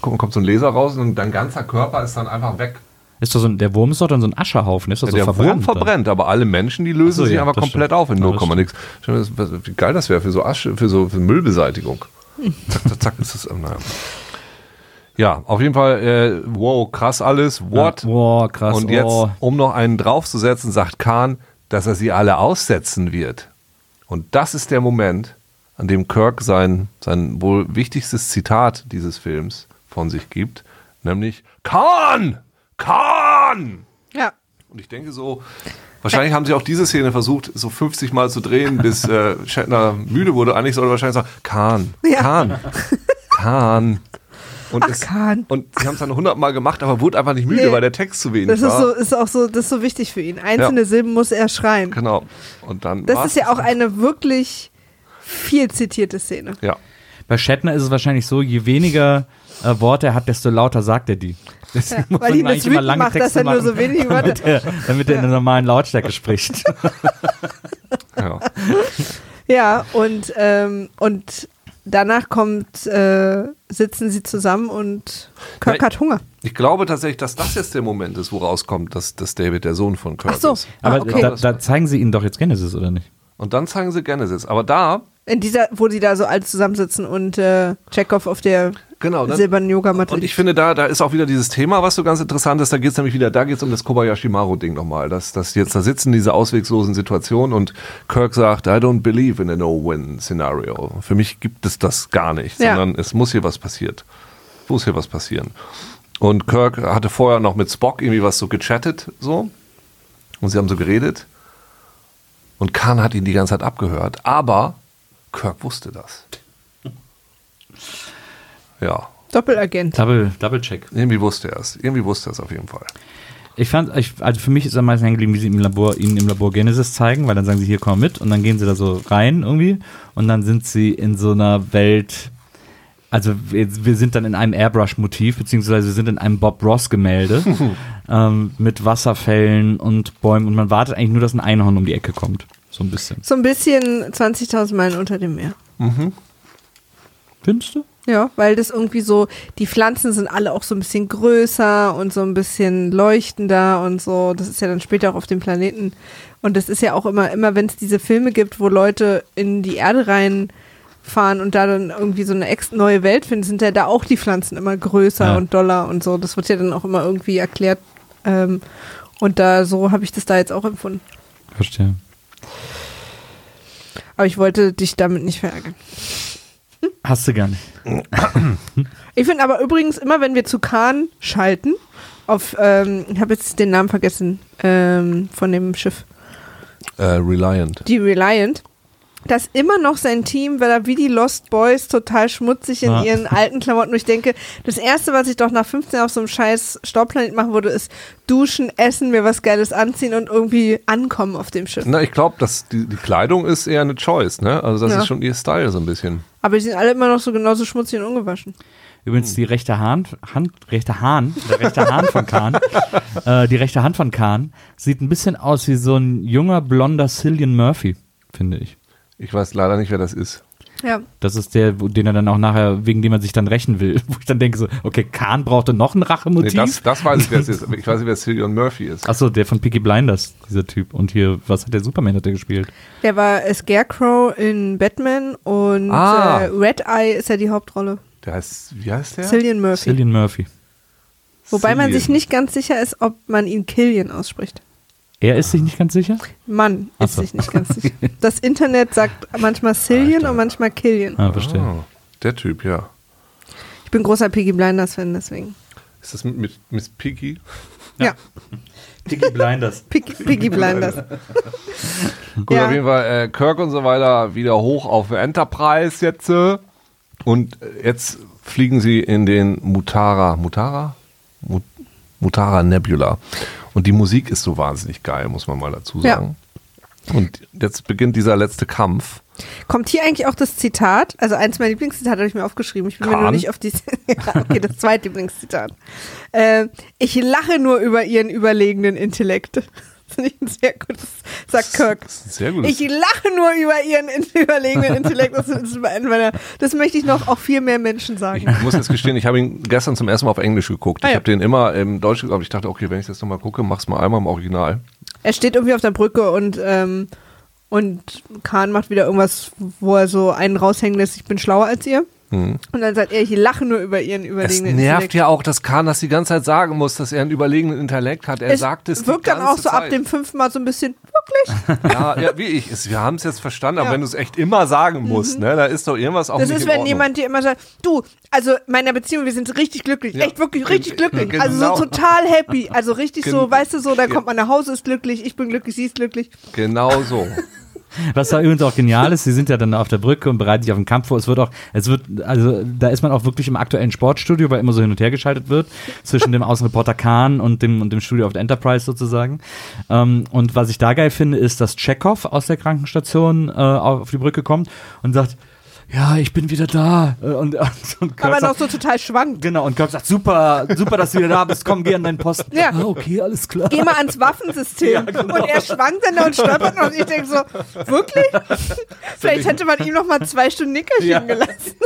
Kommt so ein Laser raus und dein ganzer Körper ist dann einfach weg. Ist doch so ein, der Wurm ist doch dann so ein Ascherhaufen, ist doch so der verbrannt. Wurm verbrennt, aber alle Menschen, die lösen so, sich ja, einfach das komplett stimmt. auf in Ja, 0, das stimmt. nix. Das- Wie geil das wäre für so Asche, für so für Müllbeseitigung. Zack, zack, zack, ist das. äh, Naja. Ja, auf jeden Fall, äh, wow, krass alles. What? Ja, wow, krass. Und jetzt, oh. um noch einen draufzusetzen, sagt Khan, dass er sie alle aussetzen wird. Und das ist der Moment, an dem Kirk sein, sein wohl wichtigstes Zitat dieses Films von sich gibt, nämlich Khan! Khan! Ja. Und ich denke so, wahrscheinlich haben sie auch diese Szene versucht, so 50 Mal zu drehen, bis äh, Shatner müde wurde. Eigentlich sollte er wahrscheinlich sagen, Khan, Ja. Khan, Khan. Und, Ach, es, Khan. und sie haben es dann 100 Mal gemacht, aber wurde einfach nicht müde, Nee. weil der Text zu wenig Das ist, war. so, ist auch so, das ist so wichtig für ihn. Einzelne Ja. Silben muss er schreien. Genau. Und dann Das ist ja auch eine wirklich viel zitierte Szene. Ja. Bei Shatner ist es wahrscheinlich so, je weniger äh, Worte er hat, desto lauter sagt er die. Deswegen muss Weil man ihn das eigentlich immer wütend lange macht, dass Texte er nur machen, so wenige Worte. damit er, damit er in der normalen Lautstärke spricht. ja. Ja, und, ähm, und danach kommt, äh, sitzen sie zusammen und Kirk Ja, hat Hunger. Ich glaube tatsächlich, dass das jetzt der Moment ist, wo rauskommt, dass, dass David der Sohn von Kirk Ach so. ist. Aber Ah, okay. da, da zeigen sie ihnen doch jetzt Genesis, oder nicht? Und dann zeigen sie Genesis. Aber da, In dieser, wo die da so alle zusammensitzen und äh, Chekhov auf der genau, dann, silbernen Yogamatte Und ich finde, da, da ist auch wieder dieses Thema, was so ganz interessant ist. Da geht es nämlich wieder, da geht es um das Kobayashi Maru-Ding nochmal. Dass, dass jetzt da sitzen diese ausweglosen Situationen und Kirk sagt, I don't believe in a No-Win-Szenario. Für mich gibt es das gar nicht, Ja. sondern es muss hier was passieren. Muss hier was passieren. Und Kirk hatte vorher noch mit Spock irgendwie was so gechattet, so. Und sie haben so geredet. Und Khan hat ihn die ganze Zeit abgehört. Aber Kirk wusste das. Ja. Doppelagent. Double, Double Check. Irgendwie wusste er es. Irgendwie wusste er es auf jeden Fall. Ich fand, ich, also für mich ist am meisten hängen geblieben, wie sie im Labor, ihnen im Labor Genesis zeigen, weil dann sagen sie, hier komm mit und dann gehen sie da so rein irgendwie und dann sind sie in so einer Welt, also wir, wir sind dann in einem Airbrush-Motiv, beziehungsweise wir sind in einem Bob Ross-Gemälde ähm, mit Wasserfällen und Bäumen und man wartet eigentlich nur, dass ein Einhorn um die Ecke kommt. So ein bisschen. So ein bisschen 20.000 Meilen unter dem Meer. Findest du? Ja, weil das irgendwie so, die Pflanzen sind alle auch so ein bisschen größer und so ein bisschen leuchtender und so. Das ist ja dann später auch auf dem Planeten. Und das ist ja auch immer, immer wenn es diese Filme gibt, wo Leute in die Erde reinfahren und da dann irgendwie so eine ex neue Welt finden, sind ja da auch die Pflanzen immer größer Ja. und doller und so. Das wird ja dann auch immer irgendwie erklärt. Ähm, und da, so habe ich das da jetzt auch empfunden. Verstehe. Aber ich wollte dich damit nicht verärgern. Hast du gar nicht. Ich finde aber übrigens immer, wenn wir zu Khan schalten, auf, ähm, ich habe jetzt den Namen vergessen, ähm, von dem Schiff, Äh, Reliant. die Reliant, dass immer noch sein Team, weil er wie die Lost Boys total schmutzig in Ja. ihren alten Klamotten, und ich denke, das erste, was ich doch nach 15 Jahren auf so einem scheiß Staubplanet machen würde, ist duschen, essen, mir was Geiles anziehen und irgendwie ankommen auf dem Schiff. Na, ich glaube, dass die, die Kleidung ist eher eine Choice, ne? Also das Ja. ist schon ihr Style so ein bisschen. Aber die sind alle immer noch so genauso schmutzig und ungewaschen. Übrigens die rechte Hand, Hand rechte Hahn, der rechte Hahn von Kahn, äh, die rechte Hand von Kahn sieht ein bisschen aus wie so ein junger blonder Cillian Murphy, finde ich. Ich weiß leider nicht, wer das ist. Ja. Das ist der, den er dann auch nachher, wegen dem er sich dann rächen will. Wo ich dann denke so, okay, Khan brauchte noch ein Nee, Rachemotiv. das, das weiß ich, wer es ist. Ich weiß nicht, wer Cillian Murphy ist. Achso, der von Peaky Blinders, dieser Typ. Und hier, was hat der Superman hat der gespielt? Der war Scarecrow in Batman und Ah. äh, Red Eye ist ja die Hauptrolle. Der heißt, wie heißt der? Cillian Murphy. Cillian Murphy. Wobei man Cillian. sich nicht ganz sicher ist, ob man ihn Killian ausspricht. Er ist sich nicht ganz sicher? Mann ist so. sich nicht ganz sicher. Das Internet sagt manchmal Cillian und manchmal Killian. Ah, verstehe. Ah, der Typ, ja. Ich bin großer Piggy Blinders Fan, deswegen. Ist das mit, mit Miss Piggy? Ja, Peaky Blinders. Piggy, Piggy Blinders. Gut, Ja. auf jeden Fall äh, Kirk und so weiter wieder hoch auf Enterprise jetzt. Äh, und äh, jetzt fliegen sie in den Mutara. Mutara? Mut, Mutara Nebula. Und die Musik ist so wahnsinnig geil, muss man mal dazu Ja. sagen. Und jetzt beginnt dieser letzte Kampf. Kommt hier eigentlich auch das Zitat? Also eins meiner Lieblingszitate habe ich mir aufgeschrieben. Ich bin mir nur Kahn? nicht auf die. ja, okay, das zweite Lieblingszitat. Äh, ich lache nur über ihren überlegenen Intellekt. Das finde ich ein sehr gutes, sagt Kirk. Sehr gutes. Ich lache nur über ihren überlegenen Intellekt. Das, ist ein meiner, das möchte ich noch auch viel mehr Menschen Ich sagen. muss jetzt gestehen, ich habe ihn gestern zum ersten Mal auf Englisch geguckt. Ah, ich ja. habe den immer im Deutsch geguckt, aber ich dachte, okay, wenn ich das nochmal gucke, mach's mal einmal im Original. Er steht irgendwie auf der Brücke und, ähm, und Khan macht wieder irgendwas, wo er so einen raushängen lässt, ich bin schlauer als ihr. Mhm. Und dann sagt er, ich lache nur über ihren Es überlegenen nervt Intellekt. ja auch, dass Khan das die ganze Zeit sagen muss, dass er einen überlegenen Intellekt hat. Er es sagt es wirkt dann auch so ab Zeit. dem fünften Mal so ein bisschen, wirklich? Ja, ja wie ich. Es, wir haben es jetzt verstanden, aber Ja. Mhm. wenn du es echt immer sagen musst, ne, da ist doch irgendwas auch Das ist, wenn jemand dir immer sagt, du, also meiner Beziehung, wir sind richtig glücklich, Ja. echt wirklich richtig glücklich. Genau. Also so total happy, also richtig so, Gen- weißt du so, dann Ja. kommt man nach Hause, ist glücklich, ich bin glücklich, sie ist glücklich. Genau so. Was da übrigens auch genial ist, sie sind ja dann auf der Brücke und bereiten sich auf den Kampf vor. Es wird auch, es wird, also da ist man auch wirklich im aktuellen Sportstudio, weil immer so hin und her geschaltet wird zwischen dem Außenreporter Kahn und dem, und dem Studio auf der Enterprise sozusagen. Ähm, und was ich da geil finde, ist, dass Chekhov aus der Krankenstation äh, auf die Brücke kommt und sagt, ja, ich bin wieder da. Äh, Und, und, und Kirk Aber sagt, noch so total schwankt. Genau, und Kirk sagt, super, super, dass du wieder da bist, komm, geh an deinen Posten. Ja. Ah, okay, alles klar. Geh mal ans Waffensystem. genau. Und er schwankt dann da und stolpert noch. Und ich denke so, wirklich? Vielleicht hätte man ihm noch mal zwei Stunden Nickerchen Ja. gelassen.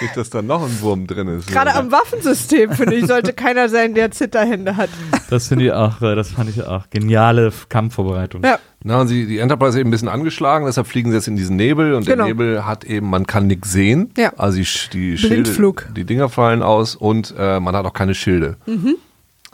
Nicht, dass da noch ein Wurm drin ist. Gerade am Waffensystem, finde ich, sollte keiner sein, der Zitterhände hat. Das finde ich auch, äh, das fand ich auch geniale Kampfvorbereitung. Ja. Na, und sie, die Enterprise ist eben ein bisschen angeschlagen, deshalb fliegen sie jetzt in diesen Nebel und Genau. der Nebel hat eben, man kann nichts sehen. Ja. Also die, die Schilde, die Dinger fallen aus und äh, man hat auch keine Schilde. Mhm.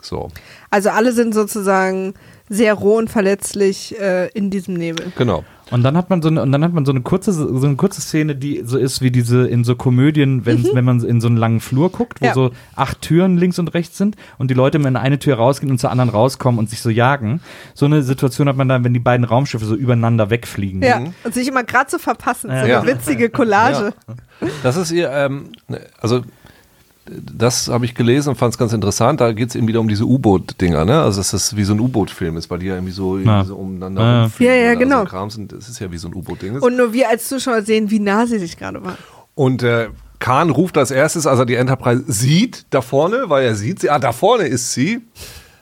So, Also alle sind sozusagen sehr roh und verletzlich äh, in diesem Nebel. genau. Und dann hat man so eine, und dann hat man so eine kurze, so eine kurze Szene, die so ist wie diese in so Komödien, wenn, wenn man in so einen langen Flur guckt, wo Mhm. Ja. so acht Türen links und rechts sind und die Leute in eine Tür rausgehen und zur anderen rauskommen und sich so jagen. So eine Situation hat man dann, wenn die beiden Raumschiffe so übereinander wegfliegen. Ja. Und sich immer gerade so verpassen. So eine Ja. witzige Collage. Das ist ihr, ähm, also das habe ich gelesen und fand es ganz interessant. Da geht es eben wieder um diese U-Boot-Dinger, ne? Also dass das wie so ein U-Boot-Film ist, weil die ja irgendwie so, Ja. so umeinander Ja. rumfliegen Ja, ja, und all so genau. ein Kram sind. Das ist ja wie so ein U-Boot-Ding. Und nur wir als Zuschauer sehen, wie nah sie sich gerade waren. Und äh, Khan ruft als erstes, als er die Enterprise sieht, da vorne, weil er sieht sie, ah, da vorne ist sie.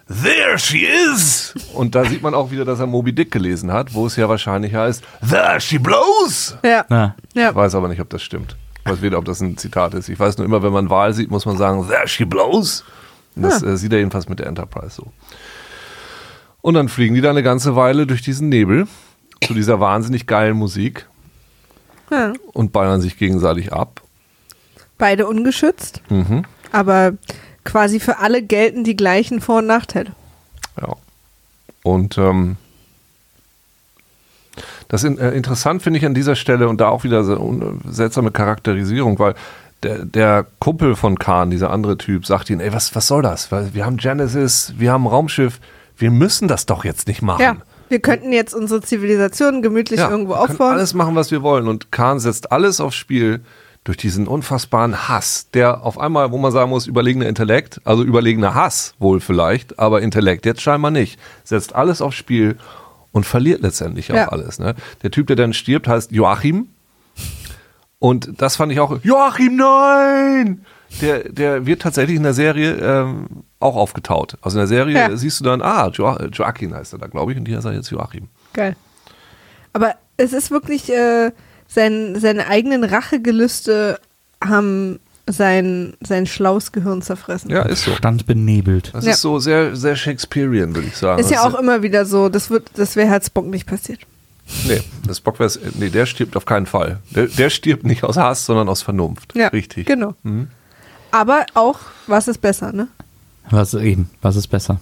There she is! Und da sieht man auch wieder, dass er Moby Dick gelesen hat, wo es ja wahrscheinlich heißt, There she blows! Ja. Ja. Ich weiß aber nicht, ob das stimmt. Ich weiß weder, ob das ein Zitat ist. Ich weiß nur immer, wenn man Wahl sieht, muss man sagen, There she blows! Und das äh, sieht er jedenfalls mit der Enterprise so. Und dann fliegen die da eine ganze Weile durch diesen Nebel zu dieser wahnsinnig geilen Musik ja. und ballern sich gegenseitig ab. Beide ungeschützt. Mhm. Aber quasi für alle gelten die gleichen Vor- und Nachteile. Ja. Und ähm, das in, äh, interessant finde ich an dieser Stelle und da auch wieder so eine seltsame Charakterisierung, weil der, der Kumpel von Khan, dieser andere Typ, sagt ihnen, ey, was, was soll das? Wir haben Genesis, wir haben Raumschiff, wir müssen das doch jetzt nicht machen. Ja. Wir könnten jetzt unsere Zivilisation gemütlich Ja, irgendwo wir können aufbauen. alles machen, was wir wollen. Und Khan setzt alles aufs Spiel durch diesen unfassbaren Hass, der auf einmal, wo man sagen muss, überlegener Intellekt, also überlegener Hass wohl vielleicht, aber Intellekt jetzt scheinbar nicht, setzt alles aufs Spiel und verliert letztendlich auch Ja. alles. Ne? Der Typ, der dann stirbt, heißt Joachim. Und das fand ich auch, Joachim, nein! Der, der wird tatsächlich in der Serie ähm, auch aufgetaut. Also in der Serie Ja. siehst du dann, ah, jo Joachim heißt er da, glaube ich, und hier ist er jetzt Joachim. Geil. Aber es ist wirklich, äh, sein, seine eigenen Rachegelüste haben sein, sein schlaues Gehirn zerfressen. Ja, ist so. Stand benebelt. Das Ja. ist so sehr, sehr Shakespearean, würde ich sagen. Ist ja Das auch immer wieder so, das, wird, das wäre halt Spock nicht passiert. Nee, das Bock wär's, nee, der stirbt auf keinen Fall. Der, der stirbt nicht aus Hass, sondern aus Vernunft. Ja, Richtig. Genau. Mhm. Aber auch, was ist besser, ne? Was eben, was ist besser?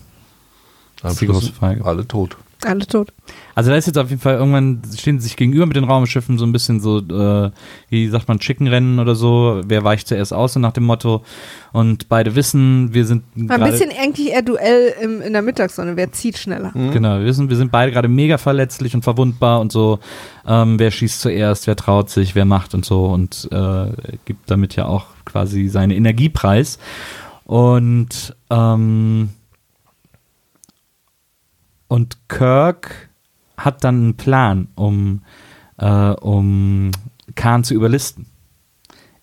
Am ist die große Frage. Alle tot. Alle tot. Also da ist jetzt auf jeden Fall irgendwann stehen sie sich gegenüber mit den Raumschiffen so ein bisschen so, äh, wie sagt man, Chickenrennen oder so. Wer weicht zuerst aus so nach dem Motto? Und beide wissen, wir sind Ein bisschen eigentlich eher Duell im, in der Mittagssonne. Wer zieht schneller? Genau, wir wissen, wir sind beide gerade mega verletzlich und verwundbar und so. Ähm, wer schießt zuerst, wer traut sich, wer macht und so und äh, gibt damit ja auch quasi seine Energiepreis. Und ähm, und Kirk hat dann einen Plan, um äh, um Khan zu überlisten.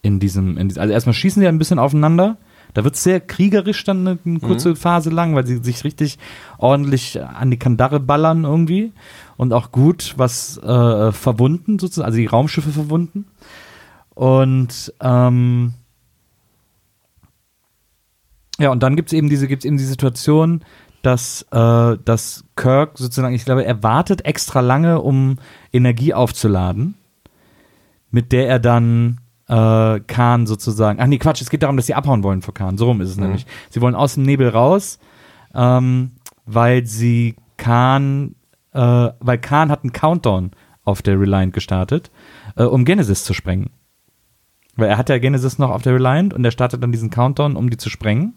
In diesem, in diesem, also erstmal schießen die ein bisschen aufeinander. Da wird es sehr kriegerisch dann eine, eine kurze Phase lang, weil sie sich richtig ordentlich an die Kandare ballern irgendwie. Und auch gut was äh, verwunden, sozusagen, also die Raumschiffe verwunden. Und ähm, ja, und dann gibt es eben diese, gibt's eben die Situation, dass, äh, dass Kirk sozusagen, ich glaube, er wartet extra lange, um Energie aufzuladen, mit der er dann äh, Khan sozusagen. Ach nee, Quatsch, es geht darum, dass sie abhauen wollen vor Khan. So rum ist es nämlich. Sie wollen aus dem Nebel raus, ähm, weil sie Khan, äh, weil Khan hat einen Countdown auf der Reliant gestartet, äh, um Genesis zu sprengen. Weil er hat ja Genesis noch auf der Reliant und er startet dann diesen Countdown, um die zu sprengen.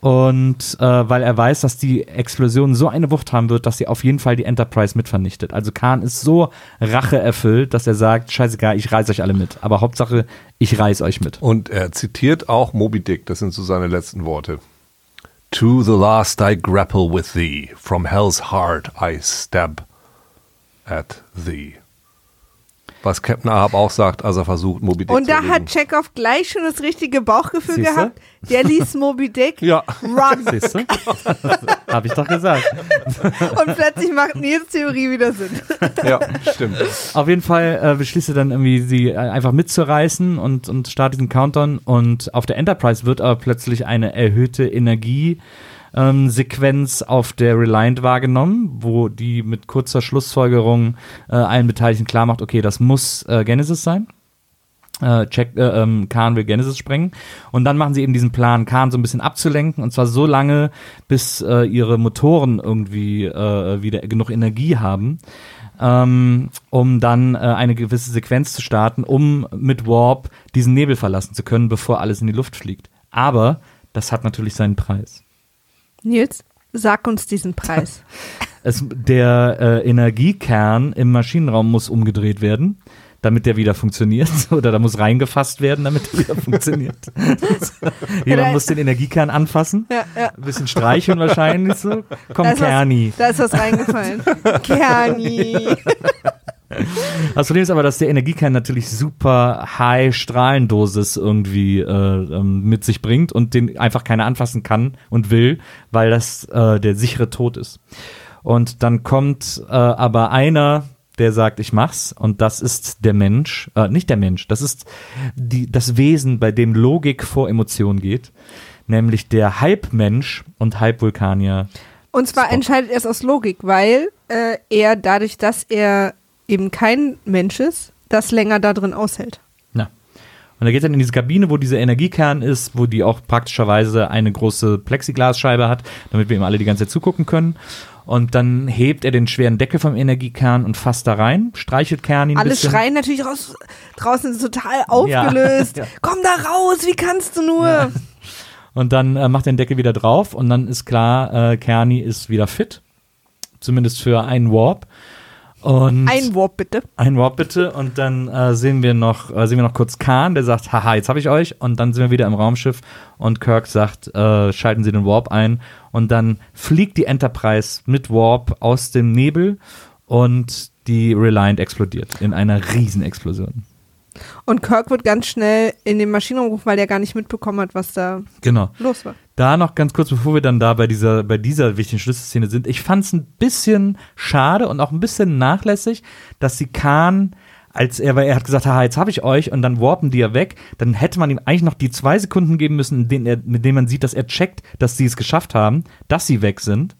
Und äh, weil er weiß, dass die Explosion so eine Wucht haben wird, dass sie auf jeden Fall die Enterprise mit vernichtet. Also Khan ist so racheerfüllt, dass er sagt, scheißegal, ich reiß euch alle mit. Aber Hauptsache, ich reiß euch mit. Und er zitiert auch Moby Dick, das sind so seine letzten Worte. To the last I grapple with thee, from hell's heart I stab at thee. Was Captain Ahab auch sagt, als er versucht, Moby Dick Und zu da hat Chekhov gleich schon das richtige Bauchgefühl Siehste? gehabt. Der ließ Moby Dick Ja. run. Siehst du? Hab ich doch gesagt. Und plötzlich macht Nils Theorie wieder Sinn. Ja, stimmt. Auf jeden Fall äh, beschließt er dann irgendwie, sie äh, einfach mitzureißen und, und startet diesen Countdown. Und auf der Enterprise wird aber plötzlich eine erhöhte Energie. Ähm, Sequenz auf der Reliant wahrgenommen, wo die mit kurzer Schlussfolgerung äh, allen Beteiligten klar macht, okay, das muss äh, Genesis sein. Äh, check, äh, ähm, Khan will Genesis sprengen. Und dann machen sie eben diesen Plan, Khan so ein bisschen abzulenken. Und zwar so lange, bis äh, ihre Motoren irgendwie äh, wieder genug Energie haben, ähm, um dann äh, eine gewisse Sequenz zu starten, um mit Warp diesen Nebel verlassen zu können, bevor alles in die Luft fliegt. Aber das hat natürlich seinen Preis. Nils, sag uns diesen Preis. Es, der äh, Energiekern im Maschinenraum muss umgedreht werden, damit der wieder funktioniert. Oder da muss reingefasst werden, damit der wieder funktioniert. Jemand muss den Energiekern anfassen. Ja, ja. Ein bisschen streicheln wahrscheinlich so. Komm, Da Kerni. was, da ist was reingefallen. Kerni. Das Problem ist aber, dass der Energiekern natürlich super high Strahlendosis irgendwie äh, ähm, mit sich bringt und den einfach keiner anfassen kann und will, weil das äh, der sichere Tod ist. Und dann kommt äh, aber einer, der sagt, ich mach's, und das ist der Mensch, äh, nicht der Mensch, das ist die, das Wesen, bei dem Logik vor Emotion geht, nämlich der Halbmensch und Halbvulkanier. Und zwar Spock. entscheidet er es aus Logik, weil äh, er dadurch, dass er eben kein Mensch ist, das länger da drin aushält. Na. Und er geht dann in diese Kabine, wo dieser Energiekern ist, wo die auch praktischerweise eine große Plexiglasscheibe hat, damit wir ihm alle die ganze Zeit zugucken können. Und dann hebt er den schweren Deckel vom Energiekern und fasst da rein, streichelt Kern ihn Alle bisschen. schreien natürlich raus, draußen ist total aufgelöst. Ja. Komm da raus, wie kannst du nur? Ja. Und dann äh, macht er den Deckel wieder drauf und dann ist klar, äh, Kerni ist wieder fit. Zumindest für einen Warp. Und Ein Warp bitte. Ein Warp bitte und dann äh, sehen wir noch äh, sehen wir noch kurz Khan, der sagt, haha, jetzt habe ich euch und dann sind wir wieder im Raumschiff und Kirk sagt, äh, schalten Sie den Warp ein und dann fliegt die Enterprise mit Warp aus dem Nebel und die Reliant explodiert in einer Riesenexplosion. Und Kirk wird ganz schnell in den Maschinenraum gerufen, weil der gar nicht mitbekommen hat, was da Genau. los war. Da noch ganz kurz, bevor wir dann da bei dieser, bei dieser wichtigen Schlüsselszene sind. Ich fand es ein bisschen schade und auch ein bisschen nachlässig, dass sie Khan als er, weil er hat gesagt, haha, jetzt habe ich euch und dann warpen die ja weg, dann hätte man ihm eigentlich noch die zwei Sekunden geben müssen, in denen er, mit denen man sieht, dass er checkt, dass sie es geschafft haben, dass sie weg sind.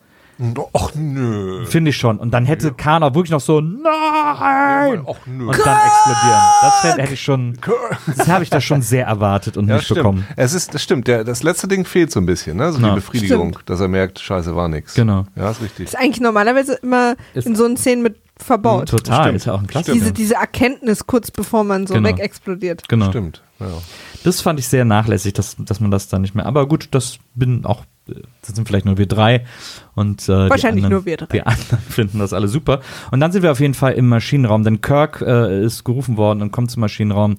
Ach nö. Finde ich schon. Und dann hätte Khan auch wirklich noch so, nein! Ach nö. Und dann explodieren. Das hätte hätte ich schon, das habe ich da schon sehr erwartet und Ja, nicht stimmt. bekommen. Es ist, das stimmt. Der, das letzte Ding fehlt so ein bisschen, ne? So Ja. die Befriedigung, dass er merkt, Scheiße war nix. Genau. Ja, ist richtig. Ist eigentlich normalerweise immer Ist- in so einen Szenen mit verbaut. Total, Stimmt. ist ja auch ein Klassiker. Diese, diese Erkenntnis kurz bevor man so Genau. wegexplodiert. genau. Stimmt. Ja. Das fand ich sehr nachlässig, dass, dass man das da nicht mehr. Aber gut, das bin auch, das sind vielleicht nur wir drei. Und, äh, Wahrscheinlich anderen, nur wir drei. Die anderen finden das alle super. Und dann sind wir auf jeden Fall im Maschinenraum, denn Kirk äh, ist gerufen worden und kommt zum Maschinenraum,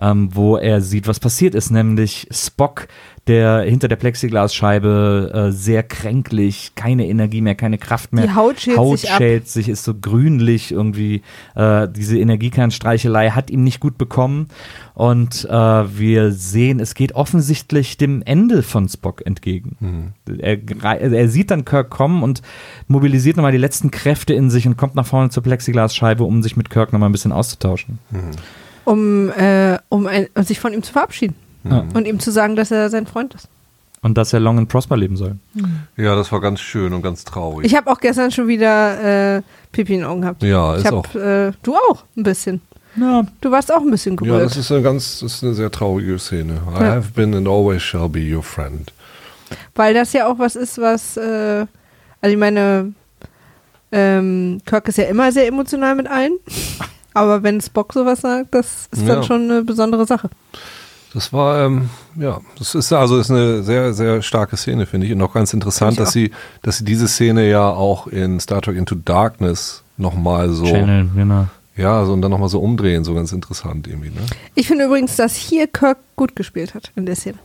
ähm, wo er sieht, was passiert ist, nämlich Spock, der hinter der Plexiglasscheibe äh, sehr kränklich, keine Energie mehr, keine Kraft mehr. Die Haut schält Haut sich ab. schält sich, ist so grünlich irgendwie. Äh, diese Energiekernstreichelei hat ihm nicht gut bekommen. Und äh, wir sehen, es geht offensichtlich dem Ende von Spock entgegen. Er, grei- er sieht dann Kirk kommen und mobilisiert nochmal die letzten Kräfte in sich und kommt nach vorne zur Plexiglasscheibe, um sich mit Kirk nochmal ein bisschen auszutauschen. Um, äh, um, ein, um sich von ihm zu verabschieden. Ja. Und ihm zu sagen, dass er sein Freund ist. Und dass er long and prosper leben soll. ja, das war ganz schön und ganz traurig. Ich habe auch gestern schon wieder äh, Pipi in den Augen gehabt. ja, ich ist hab, auch. Äh, du auch ein bisschen. Ja, Du warst auch ein bisschen Ja, gerührt. das ist eine ganz, das ist eine sehr traurige Szene. I Ja. have been and always shall be your friend. Weil das ja auch was ist, was, äh, also ich meine, ähm, Kirk ist ja immer sehr emotional mit allen. Aber wenn Spock sowas sagt, das ist dann Ja. schon eine besondere Sache. Das war, ähm, ja, das ist also ist eine sehr, sehr starke Szene, finde ich. Und auch ganz interessant, dass sie, dass sie diese Szene ja auch in Star Trek Into Darkness nochmal so, Channel, genau. ja, so und dann nochmal so umdrehen, so ganz interessant irgendwie, ne? Ich finde übrigens, dass hier Kirk gut gespielt hat in der Szene.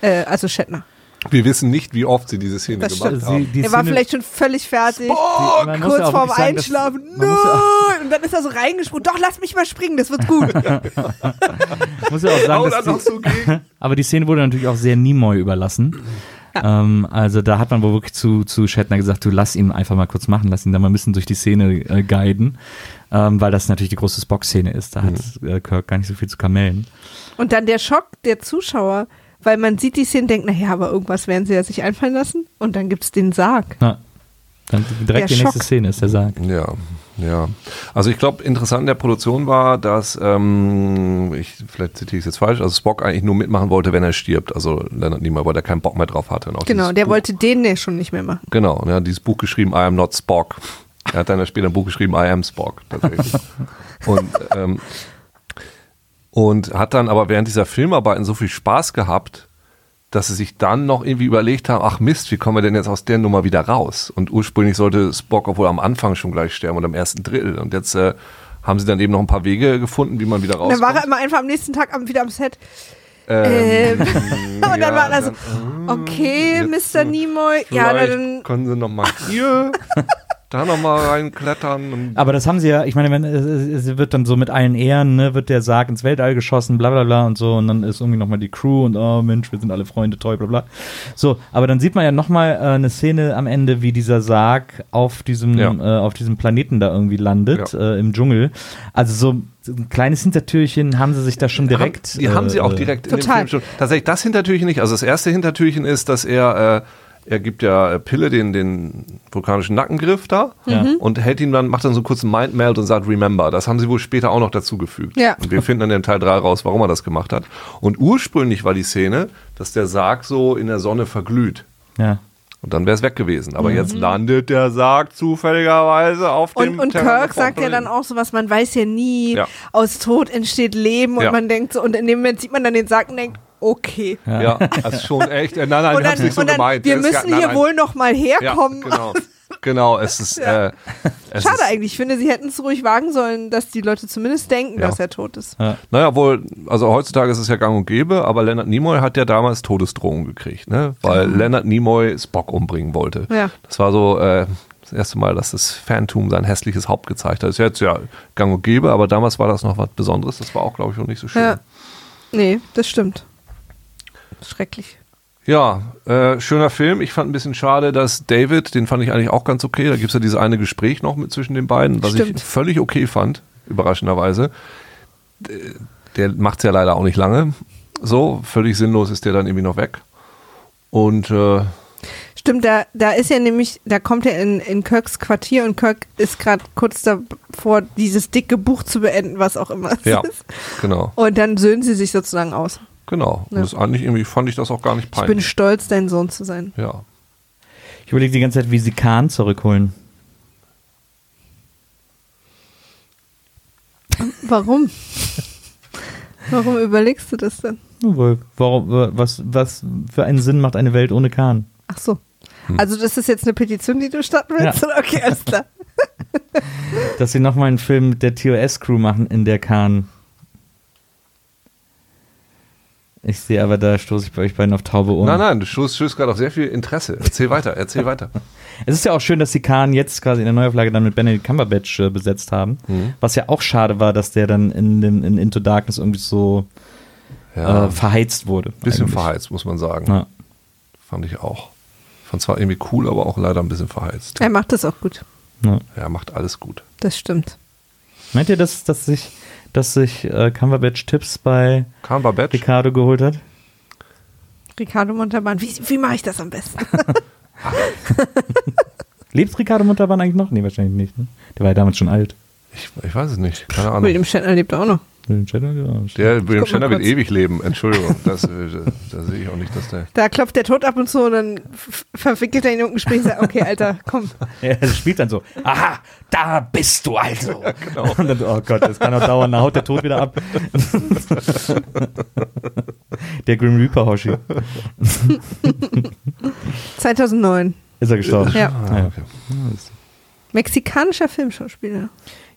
Äh, also Shatner. Wir wissen nicht, wie oft sie diese Szene Das gemacht stimmt. haben. Sie, die er war Szene- vielleicht schon völlig fertig. die- man muss kurz ja vorm sagen, Einschlafen. muss ja! Und dann ist er so reingesprungen. Doch, lass mich mal springen, das wird gut. Ich muss ja auch sagen, dass die, noch so. Aber die Szene wurde natürlich auch sehr Nimoy überlassen. Ähm, also da hat man wohl wirklich zu, zu Shatner gesagt, du lass ihn einfach mal kurz machen, lass ihn da mal ein bisschen durch die Szene äh, guiden, ähm, weil das natürlich die große Spock-Szene ist. Da hat äh, Kirk gar nicht so viel zu kamellen. Und dann der Schock der Zuschauer, weil man sieht die Szene und denkt, naja, aber irgendwas werden sie ja sich einfallen lassen. Und dann gibt es den Sarg. Na, dann direkt Der die nächste Schock. Szene ist der Sarg. Ja, ja. Also ich glaube, interessant in der Produktion war, dass, ähm, ich, vielleicht zitiere ich es jetzt falsch, also Spock eigentlich nur mitmachen wollte, wenn er stirbt. Also Leonard Nimoy, weil er keinen Bock mehr drauf hatte. Und auch Genau, der Buch, wollte den ja schon nicht mehr machen. Genau, und er hat dieses Buch geschrieben, I am not Spock. Er hat dann ja später ein Buch geschrieben, I am Spock, tatsächlich. und, ähm, und hat dann aber während dieser Filmarbeiten so viel Spaß gehabt, dass sie sich dann noch irgendwie überlegt haben, ach Mist, wie kommen wir denn jetzt aus der Nummer wieder raus? Und ursprünglich sollte Spock obwohl am Anfang schon gleich sterben oder am ersten Drittel. Und jetzt äh, haben sie dann eben noch ein paar Wege gefunden, wie man wieder Und rauskommt. dann war er immer einfach am nächsten Tag wieder am Set. Ähm, Ähm, und dann ja, war er so, dann, okay, Mr. äh, Nimoy. Ja, dann. können sie noch mal hier, da noch mal reinklettern. Und Aber das haben sie ja, ich meine, wenn, es wird dann so mit allen Ehren, ne, wird der Sarg ins Weltall geschossen, bla bla bla und so, und dann ist irgendwie nochmal die Crew und oh Mensch, wir sind alle Freunde, toll, bla bla. So, aber dann sieht man ja nochmal äh, eine Szene am Ende, wie dieser Sarg auf diesem, Ja. äh, auf diesem Planeten da irgendwie landet, Ja. äh, im Dschungel. Also so ein kleines Hintertürchen haben sie sich da schon direkt. Haben, die haben sie auch äh, direkt in Total. dem Film schon. Tatsächlich das Hintertürchen nicht. Also das erste Hintertürchen ist, dass er, äh, er gibt ja Pille den, den vulkanischen Nackengriff da Ja. und hält ihn dann, macht dann so einen kurzen Mindmeld und sagt Remember. Das haben sie wohl später auch noch dazugefügt. Ja. Und wir finden dann in Teil 3 raus, warum er das gemacht hat. Und ursprünglich war die Szene, dass der Sarg so in der Sonne verglüht. Ja. Und dann wäre es weg gewesen. Aber jetzt landet der Sarg zufälligerweise auf dem Und, und Terraform Kirk sagt ja dann auch so was, man weiß ja nie, Ja. aus Tod entsteht Leben und Ja. man denkt so, und in dem Moment sieht man dann den Sarg und denkt, okay. Ja, das ist schon echt. äh, Nein, nein, und ich hab's nicht so und dann gemeint. wir müssen ja- nein, hier nein. wohl noch mal herkommen. Ja, genau. Genau, es ist. Ja. Äh, es Schade ist, eigentlich. Ich finde, sie hätten es ruhig wagen sollen, dass die Leute zumindest denken, Ja. dass er tot ist. Naja, wohl, also heutzutage ist es ja gang und gäbe, aber Leonard Nimoy hat ja damals Todesdrohungen gekriegt, ne? Weil Leonard Nimoy Spock umbringen wollte. Ja. Das war so äh, das erste Mal, dass das Phantom sein hässliches Haupt gezeigt hat. Ist jetzt ja gang und gäbe, aber damals war das noch was Besonderes. Das war auch, glaube ich, noch nicht so schön. Ja. Nee, das stimmt. Schrecklich. Ja, äh, schöner Film. Ich fand ein bisschen schade, dass David, den fand ich eigentlich auch ganz okay. Da gibt es ja dieses eine Gespräch noch mit zwischen den beiden, was Stimmt. ich völlig okay fand. überraschenderweise. Der macht es ja leider auch nicht lange. So, völlig sinnlos ist der dann irgendwie noch weg. Und äh, Stimmt, da, da ist ja nämlich, da kommt er in, in Kirks Quartier und Kirk ist gerade kurz davor, dieses dicke Buch zu beenden, was auch immer es ja, ist. genau, Und dann söhnen sie sich sozusagen aus. Genau. Und Ja. das ist eigentlich irgendwie fand ich das auch gar nicht Ich bin peinlich. stolz, dein Sohn zu sein. Ja. Ich überlege die ganze Zeit, wie sie Khan zurückholen. Warum? Warum überlegst du das denn? Warum, was, was für einen Sinn macht eine Welt ohne Khan? Ach so. Also das ist jetzt eine Petition, die du starten willst? Ja. Okay, alles klar. Dass sie nochmal einen Film mit der TOS-Crew machen, in der Khan. Ich sehe aber, da stoße ich bei euch beiden auf taube Ohren. Nein, nein, du stößt, stößt gerade auf sehr viel Interesse. Erzähl weiter, erzähl weiter. Es ist ja auch schön, dass sie Khan jetzt quasi in der Neuauflage dann mit Benedict Cumberbatch äh, besetzt haben. Mhm. Was ja auch schade war, dass der dann in, dem, in Into Darkness irgendwie so Ja, äh, verheizt wurde. bisschen eigentlich. verheizt, muss man sagen. Ja. Fand ich auch. Fand zwar irgendwie cool, aber auch leider ein bisschen verheizt. Er macht das auch gut. Ja. Er macht alles gut. Das stimmt. Meint ihr, dass, dass sich, dass sich äh, Cumberbatch Tipps bei Cumberbatch? Ricardo geholt hat? Ricardo Montalban, wie, wie mache ich das am besten? Lebt Ricardo Montalban eigentlich noch? Nee, wahrscheinlich nicht. Ne? Der war ja damals schon alt. Ich, ich weiß es nicht. Keine Ahnung. William Shatner lebt auch noch. Den Shadow, ja, Der William Shatner wird ewig leben. Entschuldigung. Das, äh, da sehe ich auch nicht, dass der. Da klopft der Tod ab und zu und dann verwickelt er ihn in irgendein Gespräch und sagt, okay, Alter, komm. Er spielt dann so, aha, da bist du also. Genau. Und dann, oh Gott, das kann auch dauern, dann haut der Tod wieder ab. der Grim Reaper Hoshi. 2009. Ist er gestorben? Ja. Ah, ja. okay. Mexikanischer Filmschauspieler.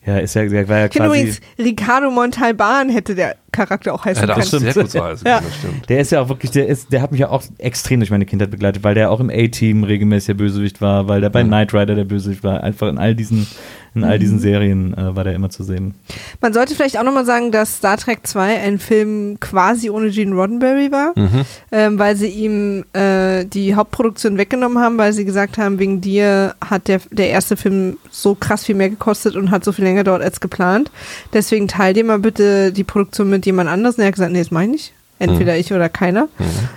Ja, ist ja, war ja Ich finde quasi. übrigens, Ricardo Montalban hätte der Charakter auch heißen Ja, das ist sehr gut so heißen. Ja. Das stimmt. Der ist ja auch wirklich, der ist, der hat mich ja auch extrem durch meine Kindheit begleitet, weil der auch im A-Team regelmäßig der Bösewicht war, weil der bei Mhm. Knight Rider der Bösewicht war. Einfach in all diesen, in all Mhm. diesen Serien äh, war der immer zu sehen. Man sollte vielleicht auch nochmal sagen, dass Star Trek 2 ein Film quasi ohne Gene Roddenberry war, Mhm. ähm, weil sie ihm äh, die Hauptproduktion weggenommen haben, weil sie gesagt haben, wegen dir hat der, der erste Film so krass viel mehr gekostet und hat so viel länger gedauert als geplant. Deswegen teil dir mal bitte die Produktion mit jemand anderes. Und er hat gesagt, nee, das meine ich. Entweder Mhm. ich oder keiner.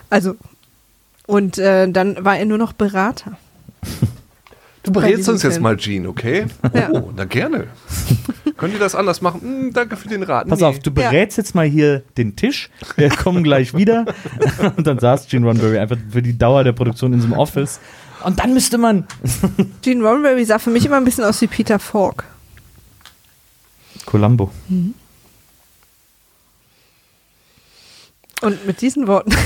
Also, und äh, dann war er nur noch Berater. Du berätst uns jetzt Film. mal, Gene, okay? Ja. Oh, na gerne. Können die das anders machen? Hm, danke für den Rat. Pass Nee. auf, du berätst jetzt mal hier den Tisch. Wir kommen gleich wieder. Und dann saß Gene Roddenberry einfach für die Dauer der Produktion in so einem Office. Und dann müsste man. Gene Roddenberry sah für mich immer ein bisschen aus wie Peter Falk. Columbo. Und mit diesen Worten.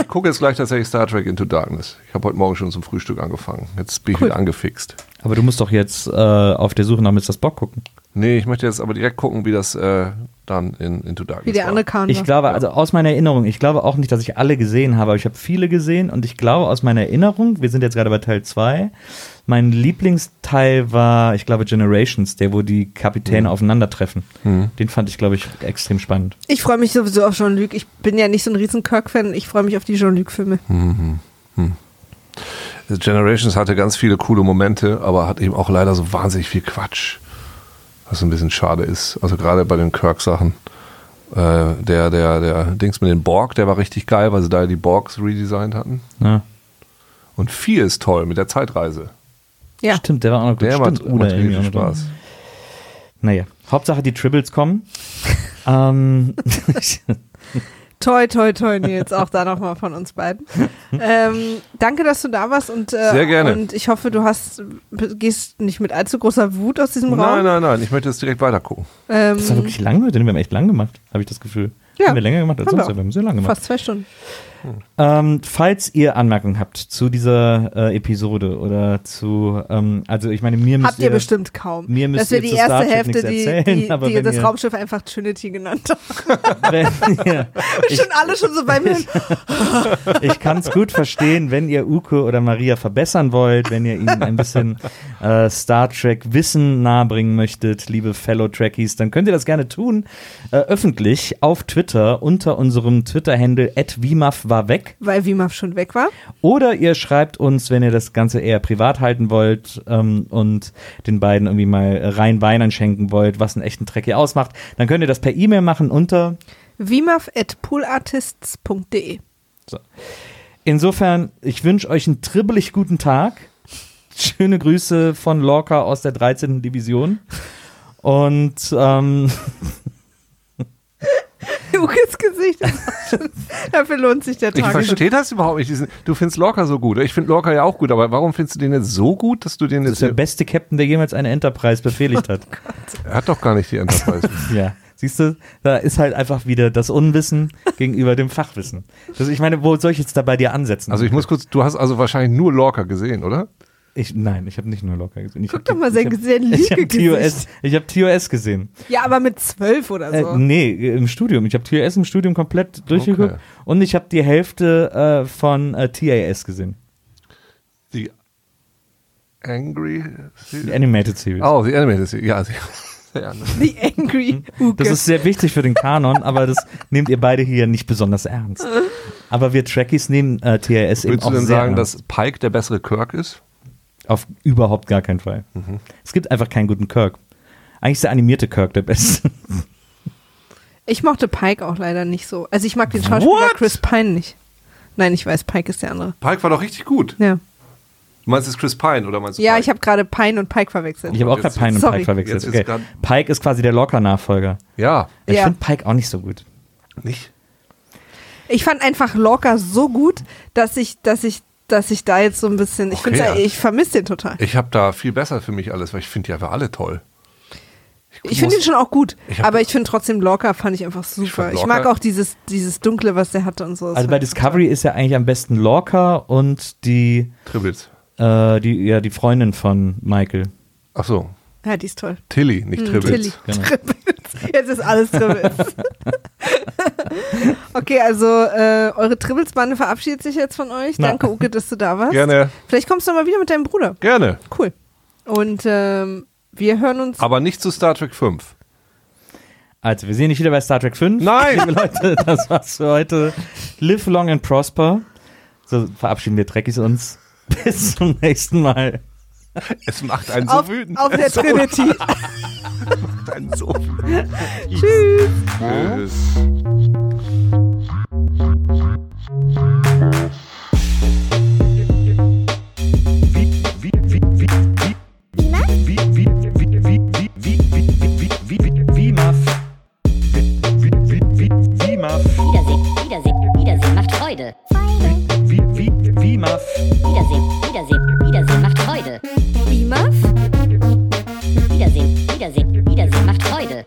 Ich gucke jetzt gleich tatsächlich Star Trek Into Darkness. Ich habe heute Morgen schon zum Frühstück angefangen. Jetzt bin ich Cool. wieder angefixt. Aber du musst doch jetzt äh, auf der Suche nach Mr. Spock gucken. Nee, ich möchte jetzt aber direkt gucken, wie das äh, dann in Into Darkness Wie der war. andere Kahn Ich glaube, also aus meiner Erinnerung, ich glaube auch nicht, dass ich alle gesehen habe, aber ich habe viele gesehen und ich glaube aus meiner Erinnerung, wir sind jetzt gerade bei Teil 2, mein Lieblingsteil war, ich glaube, Generations, der, wo die Kapitäne aufeinandertreffen. Mhm. Den fand ich, glaube ich, extrem spannend. Ich freue mich sowieso auf Jean-Luc. Ich bin ja nicht so ein riesen Kirk-Fan. Ich freue mich auf die Jean-Luc-Filme. Mhm. Hm. Generations hatte ganz viele coole Momente, aber hat eben auch leider so wahnsinnig viel Quatsch. Was ein bisschen schade ist. Also gerade bei den Kirk-Sachen. Äh, der, der, der Dings mit den Borg, der war richtig geil, weil sie da die Borgs redesigned hatten. Ja. Und 4 ist toll mit der Zeitreise. Ja. Stimmt, der war auch noch gut. Der macht, Uda macht irgendwie drin. Spaß. Naja, Hauptsache die Tribbles kommen. ähm, Toi, toi, toi, Nils. Auch da nochmal von uns beiden. ähm, danke, dass du da warst. Und, äh, Sehr gerne. Und ich hoffe, du hast, gehst nicht mit allzu großer Wut aus diesem Raum. Nein, nein, nein, ich möchte jetzt direkt weiter gucken. Ähm, das war wirklich lang heute, wir haben echt lang gemacht, habe ich das Gefühl. Ja. Haben wir länger gemacht als Haben wir sonst, auch. wir haben sehr lang gemacht. fast zwei Stunden. Ähm, falls ihr Anmerkungen habt zu dieser äh, Episode oder zu, ähm, also ich meine, mir müsst Habt ihr bestimmt kaum. mir müsst Dass wir ihr die erste Hälfte, die, erzählen, die, aber die das ihr- Raumschiff einfach Trinity genannt haben. wenn ihr, ich, Schon alle schon so bei mir. ich kann es gut verstehen, wenn ihr Uke oder Maria verbessern wollt, wenn ihr ihnen ein bisschen äh, Star Trek Wissen nahebringen möchtet, liebe Fellow Trekkies, dann könnt ihr das gerne tun, äh, öffentlich auf Twitter Twitter unter unserem Twitter-Handle @wimaf war weg. Weil Wimaf schon weg war. Oder ihr schreibt uns, wenn ihr das Ganze eher privat halten wollt ähm, und den beiden irgendwie mal rein Wein schenken wollt, was einen echten Trekkie ausmacht, dann könnt ihr das per E-Mail machen unter. Wimaf at poolartists.de. So. Insofern, ich wünsche euch einen tribbelig guten Tag. Schöne Grüße von Lorca aus der 13. Division. Und ähm, Jukes Gesicht ist auch schon, dafür lohnt sich der Ich Tag. verstehe das überhaupt nicht. Du findest Lorca so gut. Ich finde Lorca ja auch gut, aber warum findest du den jetzt so gut, dass du den das jetzt. ist der beste Captain, der jemals eine Enterprise befehligt hat. er hat doch gar nicht die Enterprise. Ja. Siehst du, da ist halt einfach wieder das Unwissen gegenüber dem Fachwissen. Das, ich meine, wo soll ich jetzt da bei dir ansetzen? also ich muss kurz, du hast also wahrscheinlich nur Lorca gesehen, oder? Ich, nein, ich habe nicht nur locker gesehen. Ich Guck hab doch die- mal sein ich hab- sehr Ich habe TOS, TOS gesehen. Ja, aber mit zwölf oder so. Äh, nee, im Studium. Ich habe TOS im Studium komplett durchgeguckt Okay. und ich habe die Hälfte äh, von äh, TAS gesehen. Die Angry. Die Animated Series. Oh, die Animated Series. Ja. The Angry Uke. Das ist sehr wichtig für den Kanon, aber das nehmt ihr beide hier nicht besonders ernst. Aber wir Trekkies nehmen äh, TAS eben Würdest auch du denn sagen, ernst. dass Pike der bessere Kirk ist? Auf überhaupt gar keinen Fall. Mhm. Es gibt einfach keinen guten Kirk. Eigentlich ist der animierte Kirk der beste. ich mochte Pike auch leider nicht so. Also ich mag den Schauspieler What? Chris Pine nicht. Nein, ich weiß, Pike ist der andere. Pike war doch richtig gut. Ja, Du meinst es Chris Pine oder meinst du ja Pike? ich habe gerade Pine und Pike verwechselt. Ich habe auch Jetzt- gerade Pine und sorry. Pike verwechselt. Jetzt Okay. grad- Pike ist quasi der Locker-Nachfolger. Ja, Ich Ja. finde Pike auch nicht so gut. nicht? Ich fand einfach Lorca so gut, dass ich, dass ich, dass ich da jetzt so ein bisschen, ich Okay, ja. ich vermisse den total. Ich habe da viel besser für mich alles, weil ich finde die einfach alle toll. Ich finde ihn schon auch gut, Ich hab- aber ich finde trotzdem Lorca fand ich einfach super. Ich, Lorca- mag auch dieses, dieses Dunkle, was der hatte und so. Das Also bei ich Discovery ist ja eigentlich am besten Lorca und die, Tribbles. äh, die, ja, die Freundin von Michael. Ach so. Ja, die ist toll. Tilly, nicht Hm, Tribbles. Tilly. Genau. Tribbles. Jetzt ist alles Tribbles. okay, also äh, eure Tribbles-Bande verabschiedet sich jetzt von euch. Na. Danke, Uke, dass du da warst. Gerne, Vielleicht kommst du mal wieder mit deinem Bruder. gerne. Cool. Und ähm, wir hören uns. Aber nicht zu Star Trek 5. Also, wir sehen dich wieder bei Star Trek 5. Nein! Liebe Leute, das war's für heute. Live long and prosper. So verabschieden wir Trekkies uns. Bis zum nächsten Mal. Es macht einen so auf, wütend. auf der Trinity. macht einen so. Tschüss. Tschüss. Wiedersehen, Wiedersehen, Wiedersehen macht Freude. Wie, Muff? Wiedersehen, Wiedersehen, macht Freude.